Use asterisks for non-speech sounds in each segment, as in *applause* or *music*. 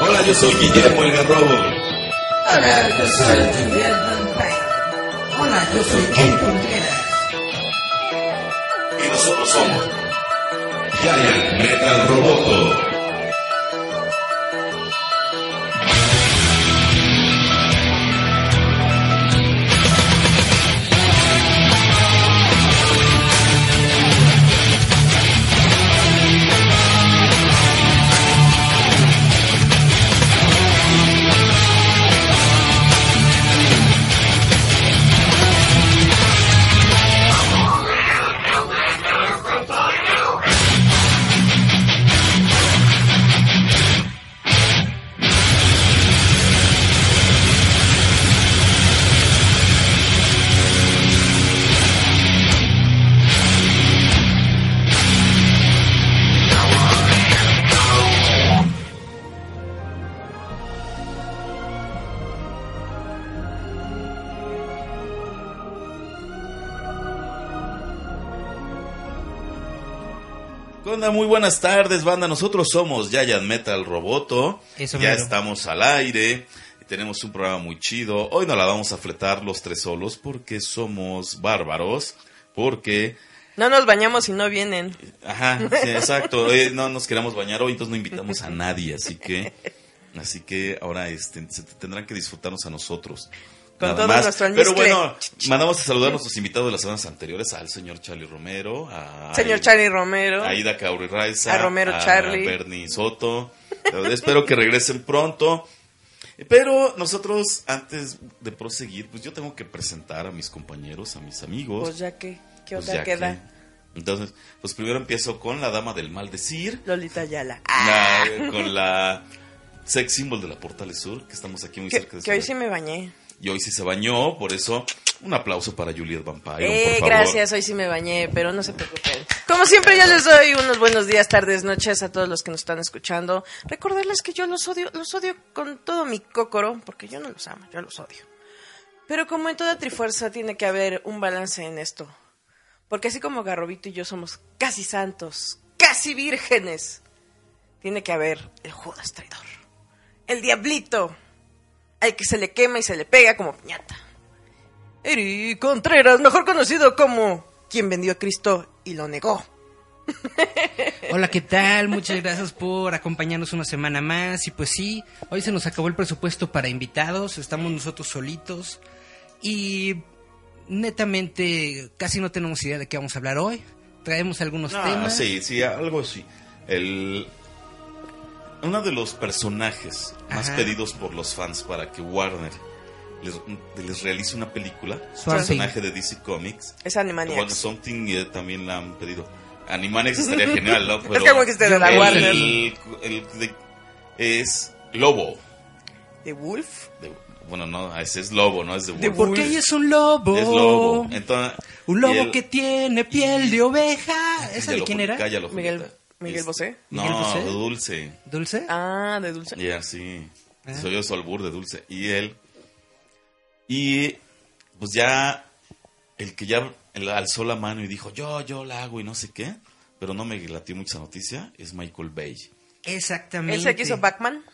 Hola, yo soy Guillermo el Garrobo. Hola, yo soy Guillermo Payne. Hola, yo soy Ken Contreras. Y nosotros somos Giant Metal Roboto. Buenas tardes, banda. Nosotros somos Giant Metal Roboto. Eso ya mero. estamos al aire. Tenemos un programa muy chido. Hoy no la vamos a fletar los tres solos porque somos bárbaros. Porque, No nos bañamos y no vienen. ajá, sí, exacto. *laughs* Hoy no nos queremos bañar hoy, entonces no invitamos a nadie. Así que, así que ahora este, se tendrán que disfrutarnos a nosotros. Con Nada todo más. nuestro Pero bueno, mandamos a saludar a nuestros invitados de las semanas anteriores, al señor Charlie Romero, a Señor Charlie Romero. a Ida Cauri Raiza, A Romero Charlie. Bernie Soto. Espero que regresen pronto. Pero nosotros, antes de proseguir, pues yo tengo que presentar a mis compañeros, a mis amigos. Pues ya que, ¿qué Pues otra queda? que- Entonces, pues primero empiezo con la dama del maldecir, Lolita Ayala. la- con la sex symbol de la Portales Sur, que estamos aquí muy Que, cerca de que hoy sí me bañé. Y hoy sí se bañó, por eso un aplauso para Juliet Vampire, Eh, por favor. gracias, hoy sí me bañé, pero no se preocupen. Como siempre, yo les doy unos buenos días, tardes, noches a todos los que nos están escuchando. Recordarles que yo los odio, los odio con todo mi cócoro, porque yo no los amo, yo los odio. Pero como en toda trifuerza tiene que haber un balance en esto. Porque así como Garrobito y yo somos casi santos, casi vírgenes, tiene que haber el Judas traidor, el diablito, al que se le quema y se le pega como piñata. Eri Contreras, mejor conocido como quien vendió a Cristo y lo negó. *laughs* Hola, ¿qué tal? Muchas gracias por acompañarnos una semana más. Y pues sí, hoy se nos acabó el presupuesto para invitados, estamos nosotros solitos y netamente casi no tenemos idea de qué vamos a hablar hoy. Traemos algunos Ah, temas. sí, sí, algo así. El, uno de los personajes más Ajá. pedidos por los fans para que Warner les, les realice una película, Swamp personaje de DC Comics, Es Bueno, Animaniacs. Something eh, también la han pedido. Animaniacs estaría *laughs* genial, ¿no? Pero Es como que esté de la el- Warner. el- el de- es Lobo. ¿The Wolf? De- bueno, no, ese es Lobo, no es de The Wolf. Porque ella es un lobo. Es Lobo. Entonces, Un lobo el- que tiene piel de oveja. ¿Esa de quién era? cállalo, Miguel- Julieta. Miguel Es- Bosé. No, ¿Miguel Bosé? Dulce. ¿Dulce? Ah, de Dulce. Ya, sí. Ah. Soy yo su albur de dulce. Y él. Y pues ya. El que ya alzó la mano y dijo, yo, yo la hago y no sé qué. Pero no me latió mucha noticia. Es Michael Bay. Exactamente. ¿Ese que hizo Batman?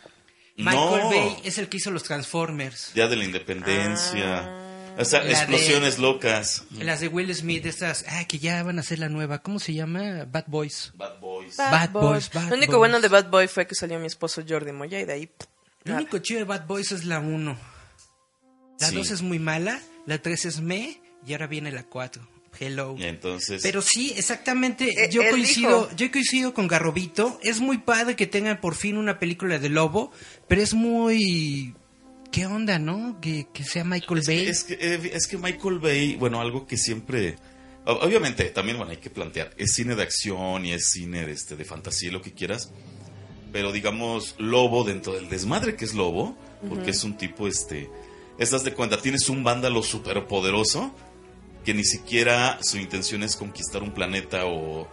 Michael no, Bay es el que hizo los Transformers. Día de la Independencia. O sea, La de- explosiones locas. Las de Will Smith, estas, ah, que ya van a ser la nueva. ¿Cómo se llama? Bad Boys. Bad Boys. Bad Boys, Bad Lo único Boys. bueno de Bad Boy fue que salió mi esposo Jordi Moya y de ahí... pff, Lo único chido de Bad Boys es la 1. La Sí. 2 es muy mala, la 3 es me y ahora viene la 4. Hello. Entonces. Pero sí, exactamente, Eh, yo coincido, dijo. yo coincido con Garrobito, es muy padre que tengan por fin una película de Lobo, pero es muy ¿qué onda, no? Que, que sea Michael Es Bay. que, es, que, eh, es que Michael Bay, bueno, algo que siempre. ob- Obviamente, también, bueno, hay que plantear. Es cine de acción y es cine de, este, de fantasía, lo que quieras. Pero digamos, Lobo, dentro del desmadre que es Lobo, porque es un tipo, este. Estás de cuenta, tienes un vándalo superpoderoso que ni siquiera su intención es conquistar un planeta o,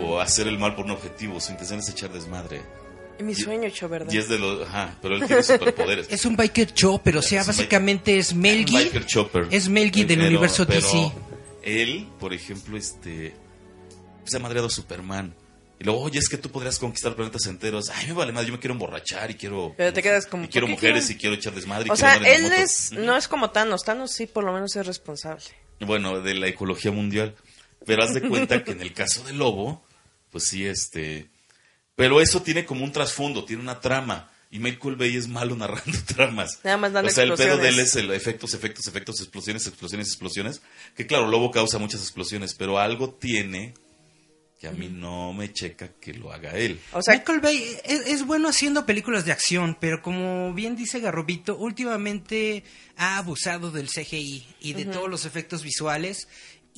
o hacer el mal por un objetivo. Su intención es echar desmadre. Mi sueño hecho, ¿verdad? Y es de los. Ajá, pero él tiene superpoderes. Es un biker chopper, o sea, Es básicamente es Mel Un Gibson. biker chopper. Es Mel Gibson del Pero- universo pero DC. él, por ejemplo, este se ha madreado a Superman. Y luego, oye, es que tú podrías conquistar planetas enteros. Ay, me vale más, yo me quiero emborrachar y quiero. Pero te quedas como, Y quiero ¿por qué mujeres y quiero echar desmadre. y O quiero sea, él es, no es como Thanos. Thanos sí, por lo menos es responsable. Bueno, de la ecología mundial. Pero haz de cuenta que en el caso del lobo, pues sí, este. Pero eso tiene como un trasfondo, tiene una trama. Y Michael Bay es malo narrando *laughs* tramas. Nada más dando O sea, el pedo de él es el efectos, efectos, efectos, explosiones, explosiones, explosiones. Que claro, Lobo causa muchas explosiones, pero algo tiene que a mí no me checa que lo haga él. O sea, Michael Bay es, es bueno haciendo películas de acción, pero como bien dice Garrobito, últimamente ha abusado del CGI y de todos los efectos visuales.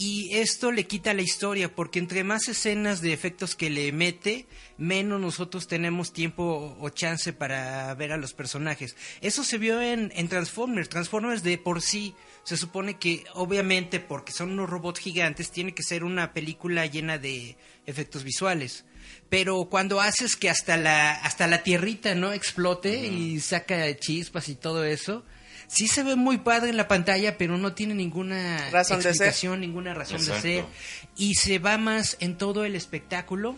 Y esto le quita la historia, porque entre más escenas de efectos que le mete, menos nosotros tenemos tiempo o chance para ver a los personajes. Eso se vio en, en Transformers. Transformers de por sí se supone que, obviamente, porque son unos robots gigantes, tiene que ser una película llena de efectos visuales. Pero cuando haces que hasta la, hasta la tierrita no explote y saca chispas y todo eso, sí se ve muy padre en la pantalla, pero no tiene ninguna Razón de ser. explicación, ninguna razón Exacto. de ser. Y se va más en todo el espectáculo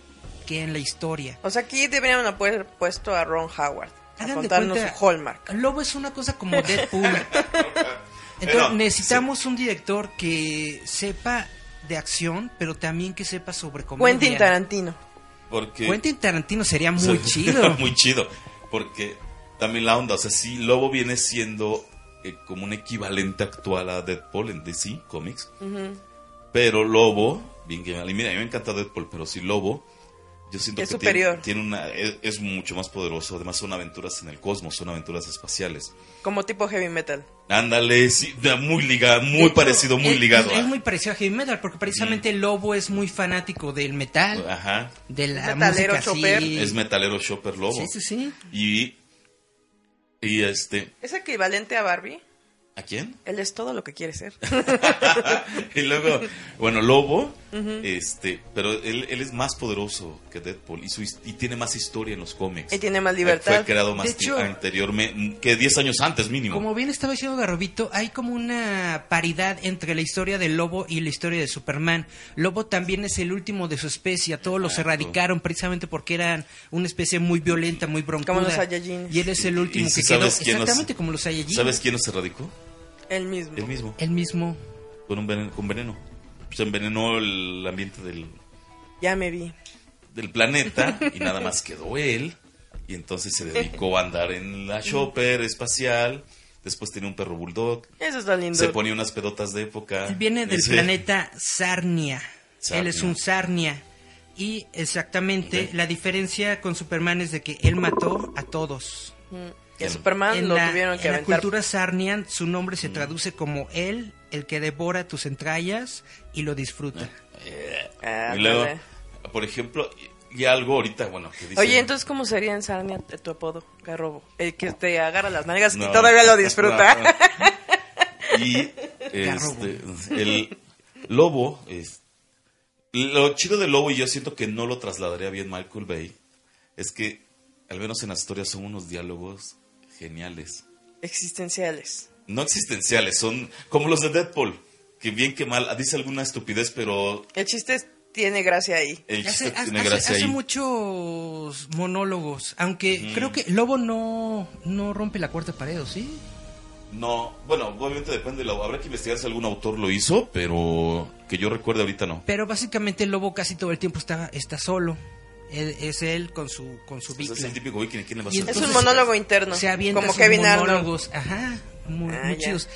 que en la historia. o sea, aquí deberían haber puesto a Ron Howard a contarnos cuenta, su Hallmark. Lobo es una cosa como Deadpool. *laughs* Entonces Pero, necesitamos un director que sepa de acción, pero también que sepa sobre comedia. Quentin Tarantino. Porque. Quentin Tarantino sería muy O *laughs* sea, chido. muy chido. Porque también la onda, o sea, sí, Lobo viene siendo eh, como un equivalente actual a Deadpool en DC Comics. Pero Lobo, bien que mal, y mira, a mí me encanta Deadpool, pero sí Lobo, yo siento Es que superior. Tiene, tiene una, es, es mucho más poderoso. Además, son aventuras en el cosmos, son aventuras espaciales. Como tipo heavy metal. Ándale, sí, muy ligado, muy hecho, parecido, muy es- ligado. Es, a- muy parecido a Heavy Metal, porque precisamente Lobo es muy fanático del metal, Ajá. de la Metalero música chopper. Es metalero Shopper Lobo. Sí, sí, sí. Y. Y este. ¿Es equivalente a Barbie? ¿A quién? Él es todo lo que quiere ser. *laughs* y luego, bueno, Lobo, este, pero él, él es más poderoso que Deadpool y, su, y tiene más historia en los cómics. Y tiene más Fue libertad. creado más hecho- anteriormente, que 10 años antes mínimo. Como bien estaba diciendo Garrobito, hay como una paridad entre la historia del lobo y la historia de Superman. Lobo también es el último de su especie, a todos los Exacto. erradicaron precisamente porque eran una especie muy violenta, muy broncuda. Como los Saiyajines. Y él es el último y que quedó los- exactamente como los Saiyajines. ¿Sabes quién nos erradicó? Él mismo. Él mismo, El mismo. con, un veneno, con veneno. Se envenenó el ambiente del, Ya me vi. del planeta y nada más quedó él. Y entonces se dedicó a andar en la shopper espacial. Después tenía un perro bulldog. Eso está lindo. Se ponía unas pedotas de época. Viene del *laughs* Ese- planeta Sarnia. Sarnia. Él es un Sarnia. Y exactamente la diferencia con Superman es de que él mató a todos. Y a Superman en lo la, tuvieron que en la cultura Sarnian, su nombre Mm. se traduce como él, el que devora tus entrañas y lo disfruta. Ah, Y luego, por ejemplo, y, y algo ahorita, bueno, que dice... Oye, entonces, ¿cómo sería en Sarnia tu apodo, Garrobo? El que te agarra las nalgas No. y todavía lo disfruta. *laughs* *laughs* Y este, el lobo, es, lo chido del lobo, y yo siento que no lo trasladaría bien Michael Bay, es que, al menos en las historias, son unos diálogos geniales. Existenciales. No existenciales, son como los de Deadpool, que bien que mal, dice alguna estupidez, pero El chiste es- tiene gracia ahí. el Hace, chiste hace- tiene gracia hace ahí. muchos monólogos, aunque creo que Lobo no, no rompe la cuarta pared, ¿o sí? No, bueno, obviamente depende, habrá que investigar si algún autor lo hizo, pero que yo recuerde ahorita no. Pero básicamente el Lobo casi todo el tiempo está, está solo. Él- es él con su, con su Pues es bicla. el típico que quién le va a hacer Es Entonces, un monólogo interno. se avienta como Kevin Arnold. monólogos, ajá, muy, Ah, muy chidos,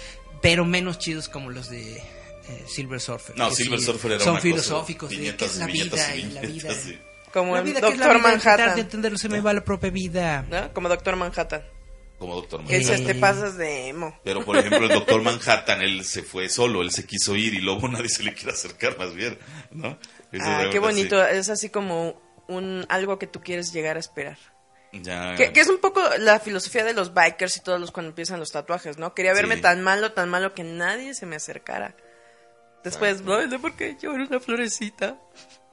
pero menos chidos como los de eh, Silver Surfer. No, que Silver sí, Surfer era son una cosa, filosóficos de qué viñetas es la viñetas vida y y la vida. viñetas, sí. Como La vida, ¿qué es la Doctor vida? Tratar de Manhattan. entenderlo se me va la propia vida. ¿no? Como Doctor Manhattan. Como Doctor Que Manhattan. dices, te pasas de emo. Pero por ejemplo, el *laughs* Doctor Manhattan, él se fue solo, él se quiso ir y luego *laughs* nadie se le quiere acercar más bien, ¿no? Eso Ah, qué bonito. Es así como un algo que tú quieres llegar a esperar. Ya, Que, que es un poco la filosofía de los bikers y todos los cuando empiezan los tatuajes, ¿no? Quería verme Sí. tan malo, tan malo que nadie se me acercara. Después, no, no porque yo era una florecita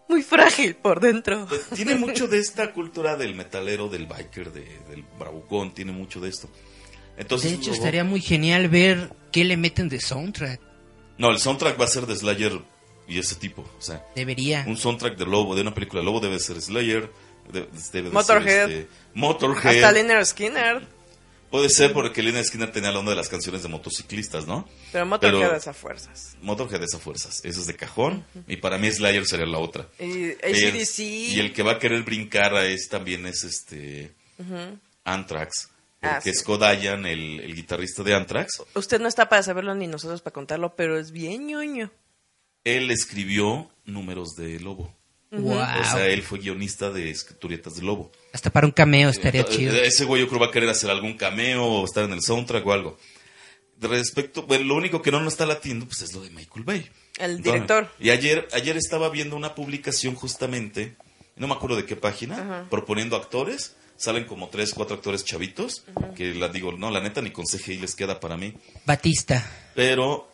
muy frágil por dentro. Pues, tiene mucho de esta cultura del metalero, del biker, de- del bravucón, tiene mucho de esto. Entonces, De hecho, luego- estaría muy genial ver qué le meten de soundtrack. No, el soundtrack va a ser de Slayer y ese tipo. O sea, Debería. un soundtrack de Lobo, de una película de Lobo debe ser Slayer. de- debe de Motorhead. ser, este, Motorhead. Hasta Liner Skinner. Puede ser porque Lina Skinner tenía la onda de las canciones de motociclistas, ¿no? Pero Motorhead es a fuerzas. Motorhead es a fuerzas. Eso es de cajón. Y para mí Slayer sería la otra. Y El- ACDC. y el que va a querer brincar a es también es este Anthrax. Porque Ah, sí. es Kodayan, el, el guitarrista de Anthrax. Usted no está para saberlo ni nosotros para contarlo, pero es bien ñoño. Él escribió números de Lobo. Wow. O sea, él fue guionista de historietas de Lobo. Hasta para un cameo estaría Entonces, chido. Ese güey yo creo va a querer hacer algún cameo o estar en el soundtrack o algo. De respecto, bueno, lo único que no nos está latiendo pues es lo de Michael Bay. El director. Y ayer, ayer estaba viendo una publicación justamente, no me acuerdo de qué página, proponiendo actores. Salen como tres, cuatro actores chavitos, que la digo, no, la neta ni con CGI les queda para mí. Batista. Pero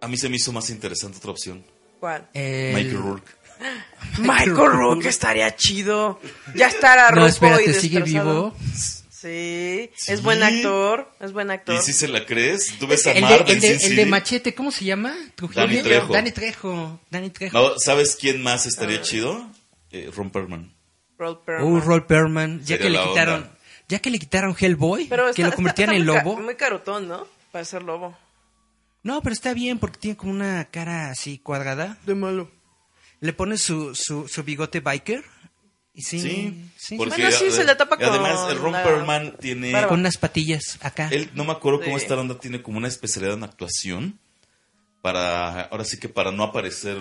a mí se me hizo más interesante otra opción. ¿Cuál? El- Michael Rourke. *laughs* Michael Rourke estaría chido. Ya estará No, rojo espérate, y ¿sigue vivo? Sí, Sí. es buen actor, es buen actor. ¿Y si se la crees? ¿Tú ves a El de, Marvel el, de, el de? Machete, ¿cómo se llama? Danny Trejo. Danny Trejo. Danny Trejo. No, ¿Sabes quién más estaría chido? Eh, Ron Perlman. Rod Perlman. Uh, Roll Perlman. Ya Sería que le quitaron. Ya que le quitaron Hellboy, Pero que está- lo convertían está en ca- lobo. Muy carotón, ¿no? Para ser lobo. No, pero está bien porque tiene como una cara así cuadrada. De malo. Le pone su, su, su bigote biker. Y sí. Sí, sí, porque Bueno, sí, se la tapa y Además, el la Perlman tiene... barba. Con unas patillas acá. Él, no me acuerdo cómo Sí. esta onda tiene como una especialidad en actuación. Para, ahora sí que para no aparecer,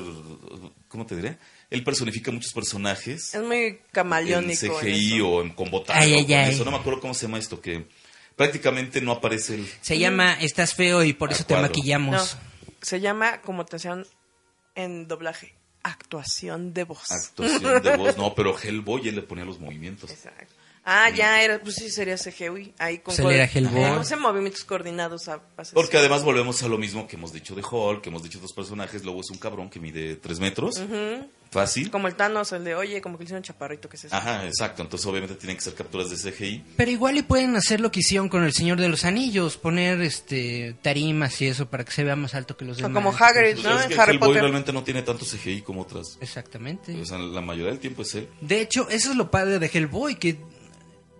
¿cómo te diré? Él personifica muchos personajes. Es muy en camaleónico. en CGI eso. o en con botarga Ay, o ay, con ay. eso. No me acuerdo cómo se llama esto, que prácticamente no aparece el... Se llama Estás feo y por eso te cuadro. maquillamos. No, se llama, como te decían en doblaje, actuación de voz. Actuación de voz, no, pero Hellboy él le ponía los movimientos. Exacto. Ah, ya era, pues sí sería CGI. Ahí con era Hellboy. Ajá, movimientos coordinados a de- Porque además volvemos a lo mismo que hemos dicho de Hulk, que hemos dicho de dos personajes. Lobo es un cabrón que mide tres metros. Fácil. Como el Thanos, el de, oye, como que le hicieron chaparrito, ¿qué es eso? Ajá, exacto. Entonces obviamente tienen que ser capturas de CGI. Pero igual y pueden hacer lo que hicieron con el Señor de los Anillos, poner este tarimas y eso para que se vea más alto que los O demás. como Hagrid, ¿no? es En que Harry Hellboy Potter. realmente no tiene tanto CGI como otras. Exactamente. O sea, la mayoría del tiempo es él. De hecho, eso es lo padre de Hellboy, que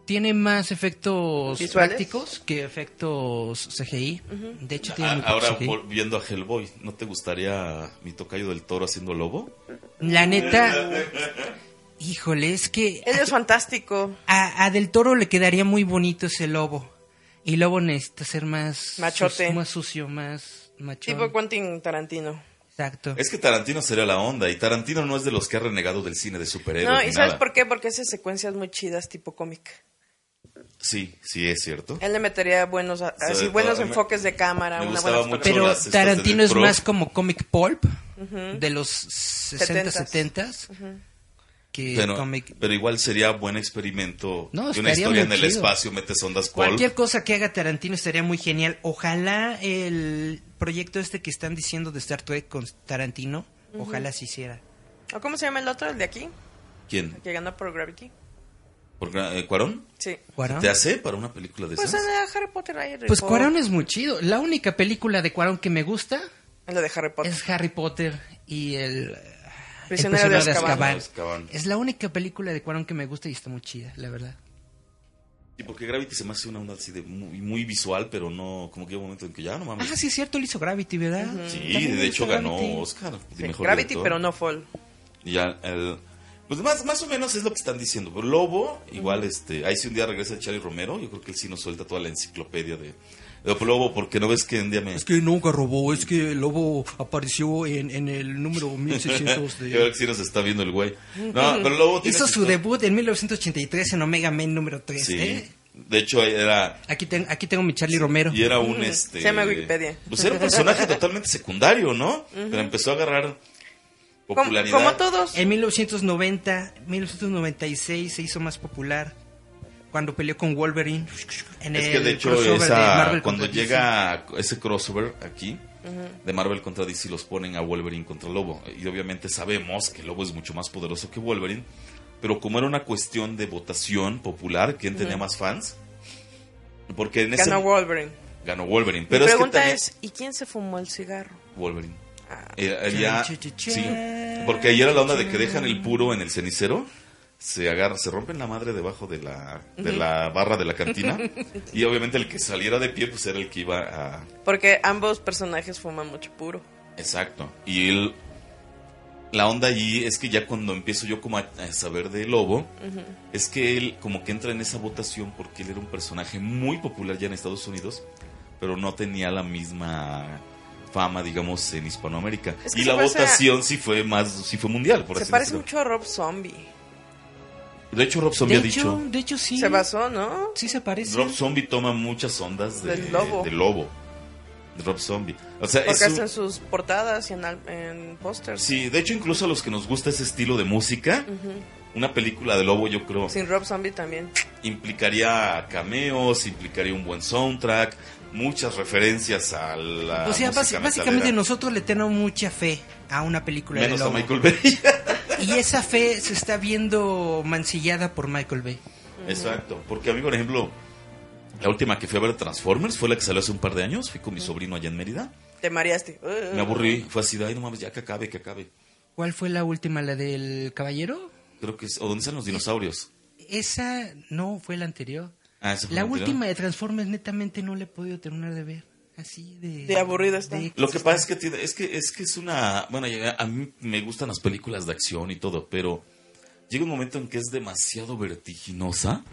tiene más efectos ¿Visuales? prácticos que efectos CGI. De hecho, tiene muy poco ahora, CGI. volviendo a Hellboy, ¿no te gustaría mi tocayo del toro haciendo lobo? La neta, *laughs* híjole, es que Él es fantástico. a, a Del Toro le quedaría muy bonito ese lobo. Y Lobo necesita ser más... Machote. sus- más sucio, más machón. Tipo Quentin Tarantino. Exacto. Es que Tarantino sería la onda, y Tarantino no es de los que ha renegado del cine de superhéroes. No, ¿y sabes nada. por qué? Porque hace secuencias muy chidas tipo cómic. Sí, sí, es cierto. Él le metería buenos, así, buenos me- enfoques de cámara, me una buena mucho. Pero de Tarantino es más como comic pulp de los 60, 70 que Pero, comic. pero igual sería buen experimento No, que una historia en el chido. espacio metes ondas pulp. Cualquier cosa que haga Tarantino estaría muy genial. Ojalá el proyecto este que están diciendo de Star Trek con Tarantino, ojalá se hiciera. ¿O cómo se llama el otro, el de aquí? ¿Quién? El que ganó por Gravity. ¿Por, eh, ¿Cuarón? Sí. ¿Cuarón? ¿Te hace para una película de Pues esas? de Harry Potter ahí Pues rifó. Cuarón es muy chido. La única película de Cuarón que me gusta En la de Harry Potter. es Harry Potter y el, el Prisionero de Azkaban. Azkaban. Es la única película de Cuarón que me gusta y está muy chida, la verdad. Y porque Gravity se me hace una onda así de muy, muy visual, pero no, como que hay un momento en que ya no mames. Ah, sí, es cierto, él hizo Gravity, ¿verdad? Sí, También de hecho ganó Gravity. Oscar. de Sí, mejor Gravity, director. pero no Fall. Y ya, el- pues más, más o menos es lo que están diciendo. Pero Lobo, igual, este, ahí si un día regresa Charlie Romero, yo creo que él sí nos suelta toda la enciclopedia de, de Lobo, porque no ves que un día me... Es que nunca robó, es que el lobo apareció en, en el número 1600 *laughs* Yo creo que sí nos está viendo el güey. No, pero Lobo tiene Hizo su historia- debut en 1983 en Omega Man número 3. Sí. ¿eh? De hecho, era... Aquí, ten- aquí tengo mi Charlie Romero. Y era un este. Se llama Wikipedia. Pues era un personaje totalmente secundario, ¿no? Pero empezó a agarrar popularidad. como todos. En 1990, 1996 se hizo más popular cuando peleó con Wolverine. En Es que el de hecho, crossover esa- de Marvel cuando llega ese crossover aquí, de Marvel contra DC, los ponen a Wolverine contra Lobo. Y obviamente sabemos que Lobo es mucho más poderoso que Wolverine. Pero como era una cuestión de votación popular, ¿quién tenía más fans? Porque en ese, Ganó Wolverine. ganó Wolverine. Mi Pero es que pregunta también- es, ¿y quién se fumó el cigarro? Wolverine. Ah, Eh, eh, ya- sí. Porque ahí era la onda de que dejan el puro en el cenicero, se agarra, se rompen la madre debajo de la, de la barra de la cantina y obviamente el que saliera de pie pues era el que iba a... Porque ambos personajes fuman mucho puro. Exacto. Y él, la onda allí es que ya cuando empiezo yo como a, a saber de Lobo, es que él como que entra en esa votación porque él era un personaje muy popular ya en Estados Unidos, pero no tenía la misma fama, digamos, en Hispanoamérica. Es que y la a- votación sí fue más, sí fue mundial, por Se así parece decirlo. mucho a Rob Zombie. De hecho, Rob Zombie de, ha hecho, dicho. de hecho, sí. Se basó, ¿no? Sí se parece. Rob Zombie toma muchas ondas de, Del lobo. de lobo. Rob Zombie. O sea, Porque es un- hacen sus portadas y en, en pósters. Sí, de hecho, incluso a los que nos gusta ese estilo de música, una película de lobo, yo creo, Sin Rob Zombie también. implicaría cameos, implicaría un buen soundtrack, muchas referencias a la. o sea, música basi- básicamente metalera. nosotros le tenemos mucha fe a una película Menos de a lobo. Michael Bay. *laughs* Y esa fe se está viendo mancillada por Michael Bay. Exacto, porque a mí, por ejemplo, la última que fui a ver de Transformers fue la que salió hace un par de años. Fui con mi sobrino allá en Mérida. Te mareaste. Me aburrí, fue así, de, ay, no mames, ya que acabe, que acabe. ¿Cuál fue la última? ¿La del caballero? Creo que es. ¿O dónde están los dinosaurios? Esa no fue la anterior. Ah, La última de Transformers netamente no le he podido terminar de ver. Así de... De aburrida está. Lo que pasa es que tiene, es que es que es una, bueno, a mí me gustan las películas de acción y todo, pero llega un momento en que es demasiado vertiginosa,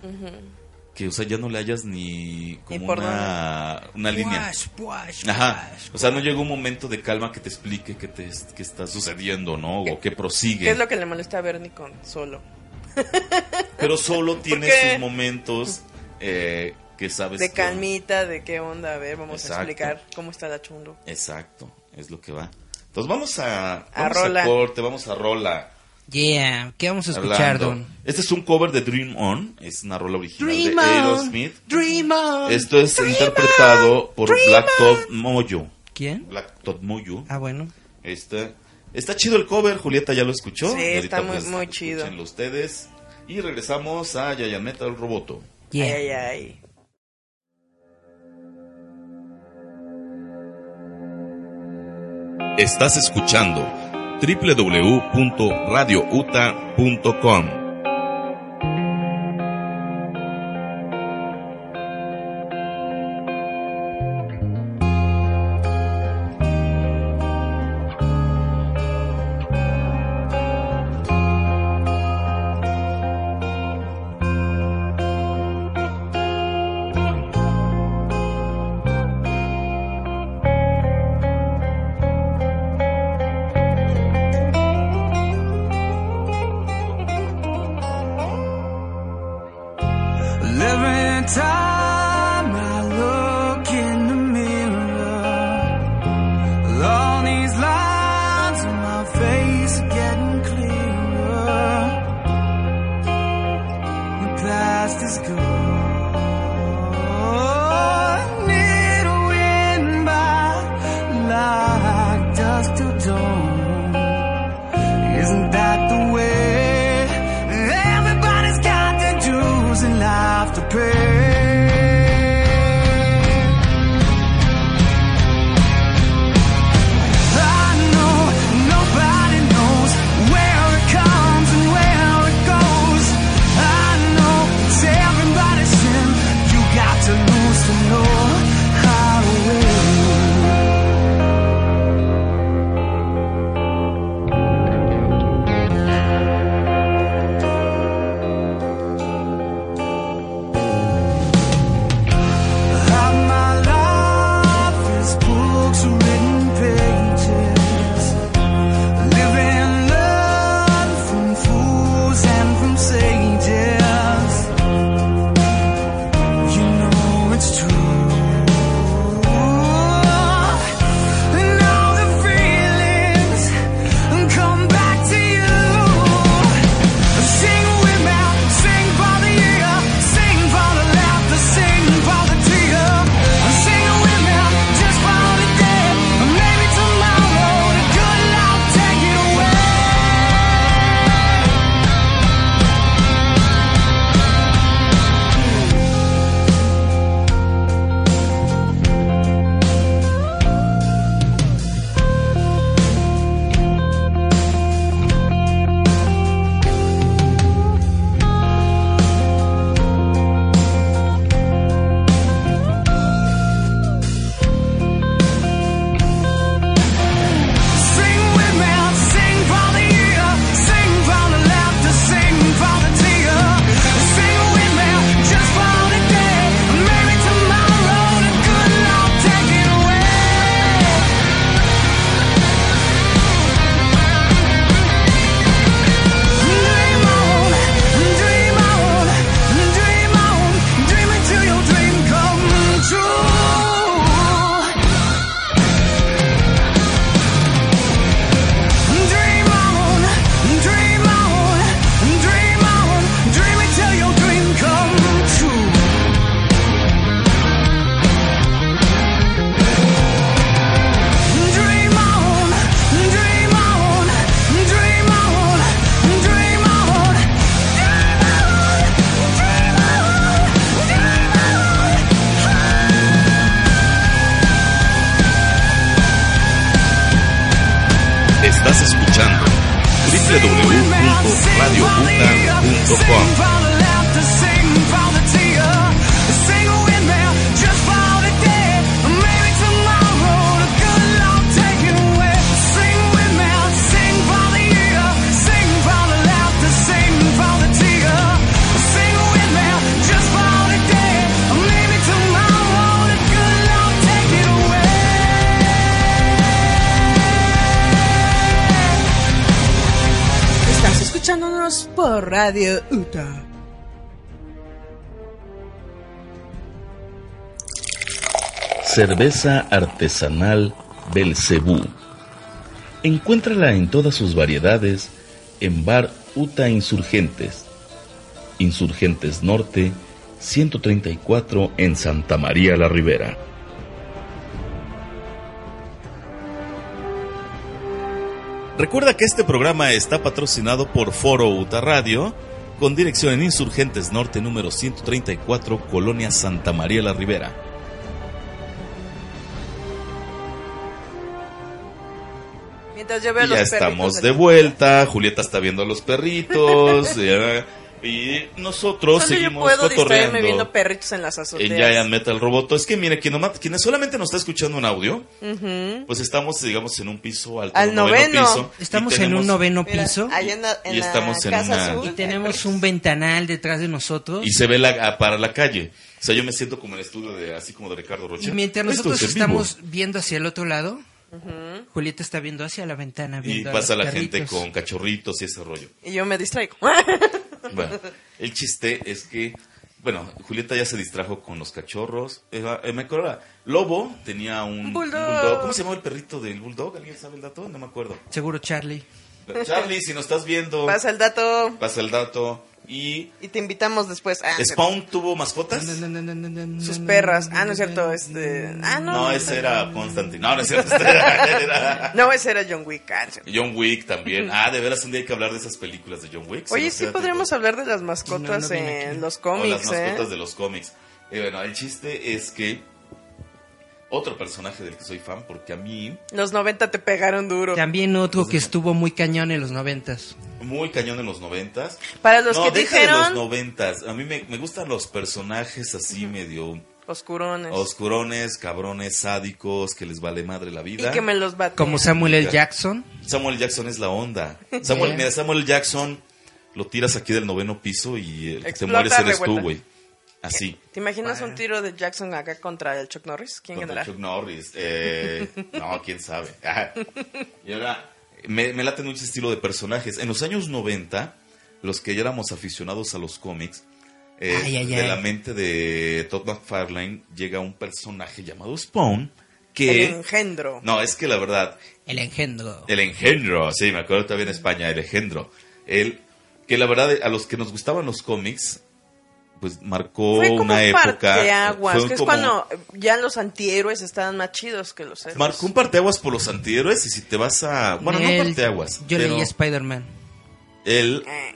que o sea ya no le hayas ni como una, una línea. Wash, wash, Ajá. O sea, no llega un momento de calma que te explique qué te qué está sucediendo, ¿no? O que prosigue. ¿Qué es lo que le molesta a Bernie con solo? Pero solo tiene qué? sus momentos eh, que sabes De que- calmita, de qué onda, a ver, vamos Exacto. a explicar cómo está la chundo. Exacto, es lo que va. Entonces vamos a, A vamos rola. corte, vamos a rola. Yeah, ¿qué vamos a escuchar, Hablando. Don? Este es un cover de Dream On, es una rola original Dream de on, Aerosmith. dream on. Esto es interpretado por Black Todd Moyo. ¿Quién? Black Todd Moyo. Ah, bueno. Está, está chido el cover, Julieta ya lo escuchó. Sí, Y está muy- muy chido. ustedes. Y regresamos a Yayan Metal Roboto. Yeah. Ay, ay, ay. Estás escuchando www.radiouta.com. Cerveza artesanal Belcebú. Encuéntrala en todas sus variedades en Bar Uta Insurgentes. Insurgentes Norte, 134 en Santa María la Ribera. Recuerda que este programa está patrocinado por Foro Uta Radio, con dirección en Insurgentes Norte número 134, Colonia Santa María la Ribera. Mientras yo veo Y los ya perritos estamos de vuelta, Julieta está viendo a los perritos, *laughs* y nosotros Solo yo seguimos puedo distraerme cotorreando viendo perritos en las en azoteas. Giant Metal Roboto. Es que mire, quien, nomás- quien solamente nos está escuchando en audio, pues estamos, digamos, en un piso alto, Al un noveno noveno. piso. Estamos en un noveno Mira, piso en la, en Y la estamos en casa una- azul. y tenemos un ventanal detrás de nosotros. Y se ve la, a- para la calle. O sea, yo me siento como en el estudio de, así como de Ricardo Rocha. Y mientras nosotros es en vivo. estamos viendo hacia el otro lado, Julieta está viendo hacia la ventana. Y Viendo pasa los la gente con cachorritos y ese rollo. Y yo me distraigo. *laughs* Bueno, el chiste es que, bueno, Julieta ya se distrajo con los cachorros. Eh, eh, me acuerdo, Lobo tenía un, un Bulldog. ¿Cómo se llamaba el perrito del bulldog? ¿Alguien sabe el dato? No me acuerdo. Seguro Charlie. Charlie, si nos estás viendo, Pasa el dato pasa el dato. Y y te invitamos después. Ah, Spawn tuvo mascotas. sus perras. Ah, no es cierto. Este... Ah, no. No, ese era Constantine. No, no es cierto. este era *laughs* *laughs* No, ese era John Wick. Ah. John Wick también. *laughs* Ah, de veras un día hay que hablar de esas películas de John Wick. Oye, sí podríamos hablar de las mascotas No, no viene en aquí. los O cómics, las mascotas ¿eh? de los cómics. Y bueno, el chiste es que otro personaje del que soy fan, porque a mí, Los 90 te pegaron duro. También otro que estuvo muy cañón en los noventas. muy cañón en los noventas. Para los no, que deja de dijeron los noventas. A mí me, me gustan los personajes así medio oscurones. oscurones, cabrones, sádicos, que les vale madre la y vida. que me los batean. Como Samuel L. Jackson. Samuel Jackson es la onda. *laughs* Samuel, mira, Samuel Jackson lo tiras aquí del noveno piso y el que te Explota, mueres eres tú, güey. Así. ¿Te imaginas un tiro de Jackson acá contra el Chuck Norris? ¿Quién Contra ganará? Chuck Norris. Eh, *laughs* no, quién sabe. Ah. Y ahora, me, me late mucho ese estilo de personajes. En los años 90, los que ya éramos aficionados a los cómics, eh, Ay, ay, de ay. la mente de Todd McFarlane llega un personaje llamado Spawn El que... engendro. No, es que la verdad, El engendro. el engendro, sí, me acuerdo todavía en España, el engendro. El, que la verdad, a los que nos gustaban los cómics, pues marcó Fue como una un época. parteaguas, fue que es como- cuando ya los antihéroes estaban más chidos que los héroes. Marcó un parteaguas por los antihéroes y si te vas a... Bueno, no El- parteaguas. Yo pero leí Spider-Man. el- Eh.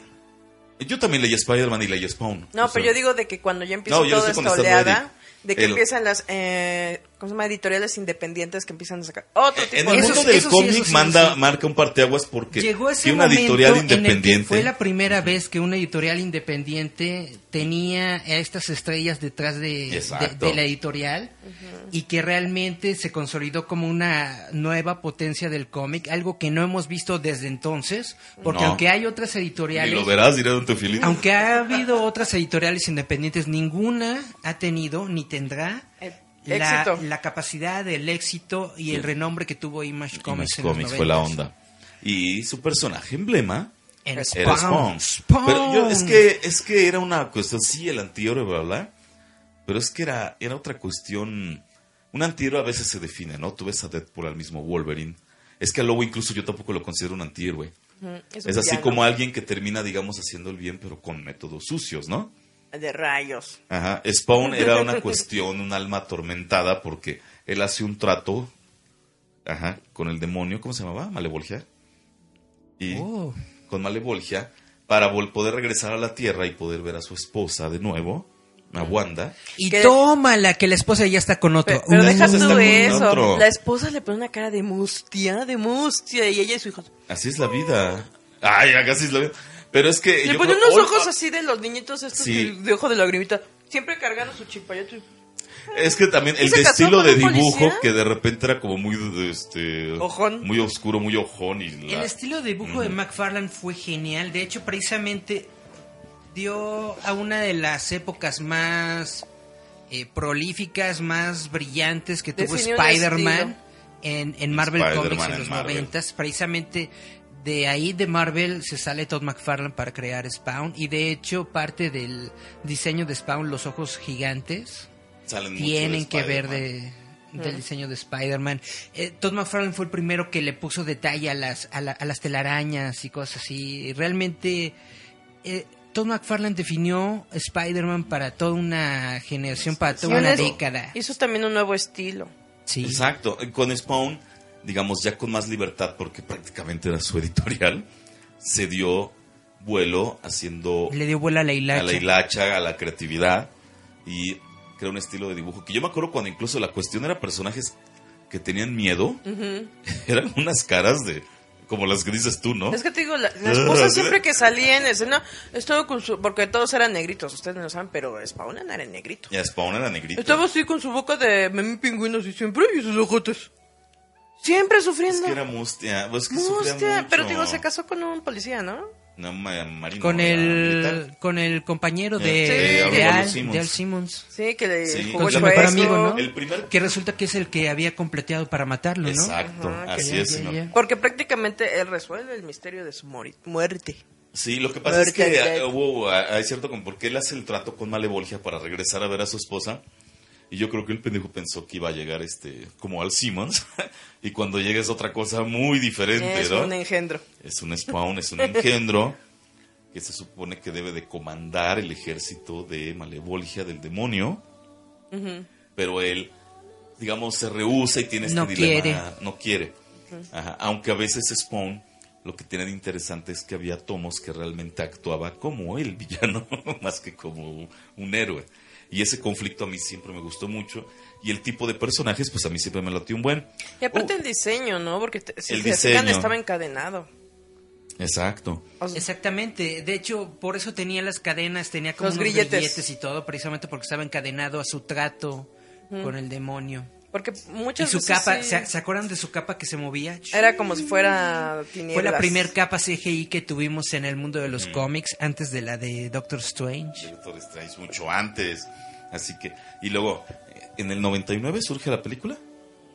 Yo también leí Spider-Man y leí Spawn. No, pero sea, yo digo de que cuando ya empieza No, toda esta oleada, de que El- empiezan las eh, ¿cómo se llama? editoriales independientes que empiezan a sacar otro En tipo el de Eso mundo sí, del cómic sí, manda, sí. marca un parteaguas porque Llegó ese tiene una momento editorial en el que independiente. fue la primera vez que una editorial independiente tenía a estas estrellas detrás de, de, Exacto. de la editorial y que realmente se consolidó como una nueva potencia del cómic, algo que no hemos visto desde entonces, porque No. aunque hay otras Y editoriales, lo verás, diré Don Teofilín. aunque ha habido otras editoriales independientes, ninguna ha tenido ni tendrá El la, éxito. la capacidad, el éxito y el renombre que tuvo Image Comics en los Comics fue la 90s. onda. Y su personaje emblema Era era Spawn. Spawn. Pero yo, es que, es que era una cuestión, sí, el antihéroe, bla, bla, pero es que era, era otra cuestión. Un antihéroe a veces se define, ¿no? Tú ves a Deadpool al mismo Wolverine. Es que a Lobo incluso yo tampoco lo considero un antihéroe. Un Es así villano como alguien que termina, digamos, haciendo el bien, pero con métodos sucios, ¿no? De rayos. Ajá. Spawn era una *laughs* cuestión, un alma atormentada, porque él hace un trato ajá, con el demonio, ¿cómo se llamaba? Malevolgia. Y Oh. con Malevolgia, para poder regresar a la Tierra y poder ver a su esposa de nuevo, a Wanda. Y Que- tómala, que la esposa ya está con otro. Pero, pero deja tú eso. otro. La esposa le pone una cara de mustia, de mustia, y ella y su hijo. Así es la vida. Ay, casi lo veo. Pero es que. Le yo pone creo- unos ojos así de los niñitos estos Sí. que- de ojo de lagrimita. Siempre cargando su chimpayote. Es que también ¿Y el estilo de dibujo policía? que de repente era como muy este Ojón. muy oscuro, muy ojón y El la- estilo de dibujo de McFarlane fue genial. De hecho, precisamente dio a una de las épocas más eh, prolíficas, más brillantes que tuvo Spider-Man en, en Marvel Spider-Man Comics en los Marvel. noventas. Precisamente de ahí de Marvel se sale Todd McFarlane para crear Spawn. Y de hecho, parte del diseño de Spawn, los ojos gigantes, salen tienen que ver de, del diseño de Spider-Man. Eh, Todd McFarlane fue el primero que le puso detalle a las, a, la- a las telarañas y cosas así. Y Realmente, eh, Todd McFarlane definió Spider-Man para toda una generación, para toda una un- década. Hizo también un nuevo estilo. Sí. Exacto, con Spawn, digamos ya con más libertad porque prácticamente era su editorial, se dio vuelo haciendo Le dio vuela a la hilacha. a la hilacha, a la creatividad y creó un estilo de dibujo que yo me acuerdo cuando incluso la cuestión era personajes que tenían miedo, *laughs* eran unas caras de como las que dices tú, ¿no? Es que te digo, la, la esposa *laughs* siempre que salía en escena, estaba con su. Porque todos eran negritos, ustedes no lo saben, pero Spawn era negrito. Ya Spawn era negrito. Estaba así con su boca de meme pingüino así siempre y sus ojotes. Siempre Es sufriendo. que era mustia, pues es que Mustia, mucho. pero digo, se casó con un policía, ¿no? No, ma- marino, Con el, militar. con el compañero Sí, de, de, Arnold Al, Simmons. de Al Simmons. Sí, que le Sí. jugó Con su mejor amigo, ¿no? El primer Que resulta que es el que había completeado para matarlo, ¿no? Exacto, Ajá, así ya, es, ya. Porque prácticamente él resuelve el misterio de su muerte. Sí, lo que pasa es que eh, hubo, ah, hay cierto con porque él hace el trato con Malevolgia para regresar a ver a su esposa. Y yo creo que el pendejo pensó que iba a llegar este como al Simmons. *laughs* y cuando llega es otra cosa muy diferente, Es ¿no? un engendro. Es un spawn, es un engendro *laughs* que se supone que debe de comandar el ejército de Malevolgia del demonio. Pero él, digamos, se rehúsa y tiene este No dilema. quiere. No quiere. Ajá, Aunque a veces Spawn, lo que tiene de interesante es que había tomos que realmente actuaba como el villano, *laughs* más que como un héroe. Y ese conflicto a mí siempre me gustó mucho. Y el tipo de personajes, pues a mí siempre me latió un buen. Y aparte Uh, el diseño, ¿no? Porque te- si El fijan, estaba encadenado. Exacto. O sea, Exactamente, de hecho, por eso tenía las cadenas, tenía como Los unos grilletes. grilletes. y todo, precisamente porque estaba encadenado a su trato con el demonio. Porque Y muchas su veces capa, sí, ¿se, se acuerdan de su capa que se movía? era como si fuera tinieblas. Fue la primer capa CGI que tuvimos en el mundo de los Mm. cómics antes de la de Doctor Strange. Doctor Strange mucho antes. Así que, y luego, eh, en el 99 surge la película.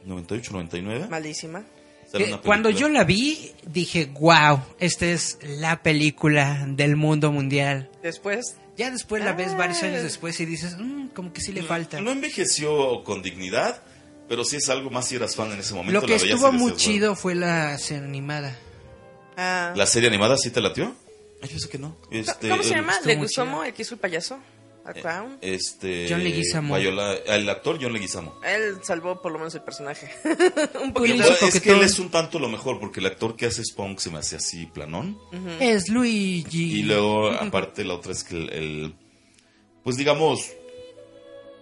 98, 99. Malísima. Una cuando yo la vi, dije, wow, esta es la película del mundo mundial. Después, Ya después la ves varios Ah. años después y dices, "Mm, como que sí le falta. No envejeció con dignidad, pero sí es algo más si eras fan en ese momento. Lo que la estuvo muy bueno. chido fue la serie animada. ah, ¿La serie animada sí te latió? Ay, yo sé que no. Este, ¿cómo se el- llama? estuvo ¿Le muy Guizamo, chido. el que hizo el payaso? ¿A clown? Este, John Leguizamo. Viola- el actor John Leguizamo. Él salvó por lo menos el personaje. *laughs* Un poquito. es que él es un tanto lo mejor, porque el actor que hace Spawn se me hace así planón. Es Luigi. Y luego, aparte, la otra es que el, el- Pues digamos.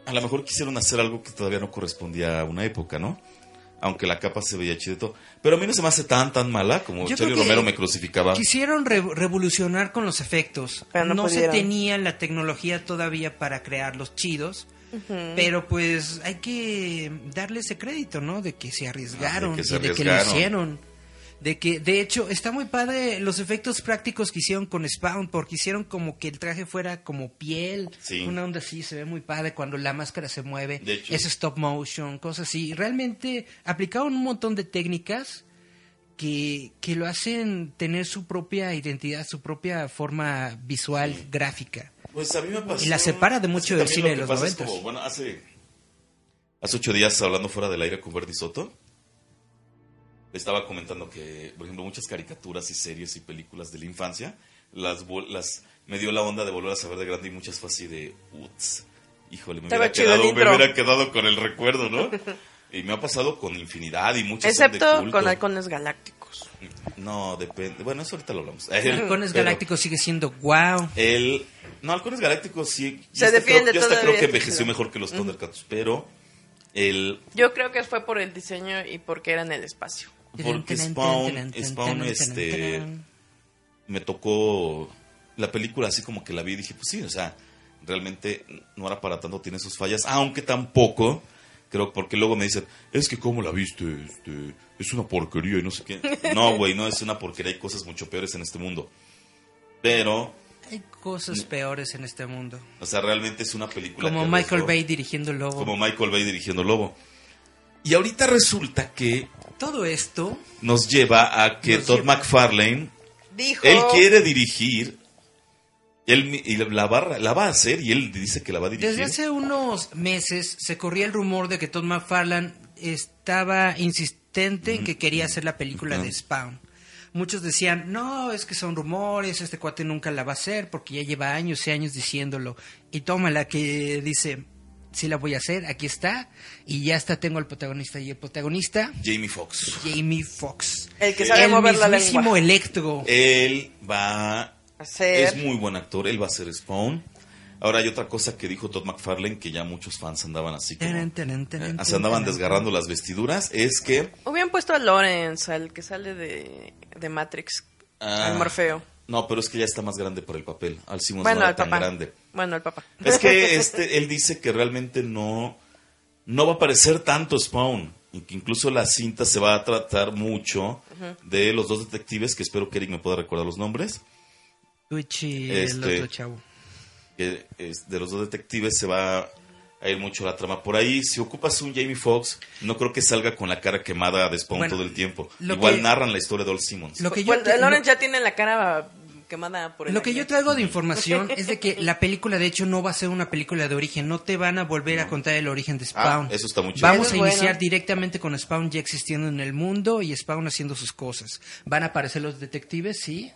A lo mejor quisieron hacer algo que todavía no correspondía a una época, ¿no? Aunque la capa se veía chido y todo. Pero a mí no se me hace tan, tan mala como Yo Charlie Romero me crucificaba. Quisieron re- revolucionar con los efectos. Pero no no se tenía la tecnología todavía para crearlos chidos. Pero pues hay que darle ese crédito, ¿no? De que se arriesgaron Ah, de que se y de que lo arriesgaron. hicieron. De que, de hecho, está muy padre los efectos prácticos que hicieron con Spawn, porque hicieron como que el traje fuera como piel, Sí. una onda así, se ve muy padre cuando la máscara se mueve, De hecho. es stop motion, cosas así. Realmente aplicaron un montón de técnicas que, que lo hacen tener su propia identidad, su propia forma visual, gráfica. Pues a mí me pasó. Y la separa de mucho del cine de los pasa es noventas. como, bueno, hace. Hace ocho días, hablando fuera del aire con Verdi Soto, estaba comentando que, por ejemplo, muchas caricaturas y series y películas de la infancia, las, las me dio la onda de volver a saber de grande y muchas fue así de. Uts, híjole, me hubiera, el quedado, me hubiera quedado con el recuerdo, ¿no? *laughs* Y me ha pasado con infinidad y muchas de Excepto culto. con halcones galácticos. No, depende. Bueno, eso ahorita lo hablamos. Halcones Pero- Galácticos sigue siendo wow. el. No, Halcones Galácticos sí. Se hasta defiende creo, yo hasta creo que envejeció mejor que los Thundercats, pero el. Yo creo que fue por el diseño y porque era en el espacio. Porque Spawn, Spawn este. me tocó la película así como que la vi y dije, pues sí, o sea, realmente no era para tanto, tiene sus fallas, aunque tampoco, creo, porque luego me dicen, es que cómo la viste, este, es una porquería y no sé qué. *laughs* No, güey, no es una porquería, hay cosas mucho peores en este mundo. Pero, Hay cosas peores en este mundo. o sea, realmente es una película. Como Michael arriesgó- Bay dirigiendo Lobo. Como Michael Bay dirigiendo Lobo. Y ahorita resulta que Todo esto nos lleva a que Todd lleva- McFarlane, Dijo. él quiere dirigir, él y la va, la va a hacer y él dice que la va a dirigir. Desde hace unos meses se corría el rumor de que Todd McFarlane estaba insistente en que quería hacer la película de Spawn. Muchos decían, no, es que son rumores, este cuate nunca la va a hacer porque ya lleva años y años diciéndolo. Y tómala que dice, sí la voy a hacer, aquí está, y ya está, tengo al protagonista. Y el protagonista, Jamie Foxx. Jamie Foxx. El que sabe el mover la lengua. Electro. Él va Hacer. Es muy buen actor, él va a ser Spawn. Ahora hay otra cosa que dijo Todd McFarlane que ya muchos fans andaban así como, eh, se andaban desgarrando las vestiduras, es que Hubieran puesto a Lawrence, al que sale de, de Matrix, Ah, al Morfeo. No, pero es que ya está más grande por el papel. Al Simmons Bueno, no era tan papá. grande. Bueno, el papá. Es que *laughs* este, él dice que realmente no, no va a aparecer tanto Spawn. Y que incluso la cinta se va a tratar mucho de los dos detectives, que espero que Eric me pueda recordar los nombres. Twitch y el Este- otro chavo. Que es- de los dos detectives se va a ir mucho la trama. Por ahí, si ocupas un Jamie Foxx, no creo que salga con la cara quemada de Spawn Bueno, todo el tiempo. Igual que- narran la historia de Old Simmons. Lo que yo Bueno, te- Lawrence ya tiene la cara quemada por el Lo que yo traigo de *laughs* información es de que la película de hecho no va a ser una película de origen, no te van a volver a contar el origen de Spawn. Ah, eso está muy chido. Vamos a bueno. iniciar directamente con Spawn ya existiendo en el mundo y Spawn haciendo sus cosas. Van a aparecer los detectives, sí,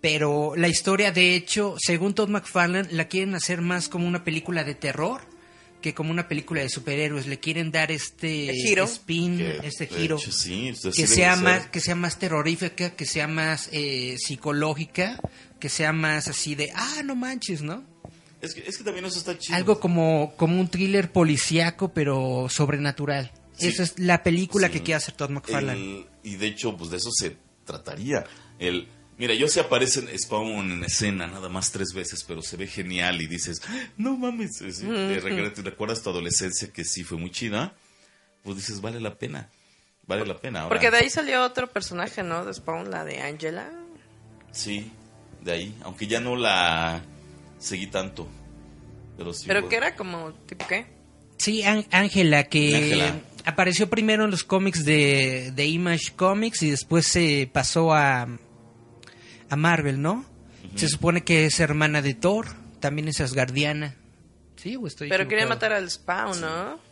pero la historia de hecho, según Todd McFarlane, la quieren hacer más como una película de terror que como una película de superhéroes. Le quieren dar este giro. spin, Que, este giro hecho, sí, pues, que sea ser. más que sea más terrorífica que sea más eh, psicológica que sea más así de ah no manches no Es que, es que también eso está chido. algo como como un thriller policíaco pero sobrenatural Sí. esa es la película Sí. que quiere hacer Todd McFarlane El- y de hecho, pues de eso se trataría. El, mira, yo sé aparece en Spawn en escena nada más tres veces, pero se ve genial y dices, no mames, es- eh, ¿te recuerdas tu adolescencia que sí fue muy chida? Pues dices, vale la pena, vale la pena. Ahora, Porque de ahí salió otro personaje, ¿no? De Spawn, la de Angela. Sí, de ahí, aunque ya no la seguí tanto. Pero sí. Pero que era como, ¿tipo qué? sí Án- Ángela que apareció primero en los cómics de, de Image Comics y después se pasó a a Marvel no se supone que es hermana de Thor también es asgardiana sí o estoy Pero quería matar al Spawn, ¿no?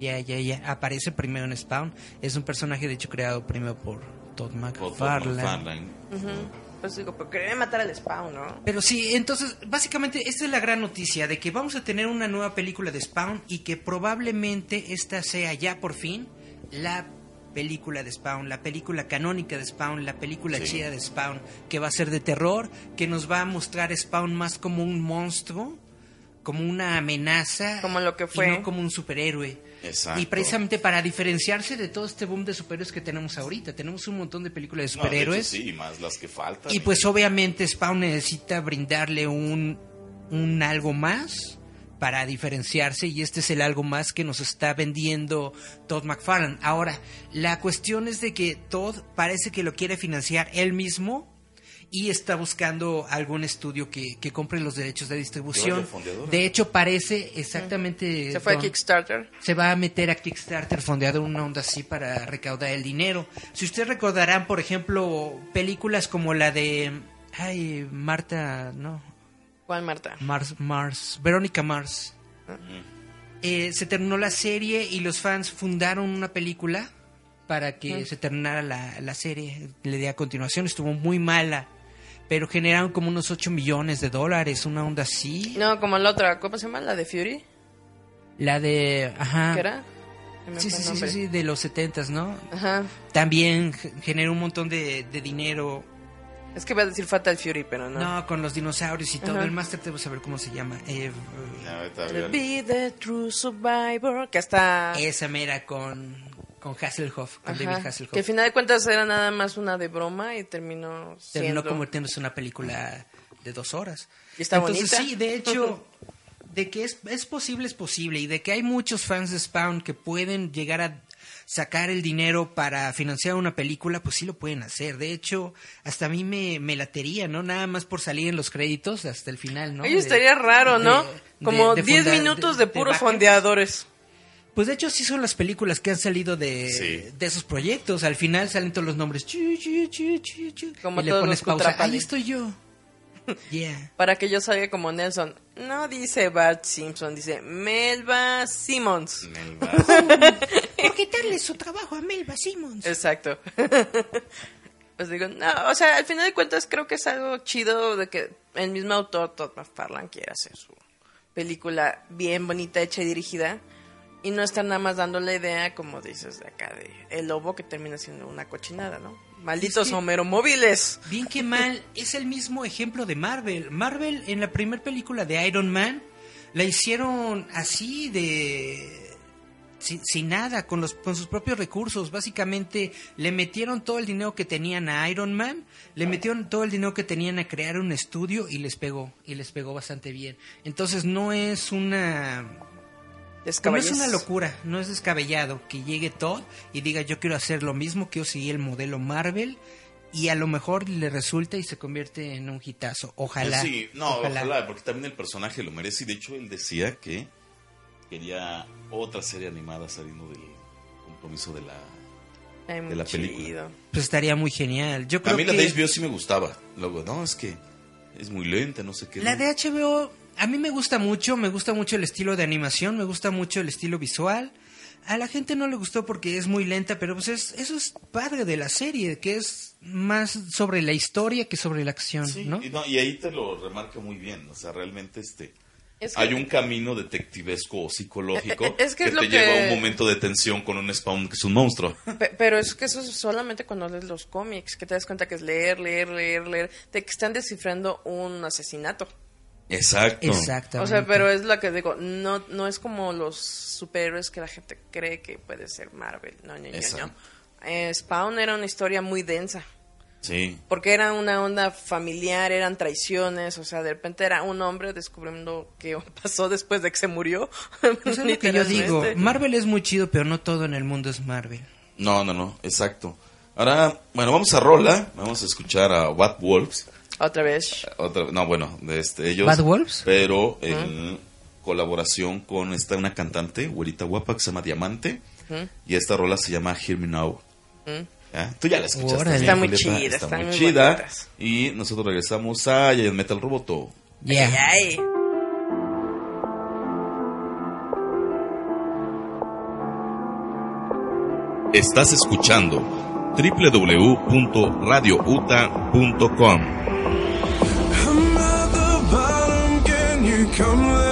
Ya, ya, ya. Aparece primero en Spawn. Es un personaje, de hecho, creado primero por Todd McFarlane. McFarlane. Pues digo, pero quería matar al Spawn, ¿no? Pero sí, entonces, básicamente, esta es la gran noticia de que vamos a tener una nueva película de Spawn y que probablemente esta sea ya por fin la película de Spawn, la película canónica de Spawn, la película Sí. chida de Spawn, que va a ser de terror, que nos va a mostrar Spawn más como un monstruo, como una amenaza, Como lo que y fue. no como un superhéroe. Exacto. Y precisamente para diferenciarse de todo este boom de superhéroes que tenemos ahorita, tenemos un montón de películas de No, de hecho, superhéroes. sí, más las que faltan. Y pues obviamente Spawn necesita brindarle un, un algo más para diferenciarse y este es el algo más que nos está vendiendo Todd McFarlane. Ahora, la cuestión es de que Todd parece que lo quiere financiar él mismo y está buscando algún estudio que, que compre los derechos de distribución. De hecho, parece exactamente... Se fue a Kickstarter. se va a meter a Kickstarter fondeado una onda así para recaudar el dinero. Si ustedes recordarán, por ejemplo, películas como la de ay, Marta, no, ¿Cuál, Marta? Mars Mars, Verónica Mars. Eh, se terminó la serie y los fans fundaron una película para que se terminara la, la serie. Le di a continuación, estuvo muy mala, pero generaron como unos 8 millones de dólares, una onda así. No, como la otra. ¿Cómo se llama? ¿La de Fury? La de, ajá. ¿Qué era? Sí, sí, sí, sí, de los setentas, ¿no? Ajá. También ge- generó un montón de, de dinero. Es que iba a decir Fatal Fury, pero no. No, con los dinosaurios y todo. Ajá. El Master debo saber cómo se llama. Eh, ver. Be the true survivor. Que hasta... esa mera con, con Hasselhoff, con Ajá, David Hasselhoff. que al final de cuentas era nada más una de broma y terminó terminó convirtiéndose en una película de dos horas. Y está Entonces, bonita. sí, de hecho, *laughs* de que es, es posible, es posible. Y de que hay muchos fans de Spawn que pueden llegar a sacar el dinero para financiar una película, pues sí lo pueden hacer. De hecho, hasta a mí me, me latería, ¿no? Nada más por salir en los créditos hasta el final, ¿no? De- estaría raro, ¿no? de- Como de- de 10 fonda- minutos de, puros fondeadores. Pues de hecho sí son las películas que han salido de, Sí. de esos proyectos. Al final salen todos los nombres. Chu, chu, chu, chu, chu, Como y le pones pausa. Ahí estoy yo. Yeah. *laughs* Para que yo salga como Nelson. No dice Bart Simpson, dice Melba Simmons. Melba. *laughs* ¿Por qué darle su trabajo a Melba Simmons? Exacto. *laughs* pues digo, no, o sea, al final de cuentas creo que es algo chido de que el mismo autor, Todd McFarlane, quiera hacer su película bien bonita, hecha y dirigida. Y no estar nada más dando la idea, como dices, de acá, de el lobo que termina siendo una cochinada, ¿no? Malditos Es que- Homero móviles. Bien que mal, es el mismo ejemplo de Marvel. Marvel en la primera película de Iron Man la hicieron así de sin, sin nada, con los con sus propios recursos. Básicamente le metieron todo el dinero que tenían a Iron Man, le metieron todo el dinero que tenían a crear un estudio y les pegó y les pegó bastante bien. Entonces no es una no es una locura, no es descabellado que llegue Todd y diga yo quiero hacer lo mismo, quiero seguir el modelo Marvel y a lo mejor le resulta y se convierte en un hitazo. Ojalá. Sí, no, ojalá. porque también el personaje lo merece. Y de hecho, él decía que quería otra serie animada saliendo del compromiso de la. Ay, de la película. chido. Pues estaría muy genial. Yo creo A mí la que de HBO sí me gustaba. Luego, no, es que es muy lenta, no sé qué. la de HBO a mí me gusta mucho, me gusta mucho el estilo de animación, me gusta mucho el estilo visual. A la gente no le gustó porque es muy lenta, pero pues es, eso es padre de la serie, que es más sobre la historia que sobre la acción, Sí, ¿no? y, no, y ahí te lo remarca muy bien. O sea, realmente este. Es que- Hay un camino detectivesco o psicológico Eh, eh, es que es te lo que- lleva a un momento de tensión con un spawn que es un monstruo. Pe- Pero es que eso es solamente cuando lees los cómics, que te das cuenta que es leer, leer, leer, leer, de que están descifrando un asesinato. Exacto. Exactamente. O sea, pero es lo que digo, no, no es como los superhéroes que la gente cree que puede ser Marvel. No, no, no. Eh, Spawn era una historia muy densa, Sí. porque era una onda familiar, eran traiciones, o sea, de repente era un hombre descubriendo qué pasó después de que se murió. Pues es lo que yo digo. Marvel es muy chido, pero no todo en el mundo es Marvel. No, no, no, exacto. Ahora, bueno, vamos a Rola, vamos a escuchar a What Wolves. Otra vez. Otra, no, bueno, de este, ellos. ¿Bad Wolves? Pero en colaboración con esta, una cantante, güerita guapa, que se llama Diamante. Y esta rola se llama Hear Me Now. Tú ya la escuchaste. Está muy chida, Está están muy muy chida. bonitas. Y nosotros regresamos a Giant Metal Roboto. Yeah. Ay, ay. Estás escuchando www.radiouta.com.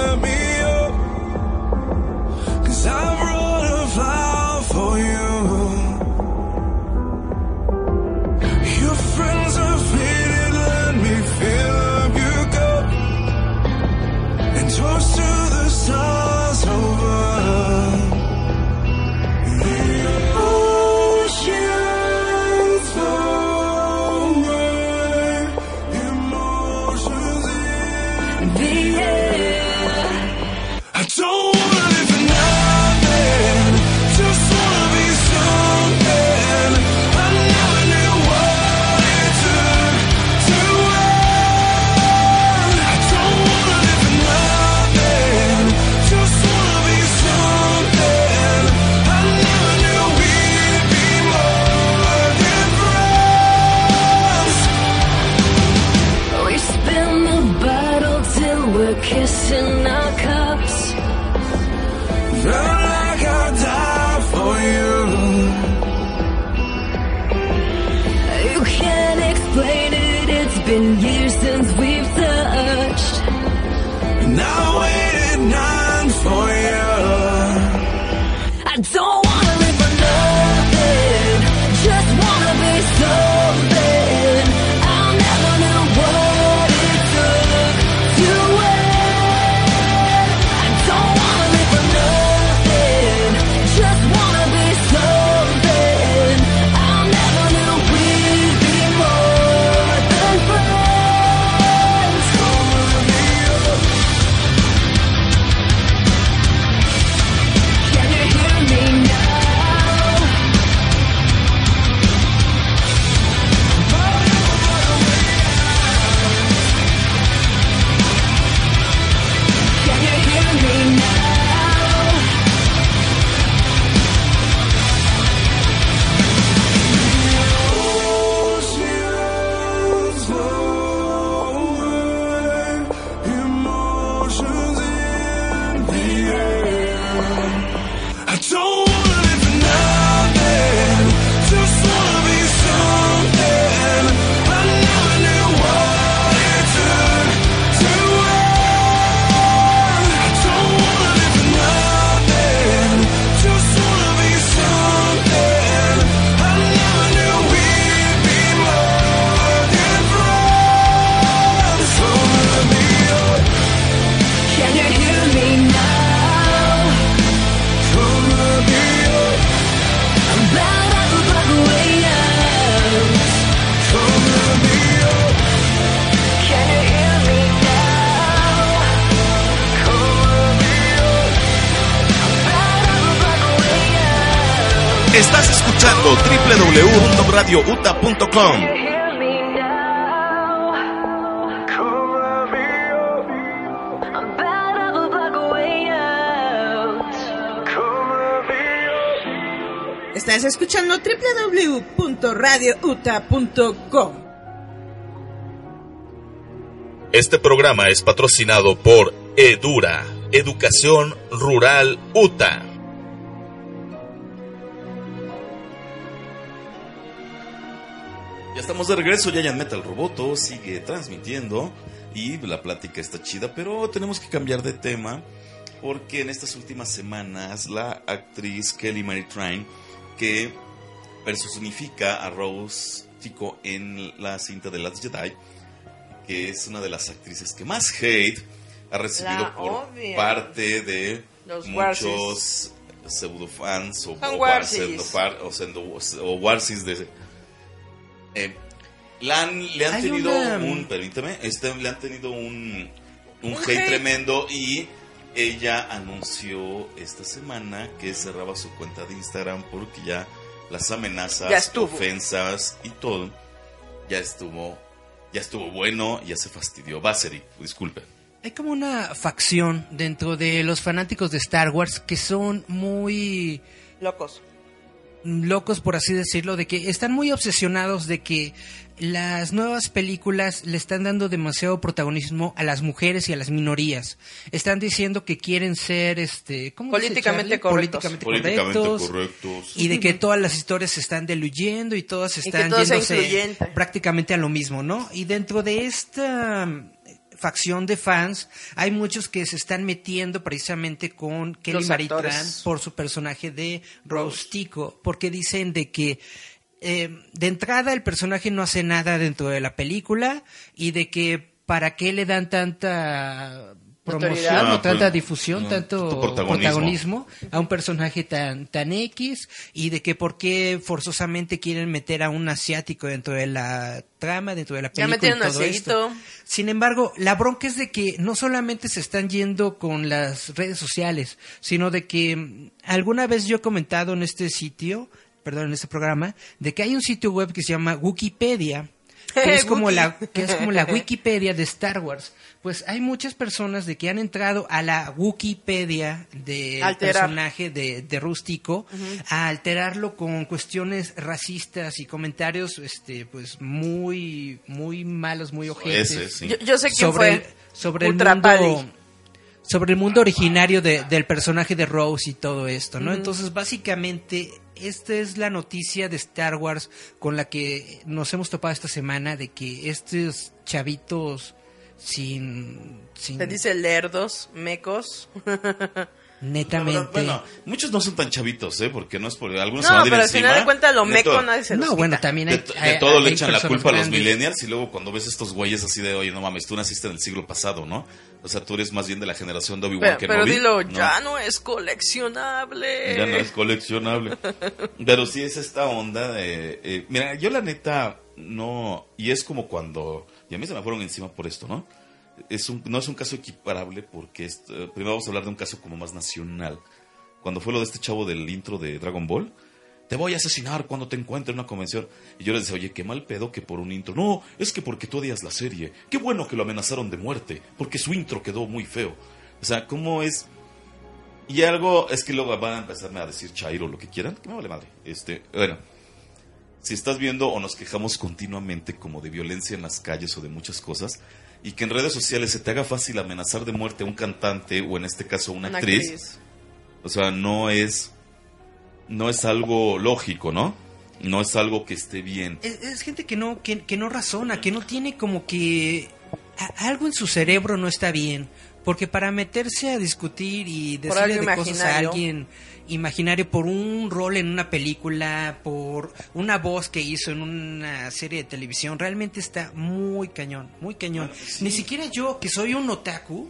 out. Estás escuchando www.radiouta.com. Este programa es patrocinado por Edura, Educación Rural UTA. Ya estamos de regreso, Giant Metal Roboto sigue transmitiendo y la plática está chida, pero tenemos que cambiar de tema porque en estas últimas semanas la actriz Kelly Mary Tran, que personifica a Rose Tico en la cinta de Last Jedi, que es una de las actrices que más hate ha recibido La por parte de Los muchos pseudofans o, Son o, o pseudo- o warsis de eh, la han- le han Hay tenido una- un permíteme este, le han tenido un un, Un hate, hate. tremendo y ella anunció esta semana que cerraba su cuenta de Instagram porque ya las amenazas, Ya estuvo. ofensas y todo ya estuvo ya estuvo bueno, ya se fastidió. Baseri, disculpe. Hay como una facción dentro de los fanáticos de Star Wars que son muy Locos. Locos, por así decirlo, de que están muy obsesionados de que las nuevas películas le están dando demasiado protagonismo a las mujeres y a las minorías. Están diciendo que quieren ser, este, ¿cómo dice Políticamente correctos. Políticamente, Políticamente correctos. correctos. Y de que todas las historias se están diluyendo y todas están sea yéndose prácticamente a lo mismo, ¿no? Y dentro de esta facción de fans hay muchos que se están metiendo precisamente con Kelly Los Marie actores. Tran por su personaje de Rose Tico, porque dicen de que eh, de entrada el personaje no hace nada dentro de la película y de que para qué le dan tanta promoción o Ah, tanta pues, difusión, no, tanto protagonismo. protagonismo a un personaje tan tan X y de que por qué forzosamente quieren meter a un asiático dentro de la trama, dentro de la Ya película metieron y a todo esto. Sin embargo, la bronca es de que no solamente se están yendo con las redes sociales, sino de que mm, alguna vez yo he comentado en este sitio, perdón, en este programa, de que hay un sitio web que se llama Wikipedia, que es *laughs* como la que es como la Wikipedia de Star Wars. Pues hay muchas personas de que han entrado a la Wikipedia del Alterar. personaje de, de Rústico a alterarlo con cuestiones racistas y comentarios este pues muy muy malos, muy ojetes Ese, sí. Yo, yo sé quién sobre el, fue. sobre el Ultra mundo Pali. sobre el mundo originario de- del personaje de Rose y todo esto, ¿no? Entonces, básicamente, esta es la noticia de Star Wars con la que nos hemos topado esta semana de que estos chavitos sin, sin Te dice lerdos, mecos. *laughs* netamente Bueno, muchos no son tan chavitos, ¿eh? Porque no es por algunos se No, van a ir pero al encima. final de cuentas lo De meco todo- nadie se los no, bueno, también De, hay, de hay- todo le hay echan la culpa a los millennials y luego cuando ves estos güeyes así de, oye, no mames, tú naciste en el siglo pasado, ¿no? O sea, tú eres más bien de la generación de Obi-Wan Pero, que pero Novi, dilo, ¿no? ya no es coleccionable. Ya no es coleccionable. *laughs* Pero sí es esta onda de... eh, mira, yo la neta no... Y es como cuando... Y a mí se me fueron encima por esto, ¿no? Es un, no es un caso equiparable porque... eh, primero vamos a hablar de un caso como más nacional. Cuando fue lo de este chavo del intro de Dragon Ball. Te voy a asesinar cuando te encuentre en una convención. Y yo les decía, oye, qué mal pedo que por un intro. No, es que porque tú odias la serie. Qué bueno que lo amenazaron de muerte. Porque su intro quedó muy feo. O sea, ¿cómo es...? Y algo es que luego van a empezarme a decir Chairo lo que quieran, que me vale madre. Este, bueno, si estás viendo o nos quejamos continuamente como de violencia en las calles o de muchas cosas, y que en redes sociales se te haga fácil amenazar de muerte a un cantante o en este caso a una, Una actriz, actriz. o sea, no es no es algo lógico, ¿no? No es algo que esté bien. Es, es gente que no, que, que no razona, que no tiene como que a- algo en su cerebro no está bien. Porque para meterse a discutir y decirle de cosas a alguien imaginario por un rol en una película, por una voz que hizo en una serie de televisión, realmente está muy cañón, muy cañón. Ni siquiera yo, que soy un otaku,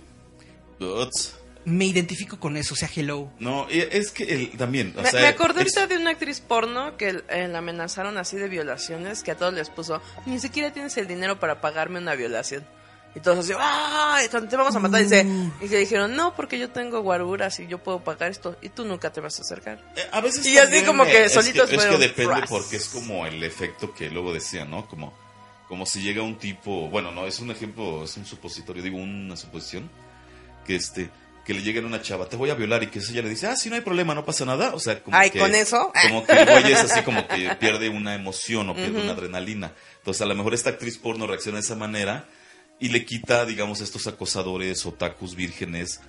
Uts. me identifico con eso, o sea, hello. No, es que el, también, o Me, sea, me acordé es- ahorita de una actriz porno que eh, la amenazaron así de violaciones, que a todos les puso, ni siquiera tienes el dinero para pagarme una violación. Y todos así, ¡ah! y Te vamos a matar. Y, dice, Mm. y que dijeron, no, porque yo tengo guaruras y yo puedo pagar esto. Y tú nunca te vas a acercar. Eh, A veces Y así como que eh, es solitos que, es que depende ¡fras! porque es como el efecto que luego decía, ¿no? Como, como si llega un tipo, bueno, no, es un ejemplo, es un supositorio, digo, una suposición, que este, que le lleguen a una chava, te voy a violar y que ella le dice, ah, sí, no hay problema, no pasa nada. O sea, como Ay, que, ¿con eso? Como que el güey es así como que *laughs* pierde una emoción o pierde una adrenalina. Entonces, a lo mejor esta actriz porno reacciona de esa manera y le quita, digamos, estos acosadores, otakus vírgenes,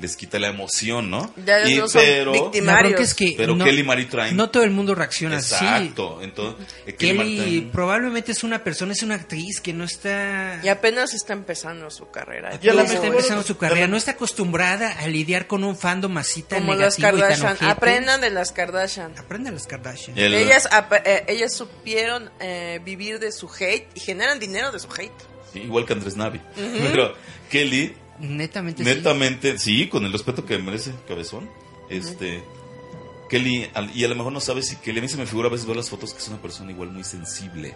les quita la emoción, ¿no? Ya y, no son pero, victimarios. es que pero no, Kelly Marie Tran no todo el mundo reacciona así. Exacto. Entonces, eh, Kelly Kelly probablemente es una persona, es una actriz que no está... Y apenas está empezando su carrera. Y a la está mejor- empezando su carrera, no está acostumbrada a lidiar con un fandom así tan Como las negativo y tan Kardashian. Aprendan de las Kardashian. Aprendan las Kardashian. El- Ellas, eh, ellas supieron eh, vivir de su hate y generan dinero de su hate. Igual que Andrés Navi. Pero Kelly, Netamente, sí. netamente, sí. con el respeto que merece Cabezón, este. Kelly, y a lo mejor no sabes si Kelly, a mí se me figura a veces ver las fotos que es una persona igual muy sensible.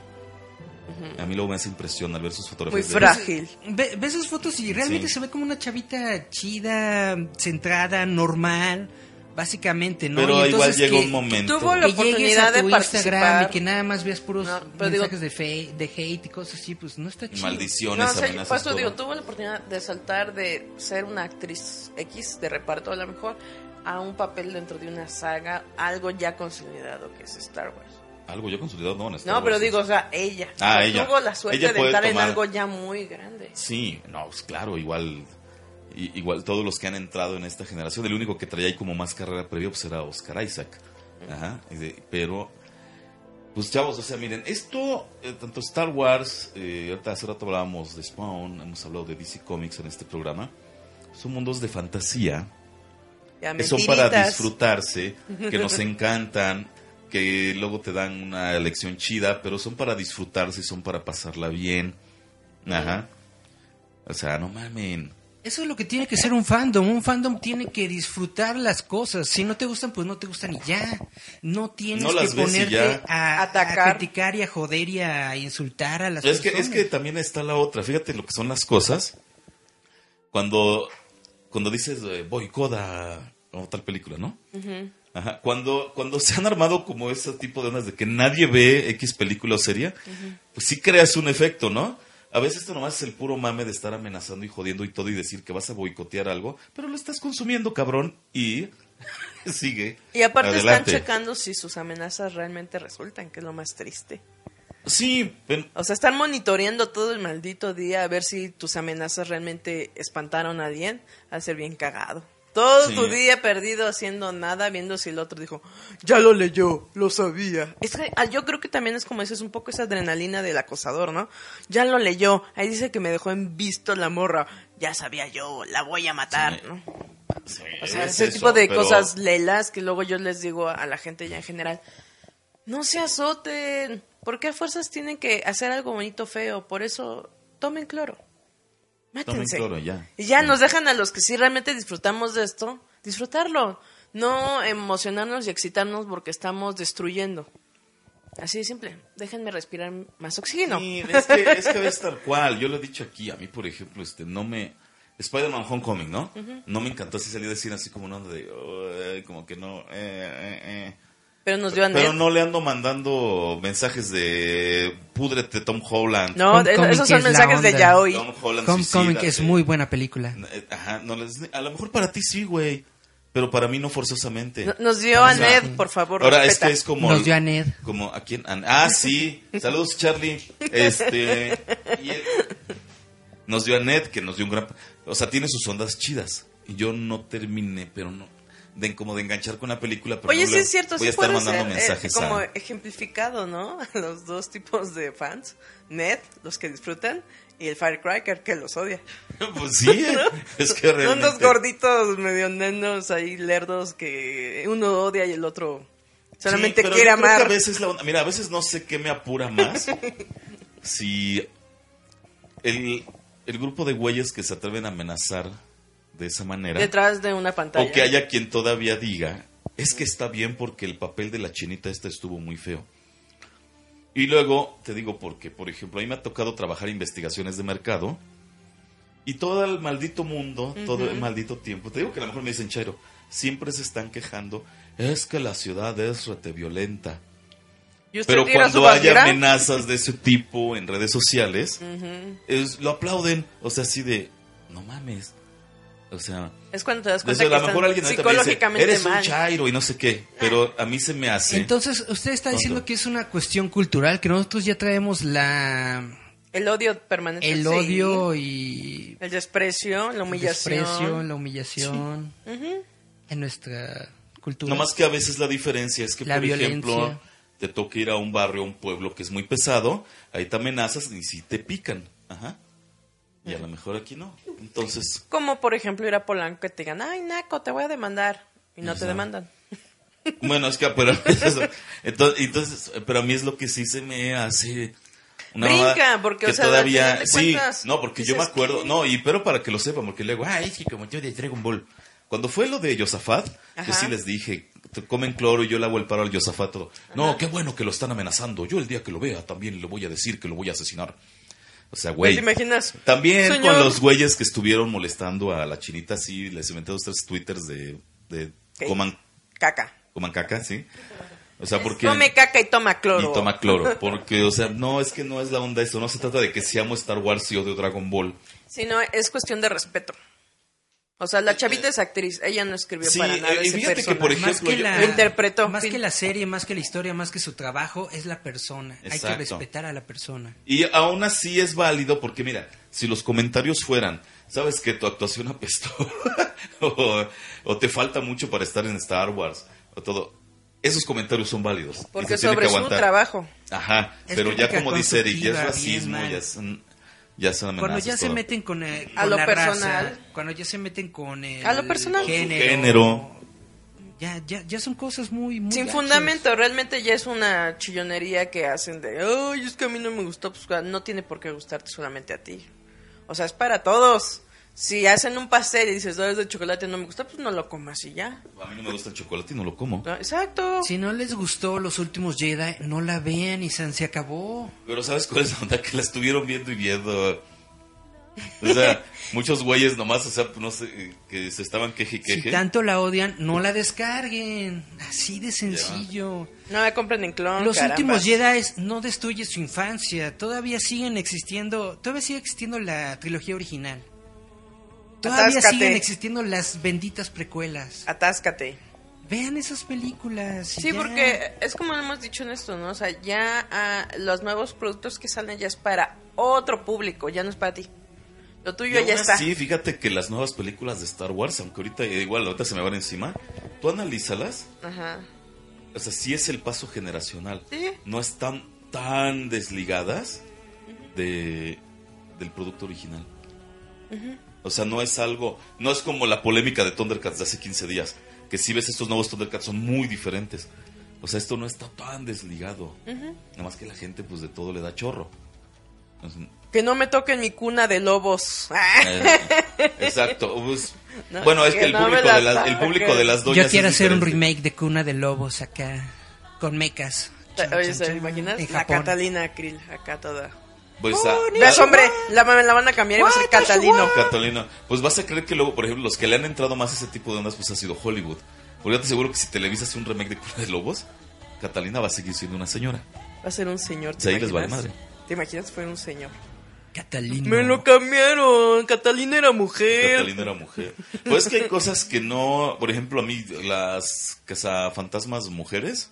A mí luego me hace impresión al ver sus Muy fotografías. de- frágil. Ve, ves sus fotos y realmente Sí. se ve como una chavita chida, centrada, normal, básicamente, ¿no? Pero Y igual entonces llega que- un momento. tuvo la oportunidad a de participar. y que nada más veas puros No, pero digo- mensajes de, fe, de hate y cosas así, pues no está chido. Maldiciones, No, o sea, amenazas. por eso todo. digo, tuvo la oportunidad de saltar de ser una actriz X de reparto a lo mejor a un papel dentro de una saga, algo ya consolidado que es Star Wars. Algo yo consolidado, no, en Star No, pero Wars. digo, o sea, ella. Ah, O sea, ella. Tuvo la suerte Ella de estar en tomar- algo ya muy grande. Sí, no, pues claro, igual. Igual todos los que han entrado en esta generación, el único que traía ahí como más carrera previa pues era Oscar Isaac. Ajá, de- pero, pues chavos, o sea, miren, esto, eh, tanto Star Wars, eh, ahorita hace rato hablábamos de Spawn, hemos hablado de DC Comics en este programa, son mundos de fantasía Ya, que son para disfrutarse, que nos *laughs* encantan, que luego te dan una lección chida, pero son para disfrutarse, son para pasarla bien. Ajá. O sea, no mamen. Eso es lo que tiene que ser un fandom. Un fandom tiene que disfrutar las cosas. Si no te gustan, pues no te gustan y ya. No tienes No que ponerte a, Atacar. a criticar y a joder y a insultar a las Es que, personas. es que también está la otra. Fíjate lo que son las cosas. Cuando, cuando dices eh, boicot a, a tal película, ¿no? Ajá. Cuando, cuando se han armado como ese tipo de ondas de que nadie ve X película o serie, pues sí creas un efecto, ¿no? A veces esto nomás es el puro mame de estar amenazando y jodiendo y todo y decir que vas a boicotear algo, pero lo estás consumiendo, cabrón, y *laughs* sigue. Y aparte Adelante. están checando si sus amenazas realmente resultan, que es lo más triste. Sí, pero, O sea, están monitoreando todo el maldito día a ver si tus amenazas realmente espantaron a alguien. Al ser bien cagado. Todo Sí. tu día perdido haciendo nada, viendo si el otro dijo, ya lo leyó, lo sabía. Es que, ah, yo creo que también es como dices, un poco esa adrenalina del acosador, ¿no? Ya lo leyó. Ahí dice que me dejó en visto la morra. Ya sabía yo, la voy a matar, Sí. ¿no? sí, O sea, es ese eso, tipo de pero- cosas lelas que luego yo les digo a la gente ya en general. No se azoten. ¿Por qué a fuerzas tienen que hacer algo bonito feo? Por eso, tomen cloro. Mátense. cloro, ya. Y ya Sí. nos dejan a los que sí realmente disfrutamos de esto, disfrutarlo. No emocionarnos y excitarnos porque estamos destruyendo. Así de simple. Déjenme respirar más oxígeno. Sí, es que, es que es *laughs* tal cual. Yo lo he dicho aquí. A mí, por ejemplo, este, no me. Spider-Man Homecoming, ¿no? No me encantó así salir a decir así como una onda de. Como que no. eh, eh, eh. Pero nos dio a Pero Ned. no le ando mandando mensajes de. Púdrete, Tom Holland. No, Homecoming, esos son es mensajes de yaoi. Tom Holland. Homecoming, que es muy buena película. Eh, Ajá, no les- a lo mejor para ti sí, güey. Pero para mí no forzosamente. No- Nos dio a Ned, por favor. Ahora es respeta. que es como. Nos dio a Ned. Como a quién. Ah, sí. Saludos, Charlie. Este. *laughs* y él- nos dio a Ned, que nos dio un gran. O sea, tiene sus ondas chidas. Y yo no terminé, pero no. De, como de enganchar con la película. Pero Oye, no sí es cierto, Voy sí a estar mandando ser eh, mensajes como a. ejemplificado, ¿no? *laughs* A los dos tipos de fans. Ned, los que disfrutan, y el Firecracker, que los odia. *laughs* Pues sí, *laughs* es que Son realmente. dos gorditos medio nenos ahí, lerdos, que uno odia y el otro solamente Sí, quiere amar. a veces la mira, a veces no sé qué me apura más. si el, el grupo de güeyes que se atreven a amenazar de esa manera. Detrás de una pantalla. O que haya quien todavía diga, es que está bien porque el papel de la chinita esta estuvo muy feo. Y luego, te digo porque, por ejemplo, a mí me ha tocado trabajar investigaciones de mercado Y todo el maldito mundo, todo el maldito tiempo, te digo que a lo mejor me dicen, Chairo, siempre se están quejando, es que la ciudad es rete violenta. ¿Y usted Pero cuando hay basura? amenazas de ese tipo en redes sociales, es- lo aplauden. O sea, así de, no mames. O sea, Es cuando te das cuenta eso, que a lo mejor están alguien me dice, psicológicamente eres un mal. chairo y no sé qué. Pero a mí se me hace. Entonces, usted está diciendo Tonto. que es una cuestión cultural, que nosotros ya traemos la El odio permanente. el sí. odio y El desprecio, la el humillación. desprecio, la humillación en nuestra cultura. No más que a veces la diferencia es que, La por ejemplo, violencia. te toca ir a un barrio, a un pueblo que es muy pesado, ahí te amenazas y si te pican. Ajá. Y a lo mejor aquí no. Entonces, Como por ejemplo ir a Polanco que te digan, ay, Naco, te voy a demandar. Y no te demandan. *laughs* bueno, es que, pero, entonces, entonces, pero a mí es lo que sí se me hace una Brinca, porque, que o sea, al todavía, sí, no, porque yo me acuerdo, que- no, y pero para que lo sepan, porque luego, ay, es que como yo de Dragon Ball, cuando fue lo de Yosafat, Ajá. yo sí les dije, te comen cloro y yo le hago el paro al Yosafat todo. No, qué bueno que lo están amenazando. Yo el día que lo vea también le voy a decir que lo voy a asesinar. O sea, güey. ¿Te imaginas? También Señor. con los güeyes que estuvieron molestando a la chinita, sí, les inventé dos, tres twitters de, de ¿Qué? coman, Caca. coman caca, sí. O sea, porque... Come caca y toma cloro. Y toma cloro, porque, o sea, no, es que no es la onda eso, no se trata de que si amo Star Wars y odio Dragon Ball. Sí, no, es cuestión de respeto. O sea, la chavita es actriz, ella no escribió Sí, para nada eh, ese fíjate que, por más ejemplo, que yo- la Lo interpretó, más fin. que la serie, más que la historia, más que su trabajo, es la persona. Hay que Exacto. respetar a la persona. Y aún así es válido porque, mira, si los comentarios fueran, sabes que tu actuación apestó, *laughs* o, o te falta mucho para estar en Star Wars, o todo, esos comentarios son válidos. Porque sobre que su aguantar. trabajo. Ajá, Es pero ya como dice Eric, ya es racismo, ya mal. Son, ya son amenazas. Cuando ya se todo. meten con, eh, A lo la personal. raza, cuando ya se meten con el A lo personal. género, Género. Ya, ya, ya son cosas muy, muy Sin fundamento, realmente ya es una chillonería que hacen de, ay, es que a mí no me gustó, pues no tiene por qué gustarte solamente a ti. O sea, es para todos. Si hacen un pastel y dices, no, es de chocolate, no me gusta, pues no lo comas y ya. A mí no me gusta el chocolate y no lo como. No, exacto. Si no les gustó los últimos Jedi, no la vean y se, se acabó. Pero ¿sabes cuál es la onda? Que la estuvieron viendo y viendo. O sea, *laughs* muchos güeyes nomás, o sea, no sé, que se estaban queje y Si queje. tanto la odian, no la descarguen. Así de sencillo. No me compren en clon. Los últimos Jedi no destruye su infancia. Todavía siguen existiendo. Todavía sigue existiendo la trilogía original. Todavía Atáscate. siguen existiendo las benditas precuelas. Atáscate. Vean esas películas. Sí, ya. porque es como hemos dicho en esto, ¿no? O sea, ya ah, los nuevos productos que salen ya es para otro público, ya no es para ti. Lo tuyo ya está. así, fíjate que las nuevas películas de Star Wars, aunque ahorita igual ahorita se me van encima, tú analízalas, Ajá. o sea, sí es el paso generacional. Sí. No están tan desligadas de del producto original. O sea, no es algo, no es como la polémica de Thundercats de hace 15 días, que si ves estos nuevos Thundercats son muy diferentes. O sea, esto no está tan desligado. Nada más que la gente pues de todo le da chorro. Que no me toquen mi cuna de lobos. Eh, *laughs* exacto. pues, No, bueno, es que el no público, la de las, el público de las doñas Yo quiero es hacer un remake de Cuna de Lobos acá. Con mecas. Oye, ¿se imaginas? La. Catalina Krill, acá toda. Pues, ah, ¿Ves, hombre? La, la van a cambiar y va a ser Catalino. Catalina, pues vas a creer que luego, por ejemplo, los que le han entrado más a ese tipo de ondas, pues ha sido Hollywood. Porque yo te aseguro que si Televisa hace un remake de Cuna de Lobos, Catalina va a seguir siendo una señora. Va a ser un señor. O sea, ahí les vale imaginas? madre. ¿Te imaginas? Fue un señor. Catalina. Me lo cambiaron. Catalina era mujer. Catalina era mujer. Pues es que hay cosas que no, por ejemplo, a mí las cazafantasmas mujeres,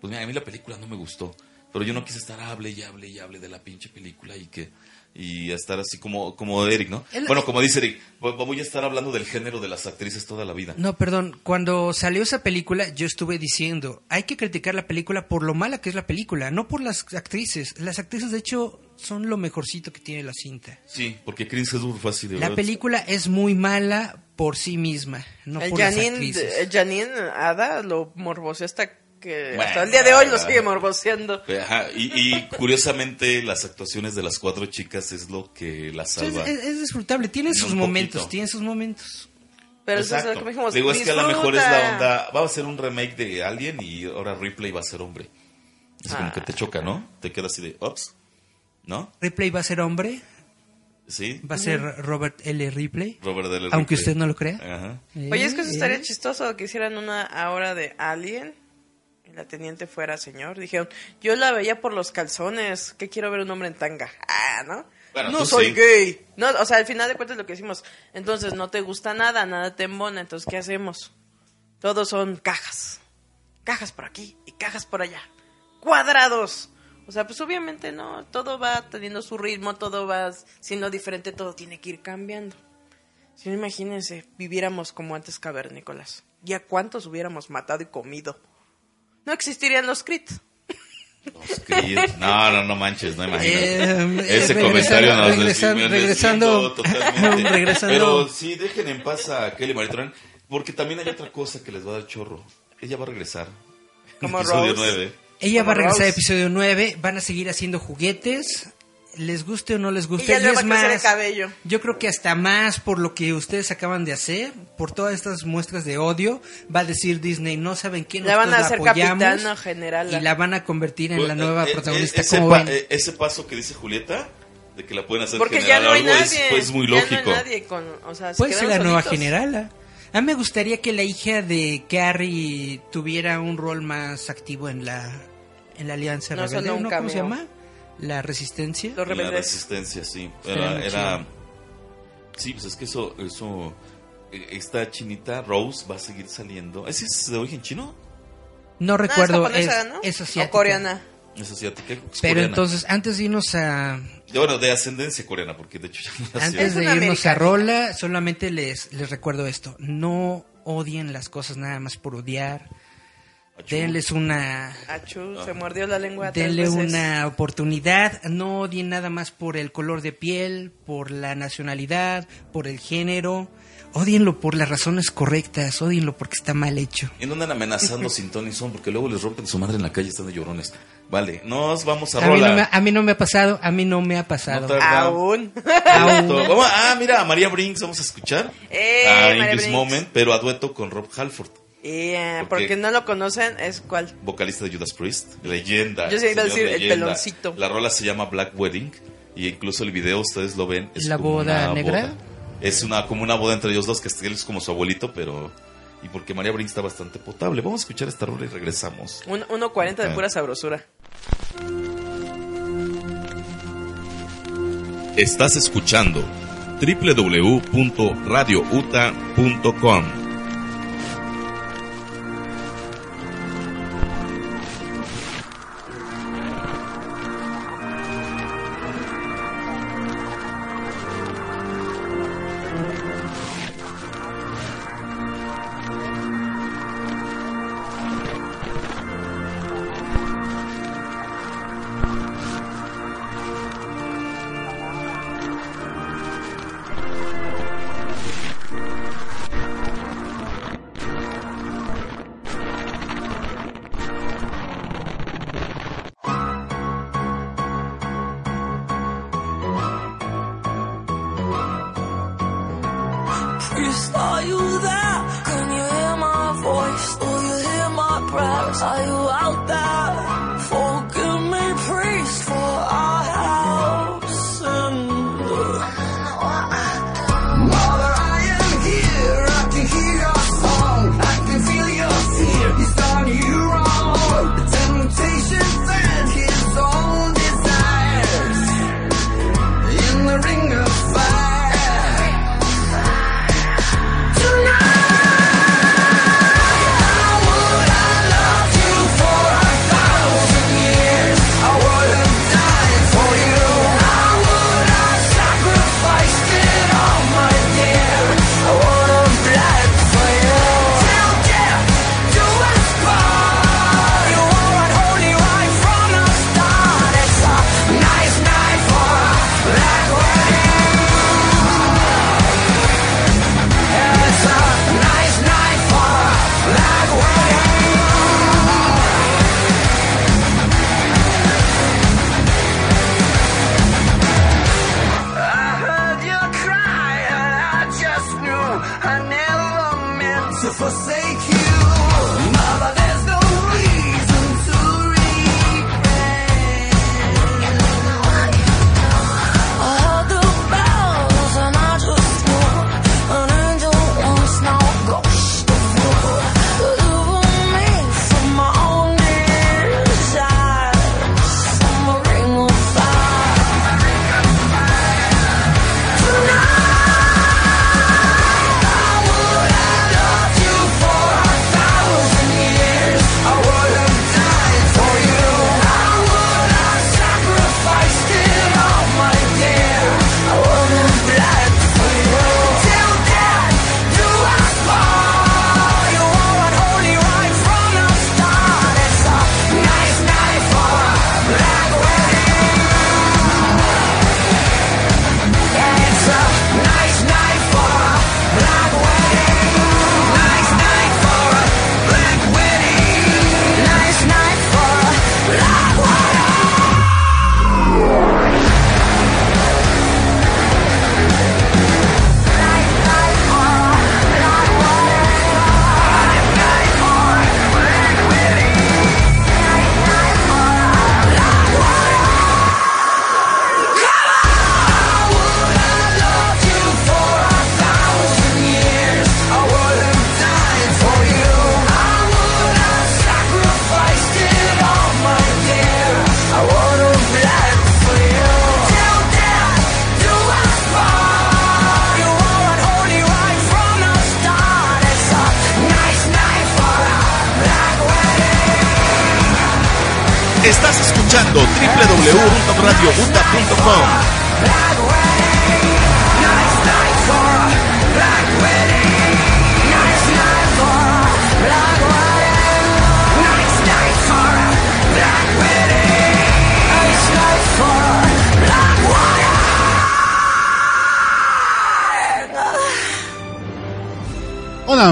pues mira, a mí la película no me gustó, pero yo no quise estar hable y hable y hable de la pinche película y que y estar así como como Eric, ¿no? El- Bueno, como dice Eric, voy a estar hablando del género de las actrices toda la vida. No, perdón. Cuando salió esa película, yo estuve diciendo, hay que criticar la película por lo mala que es la película, no por las actrices. Las actrices, de hecho, son lo mejorcito que tiene la cinta. Sí, porque Chris Hemsworth fue así de La verdad. película es muy mala por sí misma, no el por las Janine, actrices. el Janine Ada lo morboseó hasta que Bueno, hasta el día de hoy lo sigue morboseando. Ajá, y, y curiosamente las actuaciones de las cuatro chicas es lo que las Sí, es, salva. es- es disfrutable, tiene sus poquito. momentos, tiene sus momentos. Pero eso es Exacto. lo que dijimos, Digo, es que a lo mejor es la onda. Va a ser un remake de Alien y ahora Ripley va a ser hombre. Es como Ah. que te choca, ¿no? Te queda así de, ups, ¿no? Replay va a ser hombre. Sí, Va a ser Robert L. Ripley. Robert L. Aunque Ripley. usted no lo crea. Ajá. Oye, es que eso Eh, estaría eh. chistoso que hicieran una ahora de Alien la teniente fuera señor. Dijeron, yo la veía por los calzones, que quiero ver un hombre en tanga. Ah, ¿no? Bueno, no soy sí. gay. No, o sea, al final de cuentas lo que decimos, entonces no te gusta nada, nada te embona, entonces ¿qué hacemos? Todos son cajas. Cajas por aquí y cajas por allá. Cuadrados. O sea, pues obviamente no, todo va teniendo su ritmo, todo va siendo diferente, todo tiene que ir cambiando. Si no, imagínense, viviéramos como antes cavernícolas. ¿Y a cuántos hubiéramos matado y comido? No existirían los crit. Los Creed. No, no, no manches, no imagino. Eh, Ese eh, comentario nos me regresando, totalmente. regresando. Pero sí, dejen en paz a Kelly Maritrán, porque también hay otra cosa que les va a dar chorro. Ella va a regresar. Como Episodio Rose. 9. Ella va a Como regresar a episodio 9. Van a seguir haciendo juguetes. Les guste o no les guste. Y ya le y va es a crecer el más, cabello. yo creo que hasta más por lo que ustedes acaban de hacer, por todas estas muestras de odio, va a decir Disney, no saben quién La van a hacer capitana general. y la van a convertir en la Pues, nueva eh, eh, protagonista. ese, ¿Cómo pa- ven? eh, ese paso que dice Julieta, de que la pueden hacer Porque ya general no hay algo, es- nadie. pues, muy ya no hay lógico. nadie con, o sea, se Puede ser la nueva generala. A mí me gustaría que la hija de Carrie tuviera un rol más activo en la en la Alianza No Rebelde. solo un ¿no? ¿Cómo se cameo. llama? La Resistencia. Los La resistencia, sí. Era, Sí, pues es que eso, eso, eh, esta chinita Rose va a seguir saliendo. ¿Es, es de origen chino? No No, es recuerdo, japonesa, es, ¿no? es O coreana. Es asiática. es Pero coreana. entonces, antes de irnos a bueno, de ascendencia coreana, porque de hecho ya no antes Es de irnos a. Rola, solamente les les recuerdo esto, no odien las cosas nada más por odiar. Achú. Denles una Achú, se mordió la lengua tres denle veces. una oportunidad, no odien nada más por el color de piel, por la nacionalidad, por el género, odienlo por las razones correctas, odienlo porque está mal hecho. Y no andan amenazando *laughs* sin ton ni son, porque luego les rompen su madre en la calle están de llorones. Vale, nos vamos a A mí, rola. no me, a mí no me ha pasado, a mí no me ha pasado. No. Aún. Aún. Ah, mira, a María Brinks vamos a escuchar. ¡Eh, a María In This Brinks! Moment, pero a dueto con Rob Halford, Y, eh, porque no lo conocen, es cuál. vocalista de Judas Priest, leyenda. Yo sí iba a decir el peloncito. La rola se llama Black Wedding y incluso el video ustedes lo ven. Es ¿La como boda una negra? boda. Es una como una boda entre ellos dos que él es como su abuelito, pero y porque María Brinks está bastante potable. Vamos a escuchar esta rola y regresamos. Un 1.40 de Ah. pura sabrosura. Estás escuchando www.radiouta.com.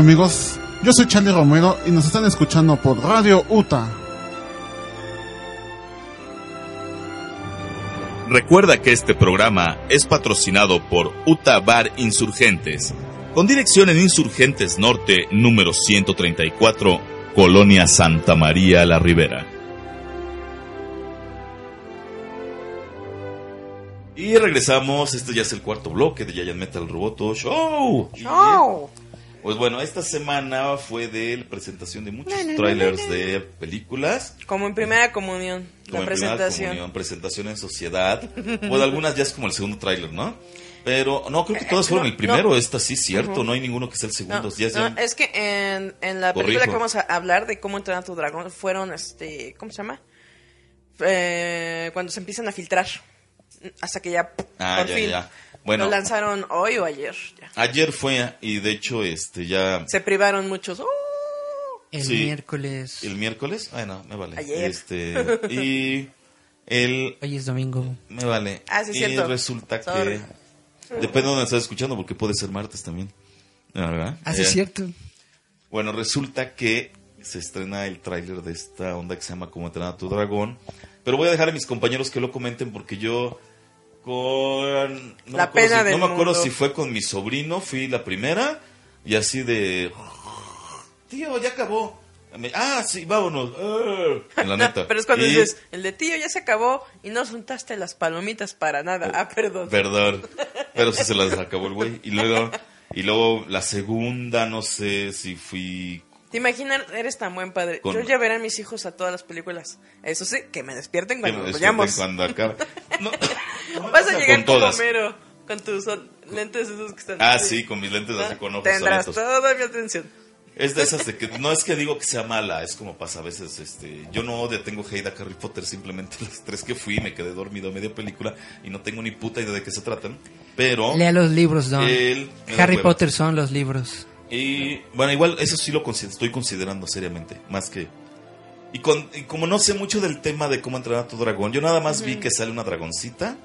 amigos, yo soy Charlie Romero y nos están escuchando por Radio UTA. Recuerda que este programa es patrocinado por Uta Bar Insurgentes, con dirección en Insurgentes Norte, número 134, Colonia Santa María La Ribera. Y regresamos, este ya es el cuarto bloque de Giant Metal Roboto Show. ¡Oh! Pues bueno, esta semana fue de la presentación de muchos trailers de películas. Como en primera comunión, Como la en primera presentación. comunión, presentación en sociedad. Bueno, algunas ya es como el segundo tráiler, ¿no? Pero no, creo que todas fueron no, el primero. no. Esta sí, cierto. No hay ninguno que sea el segundo. No, ya es que en, en la película Corrijo. que vamos a hablar de cómo entrenar a tu dragón fueron, este, ¿cómo se llama? Eh, cuando se empiezan a filtrar. Hasta que ya, Ah, por ya, fin, ya. Bueno. lo lanzaron hoy o ayer. ya. Ayer fue, y de hecho, este ya. Se privaron muchos. ¡Oh! El Sí. miércoles. El miércoles. Ay, no, me vale. Ayer. Este. *laughs* Y. El. Hoy es domingo. Me vale. Ah, sí, y cierto. resulta Sorry. que. Depende de donde estás escuchando, porque puede ser martes también. ¿verdad? Ah, sí, Eh, es cierto. Bueno, resulta que se estrena el tráiler de esta onda que se llama Como entrenar a tu dragón. Pero voy a dejar a mis compañeros que lo comenten porque yo con... No La me acuerdo pena si, del No me acuerdo si fue con mi sobrino, fui la primera y así de... Tío, ya acabó. Ah, sí, vámonos. *laughs* La neta. Pero es cuando Y- dices, el de tío ya se acabó y no juntaste las palomitas para nada. Ah, perdón. Perdón. Pero sí se las acabó el güey. Y luego, *laughs* y luego la segunda, no sé si fui ¿Te imaginas? Eres tan buen padre. Con- Yo ya veré a mis hijos a todas las películas. Eso sí, que me despierten cuando me nos vayamos. cuando acabe. No, *laughs* no me Vas a llegar con. Homero, con tus lentes esos que están Ah, así. sí, con mis lentes así con ojos Tendrás solitos. toda mi atención. Es de esas de que no es que digo que sea mala, es como pasa a veces, este, yo no odio, tengo hate a Harry Potter, simplemente *laughs* las tres que fui me quedé dormido a media película y no tengo ni puta idea de qué se tratan, pero Lea los libros, Don. Él Harry. Potter son los libros. Y bueno, igual eso sí lo estoy considerando seriamente, más que y, con, y como no sé mucho del tema de cómo entrenar a tu dragón, yo nada más vi que sale una dragoncita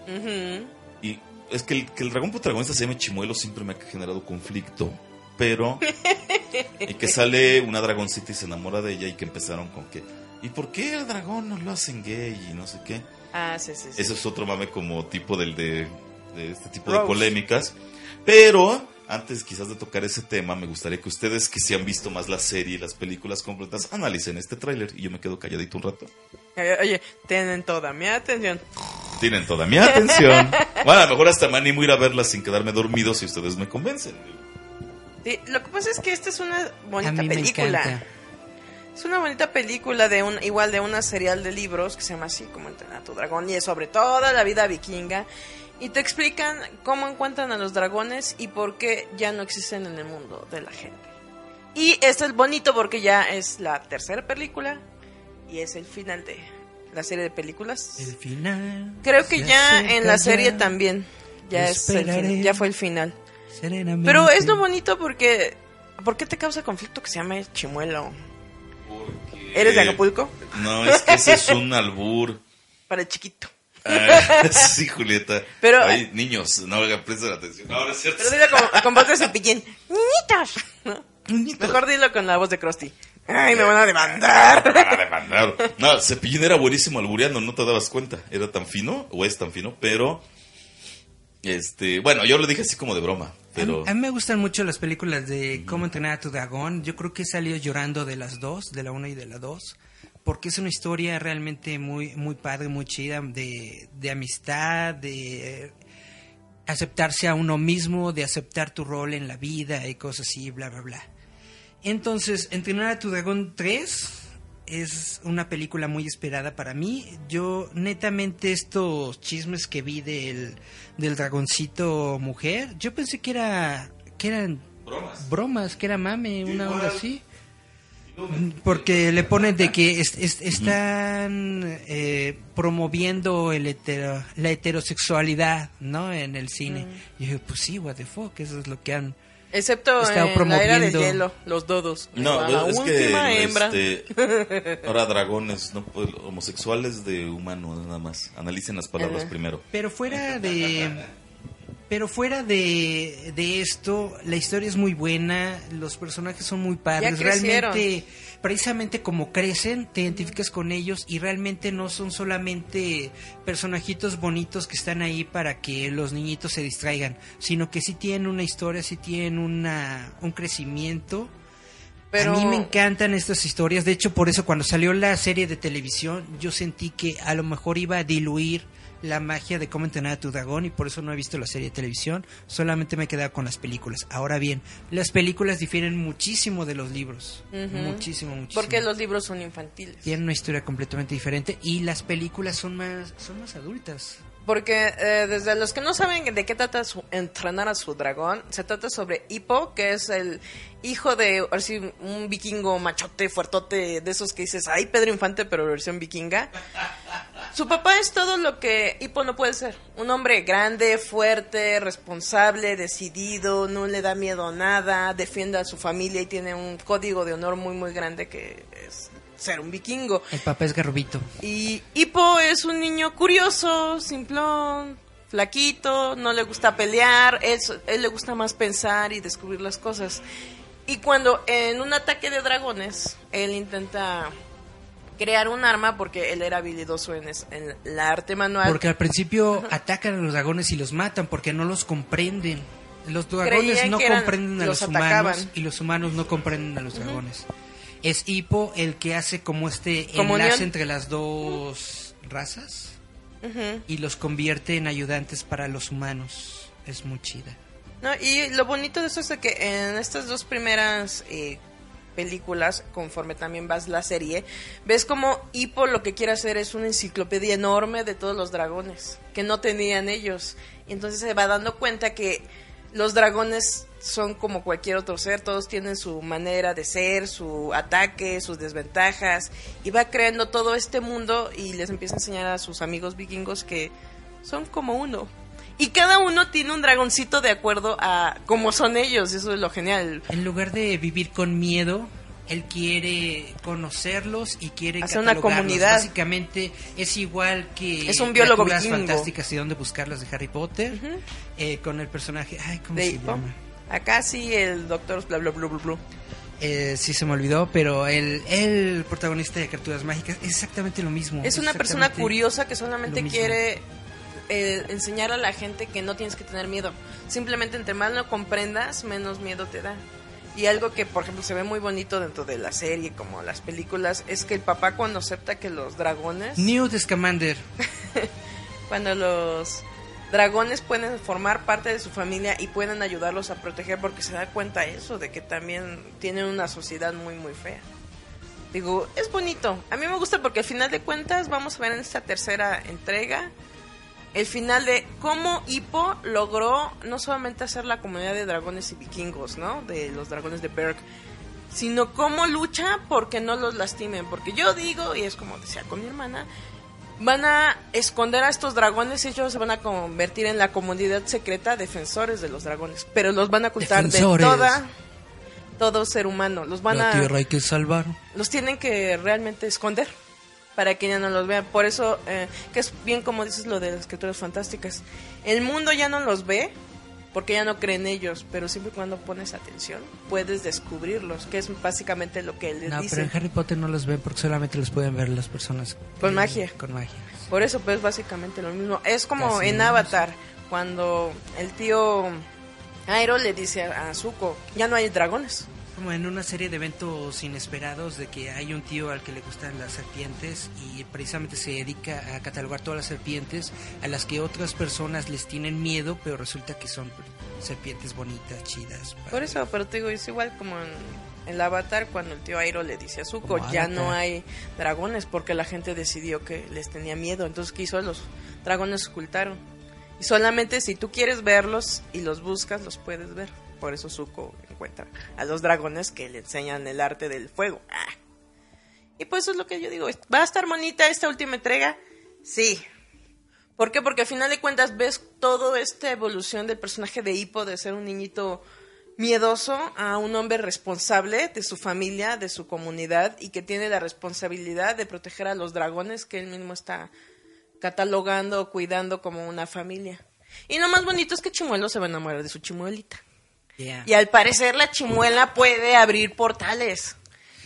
y es que el, que el dragón protagonista se llame Chimuelo siempre me ha generado conflicto. Pero. y que sale una dragoncita y se enamora de ella y que empezaron con que. ¿Y por qué el dragón no lo hacen gay? Y no sé qué. Ah, sí, sí. sí. Eso es otro mame como tipo del de, de este tipo Rose. de polémicas. Pero. Antes quizás de tocar ese tema, me gustaría que ustedes que sí han visto más la serie y las películas completas analicen este tráiler y yo me quedo calladito un rato. Oye, tienen toda mi atención. Tienen toda mi atención. Bueno, a lo mejor hasta me animo a ir a verla sin quedarme dormido si ustedes me convencen. Sí, lo que pasa es que esta es una bonita película. encanta. Es una bonita película de un igual de una serial de libros que se llama así como Entrenar a tu dragón y es sobre toda la vida vikinga y te explican cómo encuentran a los dragones y por qué ya no existen en el mundo de la gente. Y esto es bonito porque ya es la tercera película y es el final de la serie de películas. El final. Creo que ya en la serie ya, también ya es el ya fue el final. serenamente. Pero es lo bonito porque ¿por qué te causa conflicto que se llame Chimuelo? ¿Eres de Acapulco? No, es que ese es un albur. Para el chiquito. Ah, *laughs* sí, Julieta. Pero- Ay, niños, no hagan presten atención. No, no es cierto. Pero dilo con, con voz de cepillín. ¡Niñitos! ¿no? Mejor dilo con la voz de Krusty. ¡Ay, me van a demandar! Me van a demandar. No, Cepillín era buenísimo albureando, no te dabas cuenta. Era tan fino, o es tan fino, pero. Este. Bueno, yo lo dije así como de broma, pero. A mí me gustan mucho las películas de Cómo entrenar a tu dragón. Yo creo que he salido llorando de las dos, de la una y de la dos, porque es una historia realmente muy, muy padre, muy chida, de, de amistad, de eh, aceptarse a uno mismo, de aceptar tu rol en la vida y cosas así, bla, bla, bla. Entonces, Entrenar a tu dragón 3 es una película muy esperada para mí. Yo, netamente, estos chismes que vi del, del dragoncito mujer, yo pensé que era que eran Bromas. bromas, que era mame, una onda así. Porque le ponen de que es- es- están eh, promoviendo el hetero- la heterosexualidad, ¿no? En el cine. Y yo dije, pues sí, what the fuck, eso es lo que han... Excepto Estaba en la era del promoviendo- hielo, los dodos. No, la es última que hembra. este, ahora dragones, no Pues, homosexuales de humanos nada más. Analicen las palabras Ajá. primero. Pero fuera de... Pero fuera de, de esto, la historia es muy buena, los personajes son muy padres, realmente, precisamente como crecen, te identificas con ellos y realmente no son solamente personajitos bonitos que están ahí para que los niñitos se distraigan, sino que sí tienen una historia, sí tienen una, un crecimiento. Pero- A mí me encantan estas historias, de hecho por eso cuando salió la serie de televisión yo sentí que a lo mejor iba a diluir la magia de cómo entrenar a tu dragón y por eso no he visto la serie de televisión, solamente me he quedado con las películas. Ahora bien, las películas difieren muchísimo de los libros, muchísimo, muchísimo. Porque los libros son infantiles. Tienen una historia completamente diferente y las películas son más, son más adultas. Porque eh, desde los que no saben de qué trata su- entrenar a su dragón, se trata sobre Hippo, que es el hijo de un vikingo machote, fuertote, de esos que dices, ay, Pedro Infante, pero versión vikinga. Su papá es todo lo que Hippo no puede ser. Un hombre grande, fuerte, responsable, decidido, no le da miedo a nada, defiende a su familia y tiene un código de honor muy, muy grande que es ser un vikingo. El papá es Garbito. Y Hippo es un niño curioso, simplón, flaquito, no le gusta pelear, él, él le gusta más pensar y descubrir las cosas. Y cuando en un ataque de dragones, él intenta crear un arma porque él era habilidoso en, es- en la arte manual. Porque al principio atacan a los dragones y los matan porque no los comprenden. Los dragones Creían no comprenden a los los, atacaban. humanos y los humanos no comprenden a los dragones. Es Hippo el que hace como este Como enlace entre las dos razas y los convierte en ayudantes para los humanos. Es muy chida. No, y lo bonito de eso es de que en estas dos primeras eh, películas, conforme también vas la serie, ves como Hippo lo que quiere hacer es una enciclopedia enorme de todos los dragones que no tenían ellos. Y entonces se va dando cuenta que los dragones son como cualquier otro ser, todos tienen su manera de ser, su ataque, sus desventajas, y va creando todo este mundo y les empieza a enseñar a sus amigos vikingos que son como uno. Y cada uno tiene un dragoncito de acuerdo a cómo son ellos, eso es lo genial. En lugar de vivir con miedo, él quiere conocerlos y quiere Hacer una comunidad. Básicamente es igual que Es un biólogo vikingo. fantásticas y dónde buscarlas de Harry Potter eh, con el personaje, ay, ¿cómo De se Hippo. llama? Acá sí el doctor bla bla bla bla bla. Eh, sí se me olvidó, pero el, el protagonista de Criaturas Mágicas es exactamente lo mismo. Es una persona curiosa que solamente quiere eh, enseñar a la gente que no tienes que tener miedo. Simplemente entre más lo comprendas, menos miedo te da. Y algo que, por ejemplo, se ve muy bonito dentro de la serie, como las películas, es que el papá cuando acepta que los dragones... *laughs* Newt Scamander. cuando los dragones pueden formar parte de su familia y pueden ayudarlos a proteger porque se da cuenta eso de que también tienen una sociedad muy muy fea. Digo, es bonito. A mí me gusta porque al final de cuentas vamos a ver en esta tercera entrega el final de cómo Hippo logró no solamente hacer la comunidad de dragones y vikingos, ¿no? De los dragones de Berg, sino cómo lucha porque no los lastimen. Porque yo digo, y es como decía con mi hermana, van a esconder a estos dragones y ellos se van a convertir en la comunidad secreta defensores de los dragones. Pero los van a ocultar Defensores. de toda todo ser humano. Los van La a tierra hay que salvar. los tienen que realmente esconder para que ya no los vean. Por eso, eh, que es bien como dices lo de las criaturas fantásticas. El mundo ya no los ve porque ya no creen ellos, pero siempre y cuando pones atención puedes descubrirlos, que es básicamente lo que él les No, dice. pero en Harry Potter no los ven porque solamente los pueden ver las personas. Con magia. Con magia. Por eso, pues, básicamente lo mismo. Es como Casi en Avatar, cuando el tío Aero le dice a Zuko, ya no hay dragones. Como en una serie de eventos inesperados de que hay un tío al que le gustan las serpientes y precisamente se dedica a catalogar todas las serpientes a las que otras personas les tienen miedo, pero resulta que son serpientes bonitas, chidas. Por padres. eso, pero te digo, es igual como en el Avatar cuando el tío Airo le dice a Zuko, Como ya Avatar. no hay dragones porque la gente decidió que les tenía miedo. Entonces, ¿qué hizo? Los dragones ocultaron. Y solamente si tú quieres verlos y los buscas, los puedes ver. Por eso Zuko encuentra a los dragones que le enseñan el arte del fuego. Ah. Y pues eso es lo que yo digo. ¿Va a estar bonita esta última entrega? Sí. ¿Por qué? Porque al final de cuentas ves toda esta evolución del personaje de Hippo de ser un niñito miedoso a un hombre responsable de su familia, de su comunidad y que tiene la responsabilidad de proteger a los dragones que él mismo está catalogando cuidando como una familia. Y lo más bonito es que Chimuelo se va a enamorar de su chimuelita. Yeah. Y al parecer la chimuela puede abrir portales.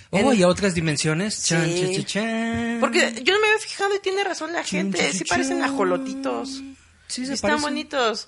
Oh, y a otras dimensiones. Chan, Sí. chan. Porque yo no me había fijado y tiene razón la gente. Sí parecen ajolotitos. Sí, se están parecen. bonitos.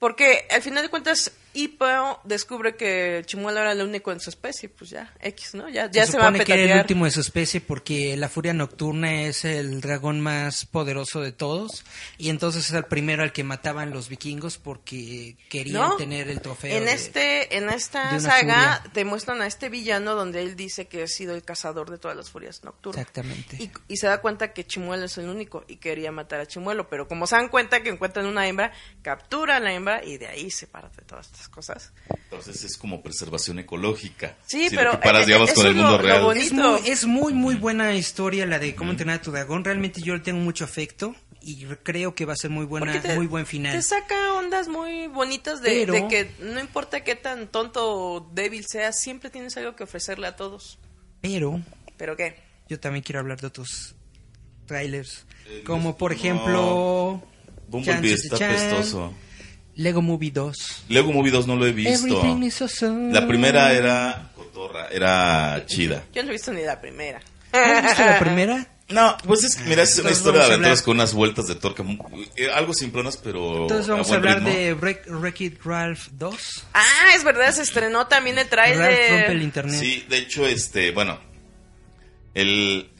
Porque al final de cuentas, Hippo descubre que Chimuelo era el único en su especie. Pues ya, X, ¿no? Ya, ya se, va a supone que era el petatear. último de su especie porque la furia nocturna es el dragón más poderoso de todos y entonces es el primero al que mataban los vikingos porque querían ¿No? tener el trofeo. En de- este, en esta saga furia. te muestran a este villano donde él dice que ha sido el cazador de todas las furias nocturnas. Exactamente. Y, y se da cuenta que Chimuelo es el único y quería matar a Chimuelo, pero como se dan cuenta que encuentran una hembra, captura a la hembra y de ahí se parte de todas estas cosas. Entonces es como preservación ecológica. Sí, Si pero, Lo comparas, eh, digamos, eso con el es lo- mundo lo real. bonito. Es muy, es muy, muy buena historia la de cómo entrenar a tu dragón. Realmente yo le tengo mucho afecto y creo que va a ser muy buena, te- muy buen final. Te saca ondas muy bonitas de, Pero- de que no importa qué tan tonto o débil seas, siempre tienes algo que ofrecerle a todos. Pero ¿Pero qué? yo también quiero hablar de otros trailers. Eh, Como por no. ejemplo... Bumblebee está chan. pestoso. Lego Movie 2. Lego Movie 2 no lo he visto. Awesome. La primera era cotorra, era chida. Yo no he visto ni la primera. ¿Has visto la primera? No, pues es, mira, es una Entonces historia de aventuras con unas vueltas de torca, mu- eh, algo simplonas, pero Entonces vamos a buen hablar ritmo. de Wreck- Wreck-It Ralph 2. Ah, es verdad, se estrenó también el Ralph rompe el trailer. internet. Sí, de hecho, este, bueno, el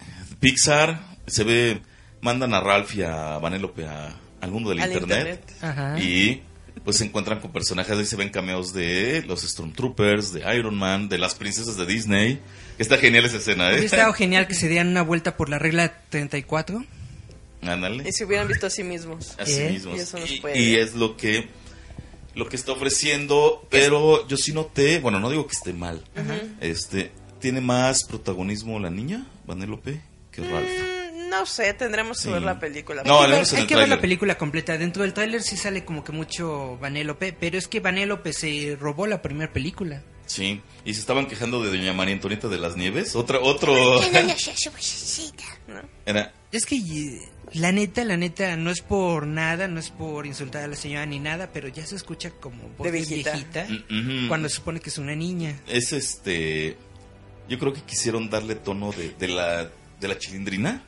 Pixar se ve, mandan a Ralph y a Vanellope a- al mundo del Al internet, internet. Ajá. y pues se encuentran con personajes, ahí se ven cameos de los Stormtroopers, de Iron Man, de las princesas de Disney. Está genial esa escena, Hubiera ¿eh? estado genial que se dieran una vuelta por la regla 34. Ándale. Y se hubieran visto a sí mismos. Así ¿Eh? mismo. Y eso y es lo que lo que está ofreciendo, pero yo sí noté, bueno, no digo que esté mal. Este, tiene más protagonismo la niña, Vanellope, que Ralph. No sé, tendremos que Sí. ver la película. No, hay que, ver, hay que ver la película completa. Dentro del tráiler sí sale como que mucho Vanellope, pero es que Vanellope se robó la primera película. Sí, y se estaban quejando de doña María Antonieta de las Nieves, otra otro *laughs* era Es que la neta, la neta, no es por nada, no es por insultar a la señora ni nada, pero ya se escucha como voz De de viejita. viejita, Mm, ujú. cuando se supone que es una niña. es este yo creo que quisieron darle tono de, de la de la chilindrina.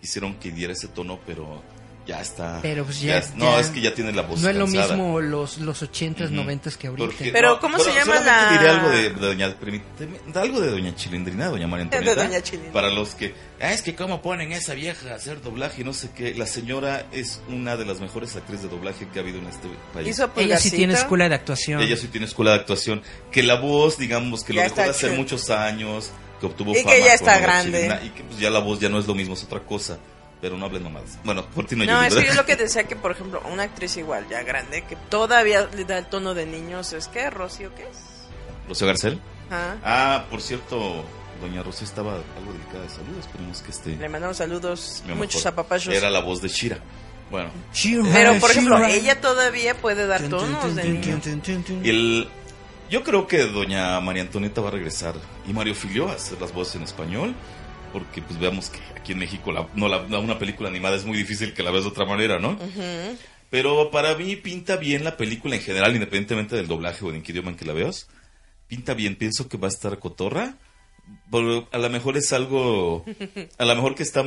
Quisieron que diera ese tono, pero ya está. Pero pues ya- no, ya- es que ya tiene la voz No es lo cansada. mismo los, los 80s, Ujú. 90s que ahorita. Porque- Pero, ¿cómo se llama la- diré algo de, de doña, permíteme, algo de doña Chilindrina, doña María De Antonieta. doña Chilindrina. Para los que, "Ah, es que cómo ponen a esa vieja a hacer doblaje y no sé qué. La señora es una de las mejores actrices de doblaje que ha habido en este país. Hizo Ella sí tiene escuela de actuación. Ella sí tiene escuela de actuación. Que la voz, digamos, que lo Ya dejó de chido. muchos años, que obtuvo Y que fama ya con está grande. Y que pues ya la voz ya no es lo mismo, es otra cosa. Pero no hablen mamadas. Bueno, por ti no, eso es lo que *laughs* decía que, por ejemplo, una actriz igual, ya grande, que todavía le da el tono de niños, ¿es que Rocío qué es? Rocío Garcel. Ah, Ah, por cierto, doña Rocío estaba algo delicada de salud. Esperemos que esté. le mandamos saludos, muchos mejor. apapachos. Era la voz de Shira. Bueno, Pero, por ejemplo, ella todavía puede dar tonos de niño. el. Yo creo que doña María Antonieta va a regresar y Mario Filio a hacer las voces en español. Porque, pues, veamos que aquí en México la- no, la- una película animada es muy difícil que la veas de otra manera, ¿no? Pero para mí pinta bien la película en general, independientemente del doblaje o en qué idioma en que la veas. Pinta bien, pienso que va a estar cotorra. Pero a lo mejor es algo. A lo mejor que está.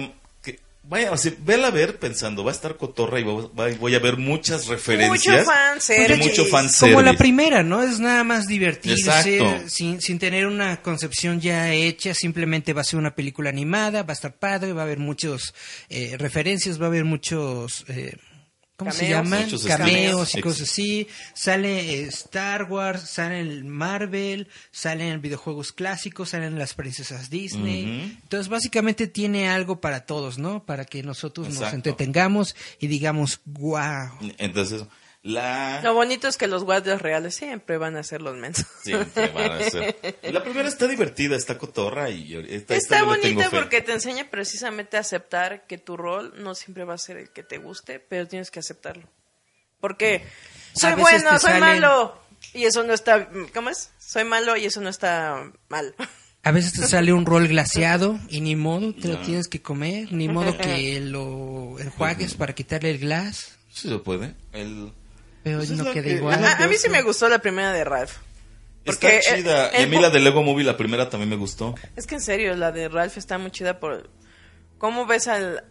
Vaya, así, vela a ver pensando, va a estar cotorra y va- voy a ver muchas referencias. Mucho fanservice. mucho Como la primera, ¿no? Es nada más divertirse Exacto. sin, sin tener una concepción ya hecha, simplemente va a ser una película animada, va a estar padre, va a haber muchos eh, referencias, va a haber muchos... eh, ¿Cómo se Cameos. llaman? Muchos Cameos y cosas así. Sale eh, Star Wars, sale el Marvel, salen videojuegos clásicos, salen las princesas Disney. Entonces, básicamente tiene algo para todos, ¿no? Para que nosotros nos entretengamos y digamos, wow. Entonces, La... Lo bonito es que los guardias reales siempre van a ser los mensos. Siempre van a ser. *laughs* La primera está divertida, está cotorra y esta, Está bonita porque te enseña precisamente a aceptar que tu rol no siempre va a ser el que te guste, pero tienes que aceptarlo. Porque soy A veces bueno, soy salen- malo. Y eso no está... ¿Cómo es? Soy malo y eso no está mal. A veces te sale un rol glaseado y ni modo, te lo tienes que comer, ni modo que *laughs* lo enjuagues para quitarle el glass, Sí se puede. El... pero Pues es no lo queda que- igual. A, a mí sí me gustó la primera de Ralph. Está Porque, chida. eh, y a mí la de Lego Movie, la primera también me gustó. Es que en serio, la de Ralph está muy chida por cómo ves al,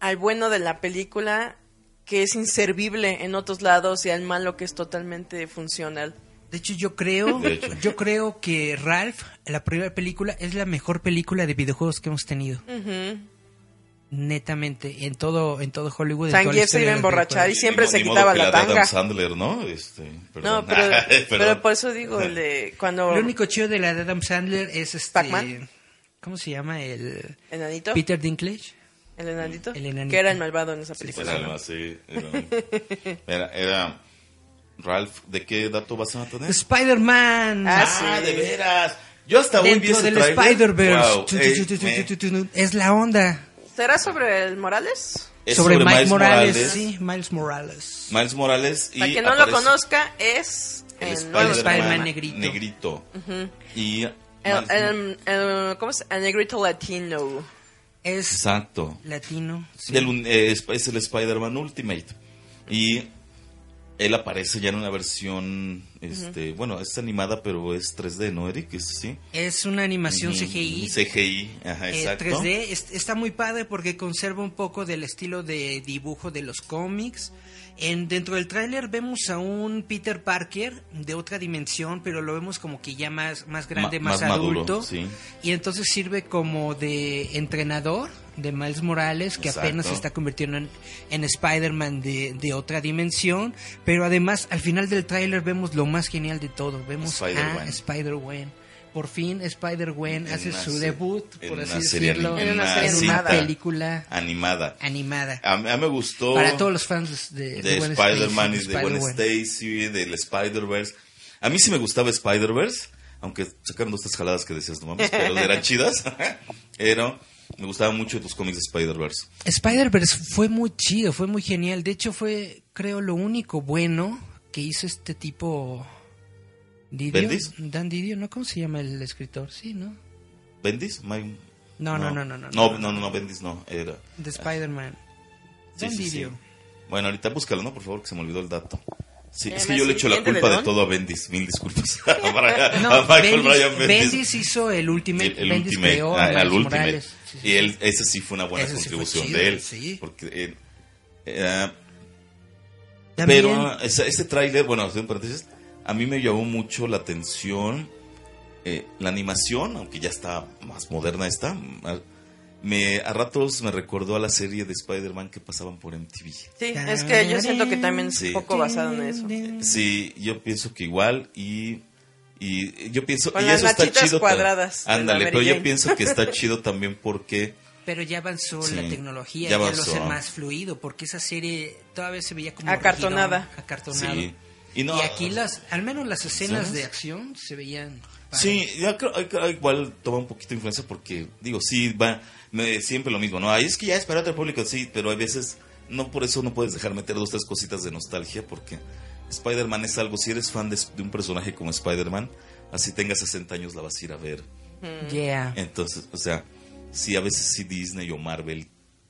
al bueno de la película que es inservible en otros lados y al malo que es totalmente funcional. De hecho, yo creo, De hecho. yo creo que Ralph, la primera película, es la mejor película de videojuegos que hemos tenido. Netamente, en todo, en todo Hollywood. la Zangief se iba a emborrachar y siempre Ni se quitaba que la de Adam tanga. Sandler, ¿no? Este, No, pero, pero por eso digo, el de cuando... Lo único chido de la de Adam Sandler es este. ¿Pac-Man? ¿Cómo se llama? El. ¿Enanito? Peter Dinklage. ¿El enanito? El enanito. Que era el malvado en esa película. Era algo así, Era, era, era- Ralph, ¿de qué dato vas a tener? Spider-Man. Ah, Ah, sí. de veras. Yo hasta hoy vi ese del. Spider-Verse. Wow, eh. Es la onda. ¿Será sobre el Morales? es sobre, Mike Morales. Sí, Miles Morales. Miles Morales y Para quien no lo conozca, es el Spider-Man negrito. negrito. Y El, Miles- el- el- ¿Cómo es? El negrito latino. Es Exacto. latino. sí. Del eh, es, es el Spider-Man Ultimate. Y él aparece ya en una versión, este, bueno, es animada, pero es 3D, ¿no, Eric? Es una animación CGI. CGI, ajá, eh, exacto. 3D Es- está muy padre porque conserva un poco del estilo de dibujo de los cómics. En, dentro del tráiler vemos a un Peter Parker de otra dimensión, pero lo vemos como que ya más, más grande, Ma- más, más maduro, adulto. sí. Y entonces sirve como de entrenador de Miles Morales, que Exacto. apenas se está convirtiendo en, en Spider-Man de, de otra dimensión. Pero además, al final del tráiler vemos lo más genial de todo. Vemos a Spider-Gwen. Por fin Spider-Gwen En hace una su debut, por así decirlo, en una serie en una animada. película animada. animada. A, mí- a mí me gustó Para todos los fans de, de Spider-Man y de Gwen. Stacy, del Spider-Verse. A mí sí me gustaba Spider-Verse, aunque sacaron dos tres jaladas que decías, no mames, pero eran *laughs* chidas. *laughs* Pero me gustaban mucho tus cómics de Spider-Verse. Spider-Verse fue muy chido, fue muy genial. De hecho, fue, creo, lo único bueno que hizo este tipo. Didio. ¿Bendis? Dan Didio, ¿no? ¿Cómo se llama el escritor? Sí, ¿no? ¿Bendis? My- No, no, no, no, no. No, no, no, no, Bendis no, era. De Spider-Man. Sí, Dan sí, sí. Didio. Bueno, ahorita búscalo, ¿no? Por favor, que se me olvidó el dato. Sí, es que yo le echo la culpa de Ledón. todo a Bendis. Mil disculpas. *laughs* a, Brian- No, a Michael Bendis, Bryan Bendis. Bendis hizo el Ultimate. El, el Bendis Ultimate, creó ah, a el Ultimate. Morales. Sí, y él, ese sí fue una buena Ese sí contribución chido, de él. sí. Porque, eh, eh, pero ese, ese tráiler, bueno, paréntesis, a mí me llamó mucho la atención eh, la animación, aunque ya está más moderna esta. Me, a ratos me recordó a la serie de Spider-Man que pasaban por MTV. Sí, es que yo siento que también es Sí. un poco basado en eso. Sí, yo pienso que igual y y yo pienso Con y las eso está chido. cuadradas Ándale, pero yo pienso que está *laughs* chido también porque Pero ya avanzó Sí, la tecnología, ya ya, lo hace más fluido, porque esa serie todavía se veía como Acartonada. rigidón, acartonado. sí. Y, no, y aquí las, al menos las escenas de acción se veían. padres. Sí, yo creo, igual toma un poquito de influencia porque, digo, sí, va, me- siempre lo mismo, ¿no? Ay, es que ya es para otro público, sí, pero hay veces, no por eso no puedes dejar meter dos, tres cositas de nostalgia porque Spider-Man es algo, si eres fan de, de un personaje como Spider-Man, así tengas 60 años la vas a ir a ver. Yeah. Entonces, o sea, sí, a veces sí Disney o Marvel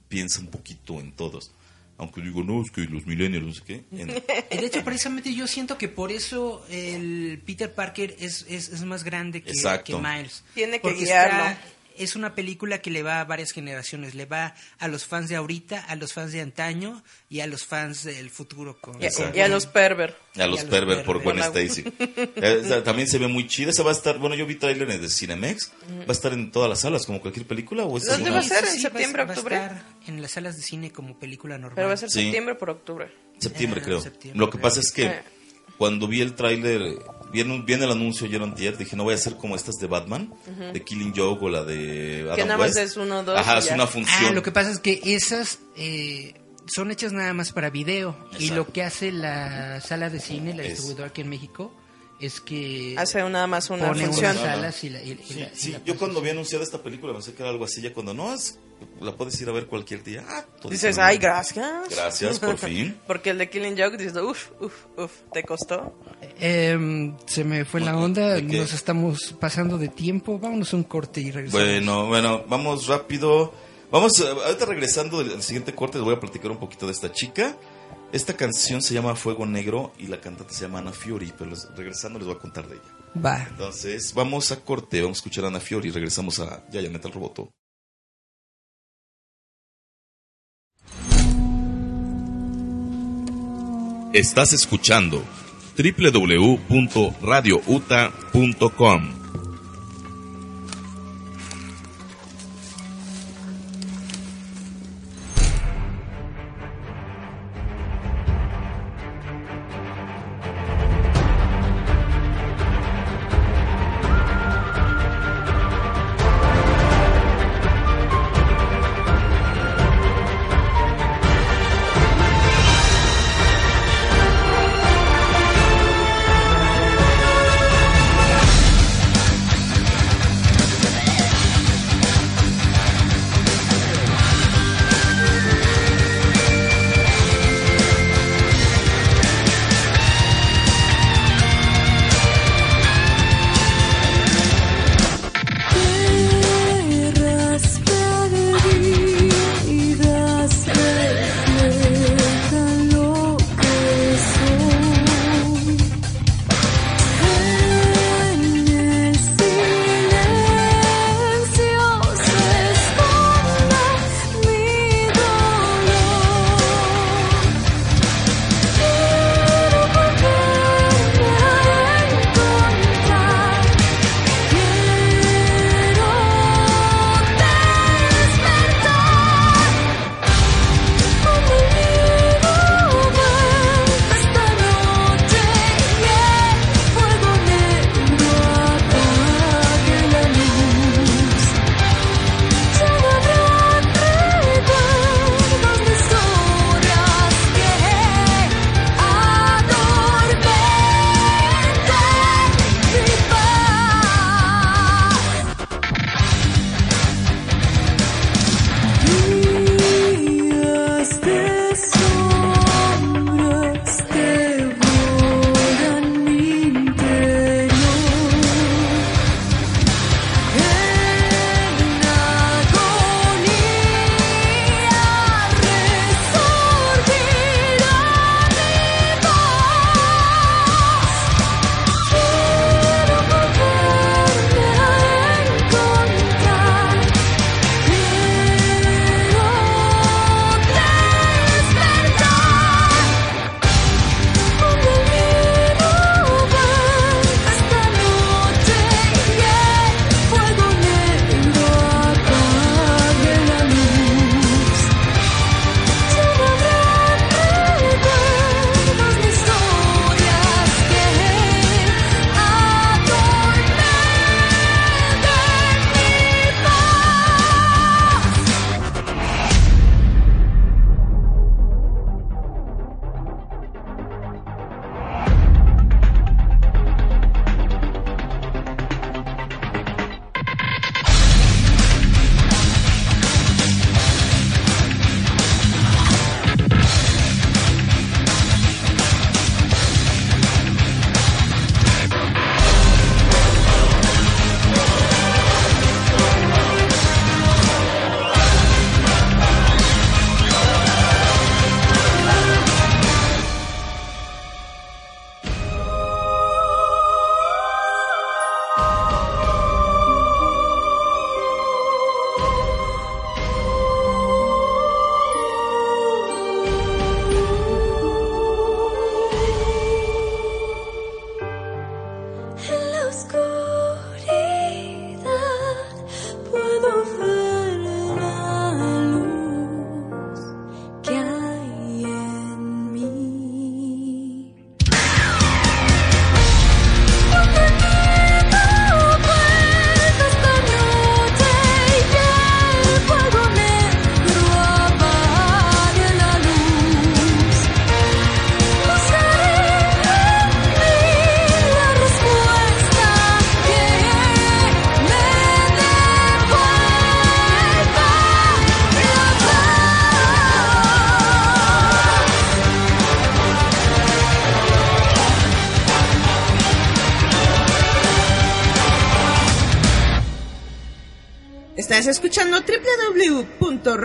piensa un poquito en todos. Aunque digo, no, es que los millennials, no sé qué. en- *laughs* De hecho, precisamente yo siento que por eso el Peter Parker es, es, es más grande que, que Miles. Tiene que Porque guiarlo. está- es una película que le va a varias generaciones. Le va a los fans de ahorita, a los fans de antaño y a los fans del futuro. Con, Y, y a los perver. A los a los Perver por Gwen. Stacy. Eh, también se ve muy chida. Esa va a estar, bueno, yo vi tráiler de Cinemex. ¿Va a estar en todas las salas como cualquier película? ¿O es ¿Dónde alguna- va a ser? ¿En va- septiembre, va a octubre? estar en las salas de cine como película normal. Pero va a ser Sí. septiembre por octubre. Septiembre, Ah, creo. septiembre, Lo que pasa es que Eh. cuando vi el tráiler, viene, viene el anuncio ayer o antier, dije, no voy a hacer como estas de Batman, de Killing Joke o la de Adam Que nada más es uno, dos Ajá, es ya. una función. Ah, lo que pasa es que esas, eh, son hechas nada más para video. Y lo que hace la sala de cine, la distribuidora aquí en México, es que Hace nada más una pone función. salas y la, y- y Sí, la- sí, la yo cuando vi anunciada esta película pensé que era algo así, ya cuando no es, la puedes ir a ver cualquier día. Ah, Dices, ay, bien. gracias. Gracias, por *laughs* fin. Porque el de Killing Joke dices, uff, uff, uff, ¿te costó? Em, se me fue la onda, nos estamos pasando de tiempo. Vámonos a un corte y regresamos. Bueno, bueno, vamos rápido. Vamos, eh, ahorita regresando del del siguiente corte, les voy a platicar un poquito de esta chica. Esta canción se llama Fuego Negro y la cantante se llama Ana Fiori, pero les- regresando les voy a contar de ella. Va. Entonces, vamos a corte, vamos a escuchar a Ana Fiori y regresamos a Yaya Metal Roboto. Estás escuchando www.radiouta.com.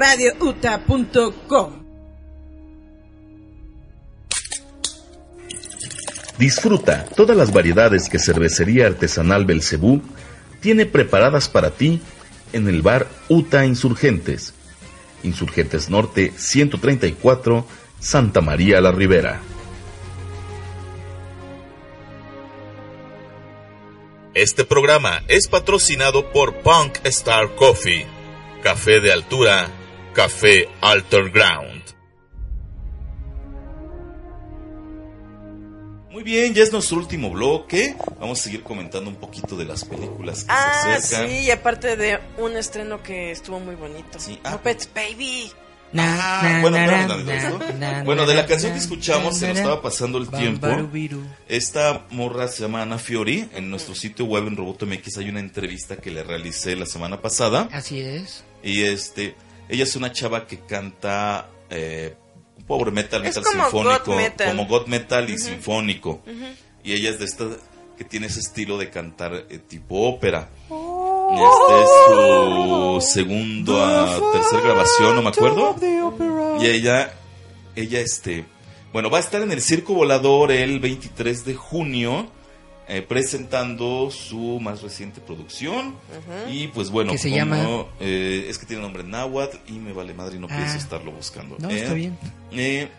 www.radiouta.com. Disfruta todas las variedades que Cervecería Artesanal Belcebú tiene preparadas para ti en el bar Uta Insurgentes. Insurgentes Norte 134, Santa María la Ribera. Este programa es patrocinado por Punk Star Coffee, café de altura, café Alter Ground. Muy bien, ya es nuestro último bloque. Vamos a seguir comentando un poquito de las películas que Ah, se acercan. sí, y aparte de un estreno que estuvo muy bonito. Sí, ah. Muppets Baby. Ah, na, bueno, na, na, Bueno, de la canción que na, escuchamos se nos estaba pasando el tiempo. Esta morra se llama Ana Fiori. En nuestro sitio web en Roboto MX hay una entrevista que le realicé la semana pasada. Así es. Y este, ella es una chava que canta eh, power metal, metal como sinfónico, metal. como god metal y sinfónico. Y ella es de esta que tiene ese estilo de cantar eh, tipo ópera. Y este es su segunda, tercera grabación, no me acuerdo. Y ella, ella este, bueno, va a estar en el Circo Volador el 23 de junio. Eh, presentando su más reciente producción y pues bueno Que se como llama- no, eh, es que tiene nombre náhuatl y me vale madre y no Ah. pienso estarlo buscando No, Eh, está bien. eh,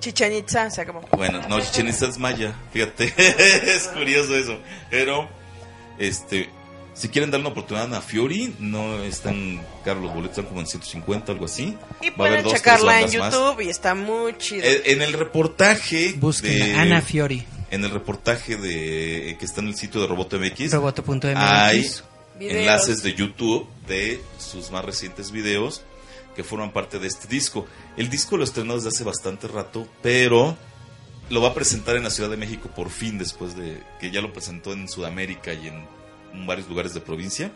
Chichen Itza, se acabó. bueno, no, Chichen Itza es maya, fíjate, *laughs* es curioso eso. Pero, este, si quieren dar una oportunidad a Fiori, no están caros los boletos, están como en 150, algo así. Y Va a haber pueden dos, checarla en bandas más. YouTube y está muy chido. Eh, En el reportaje Busquen de- Ana Fiori. En el reportaje de que está en el sitio de Roboto MX, Roboto.mx. hay Videos. enlaces de YouTube de sus más recientes videos que forman parte de este disco. El disco lo estrenó desde hace bastante rato, pero lo va a presentar en la Ciudad de México por fin después de que ya lo presentó en Sudamérica y en varios lugares de provincia.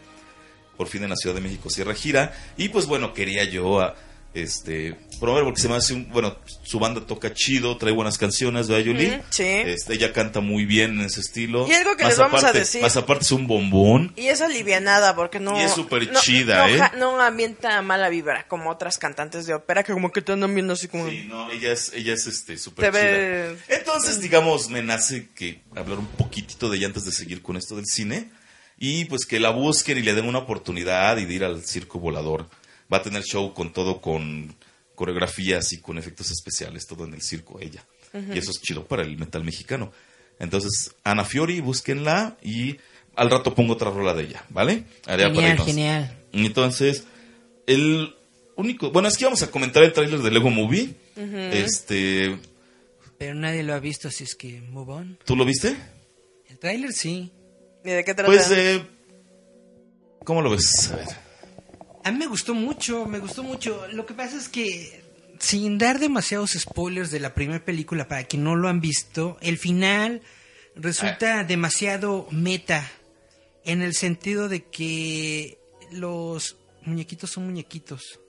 Por fin en la Ciudad de México cierra gira y pues bueno, quería yo a este promover porque se me hace un bueno, su banda toca chido, trae buenas canciones, ¿verdad, Yuli? Ujú, sí. Este, ella canta muy bien en ese estilo. Y algo que les vamos a decir. Más aparte es un bombón. Y es alivianada porque no... Y es súper no- chida, no, ¿eh? No ambienta mala vibra como otras cantantes de ópera que como que te andan viendo así como... Sí, no, ella es, ella es este Te súper ve- chida. Entonces, digamos, me nace que hablar un poquitito de ella antes de seguir con esto del cine. Y pues que la busquen y le den una oportunidad y de ir al circo volador. Va a tener show con todo, con coreografías y con efectos especiales, todo en el circo ella. Y eso es chido para el metal mexicano. Entonces, Ana Fiori, búsquenla y al rato pongo otra rola de ella, ¿vale? Haré Genial, genial. Entonces, el único. Bueno, es que vamos a comentar el tráiler de Lego Movie. Este. Pero nadie lo ha visto, así es que move on. ¿Tú lo viste? El tráiler sí. ¿Y de qué trata? Pues, eh, ¿cómo lo ves? A ver. A mí me gustó mucho, me gustó mucho. Lo que pasa es que, sin dar demasiados spoilers de la primera película para quien no lo han visto, el final resulta demasiado meta. En el sentido de que los muñequitos son muñequitos.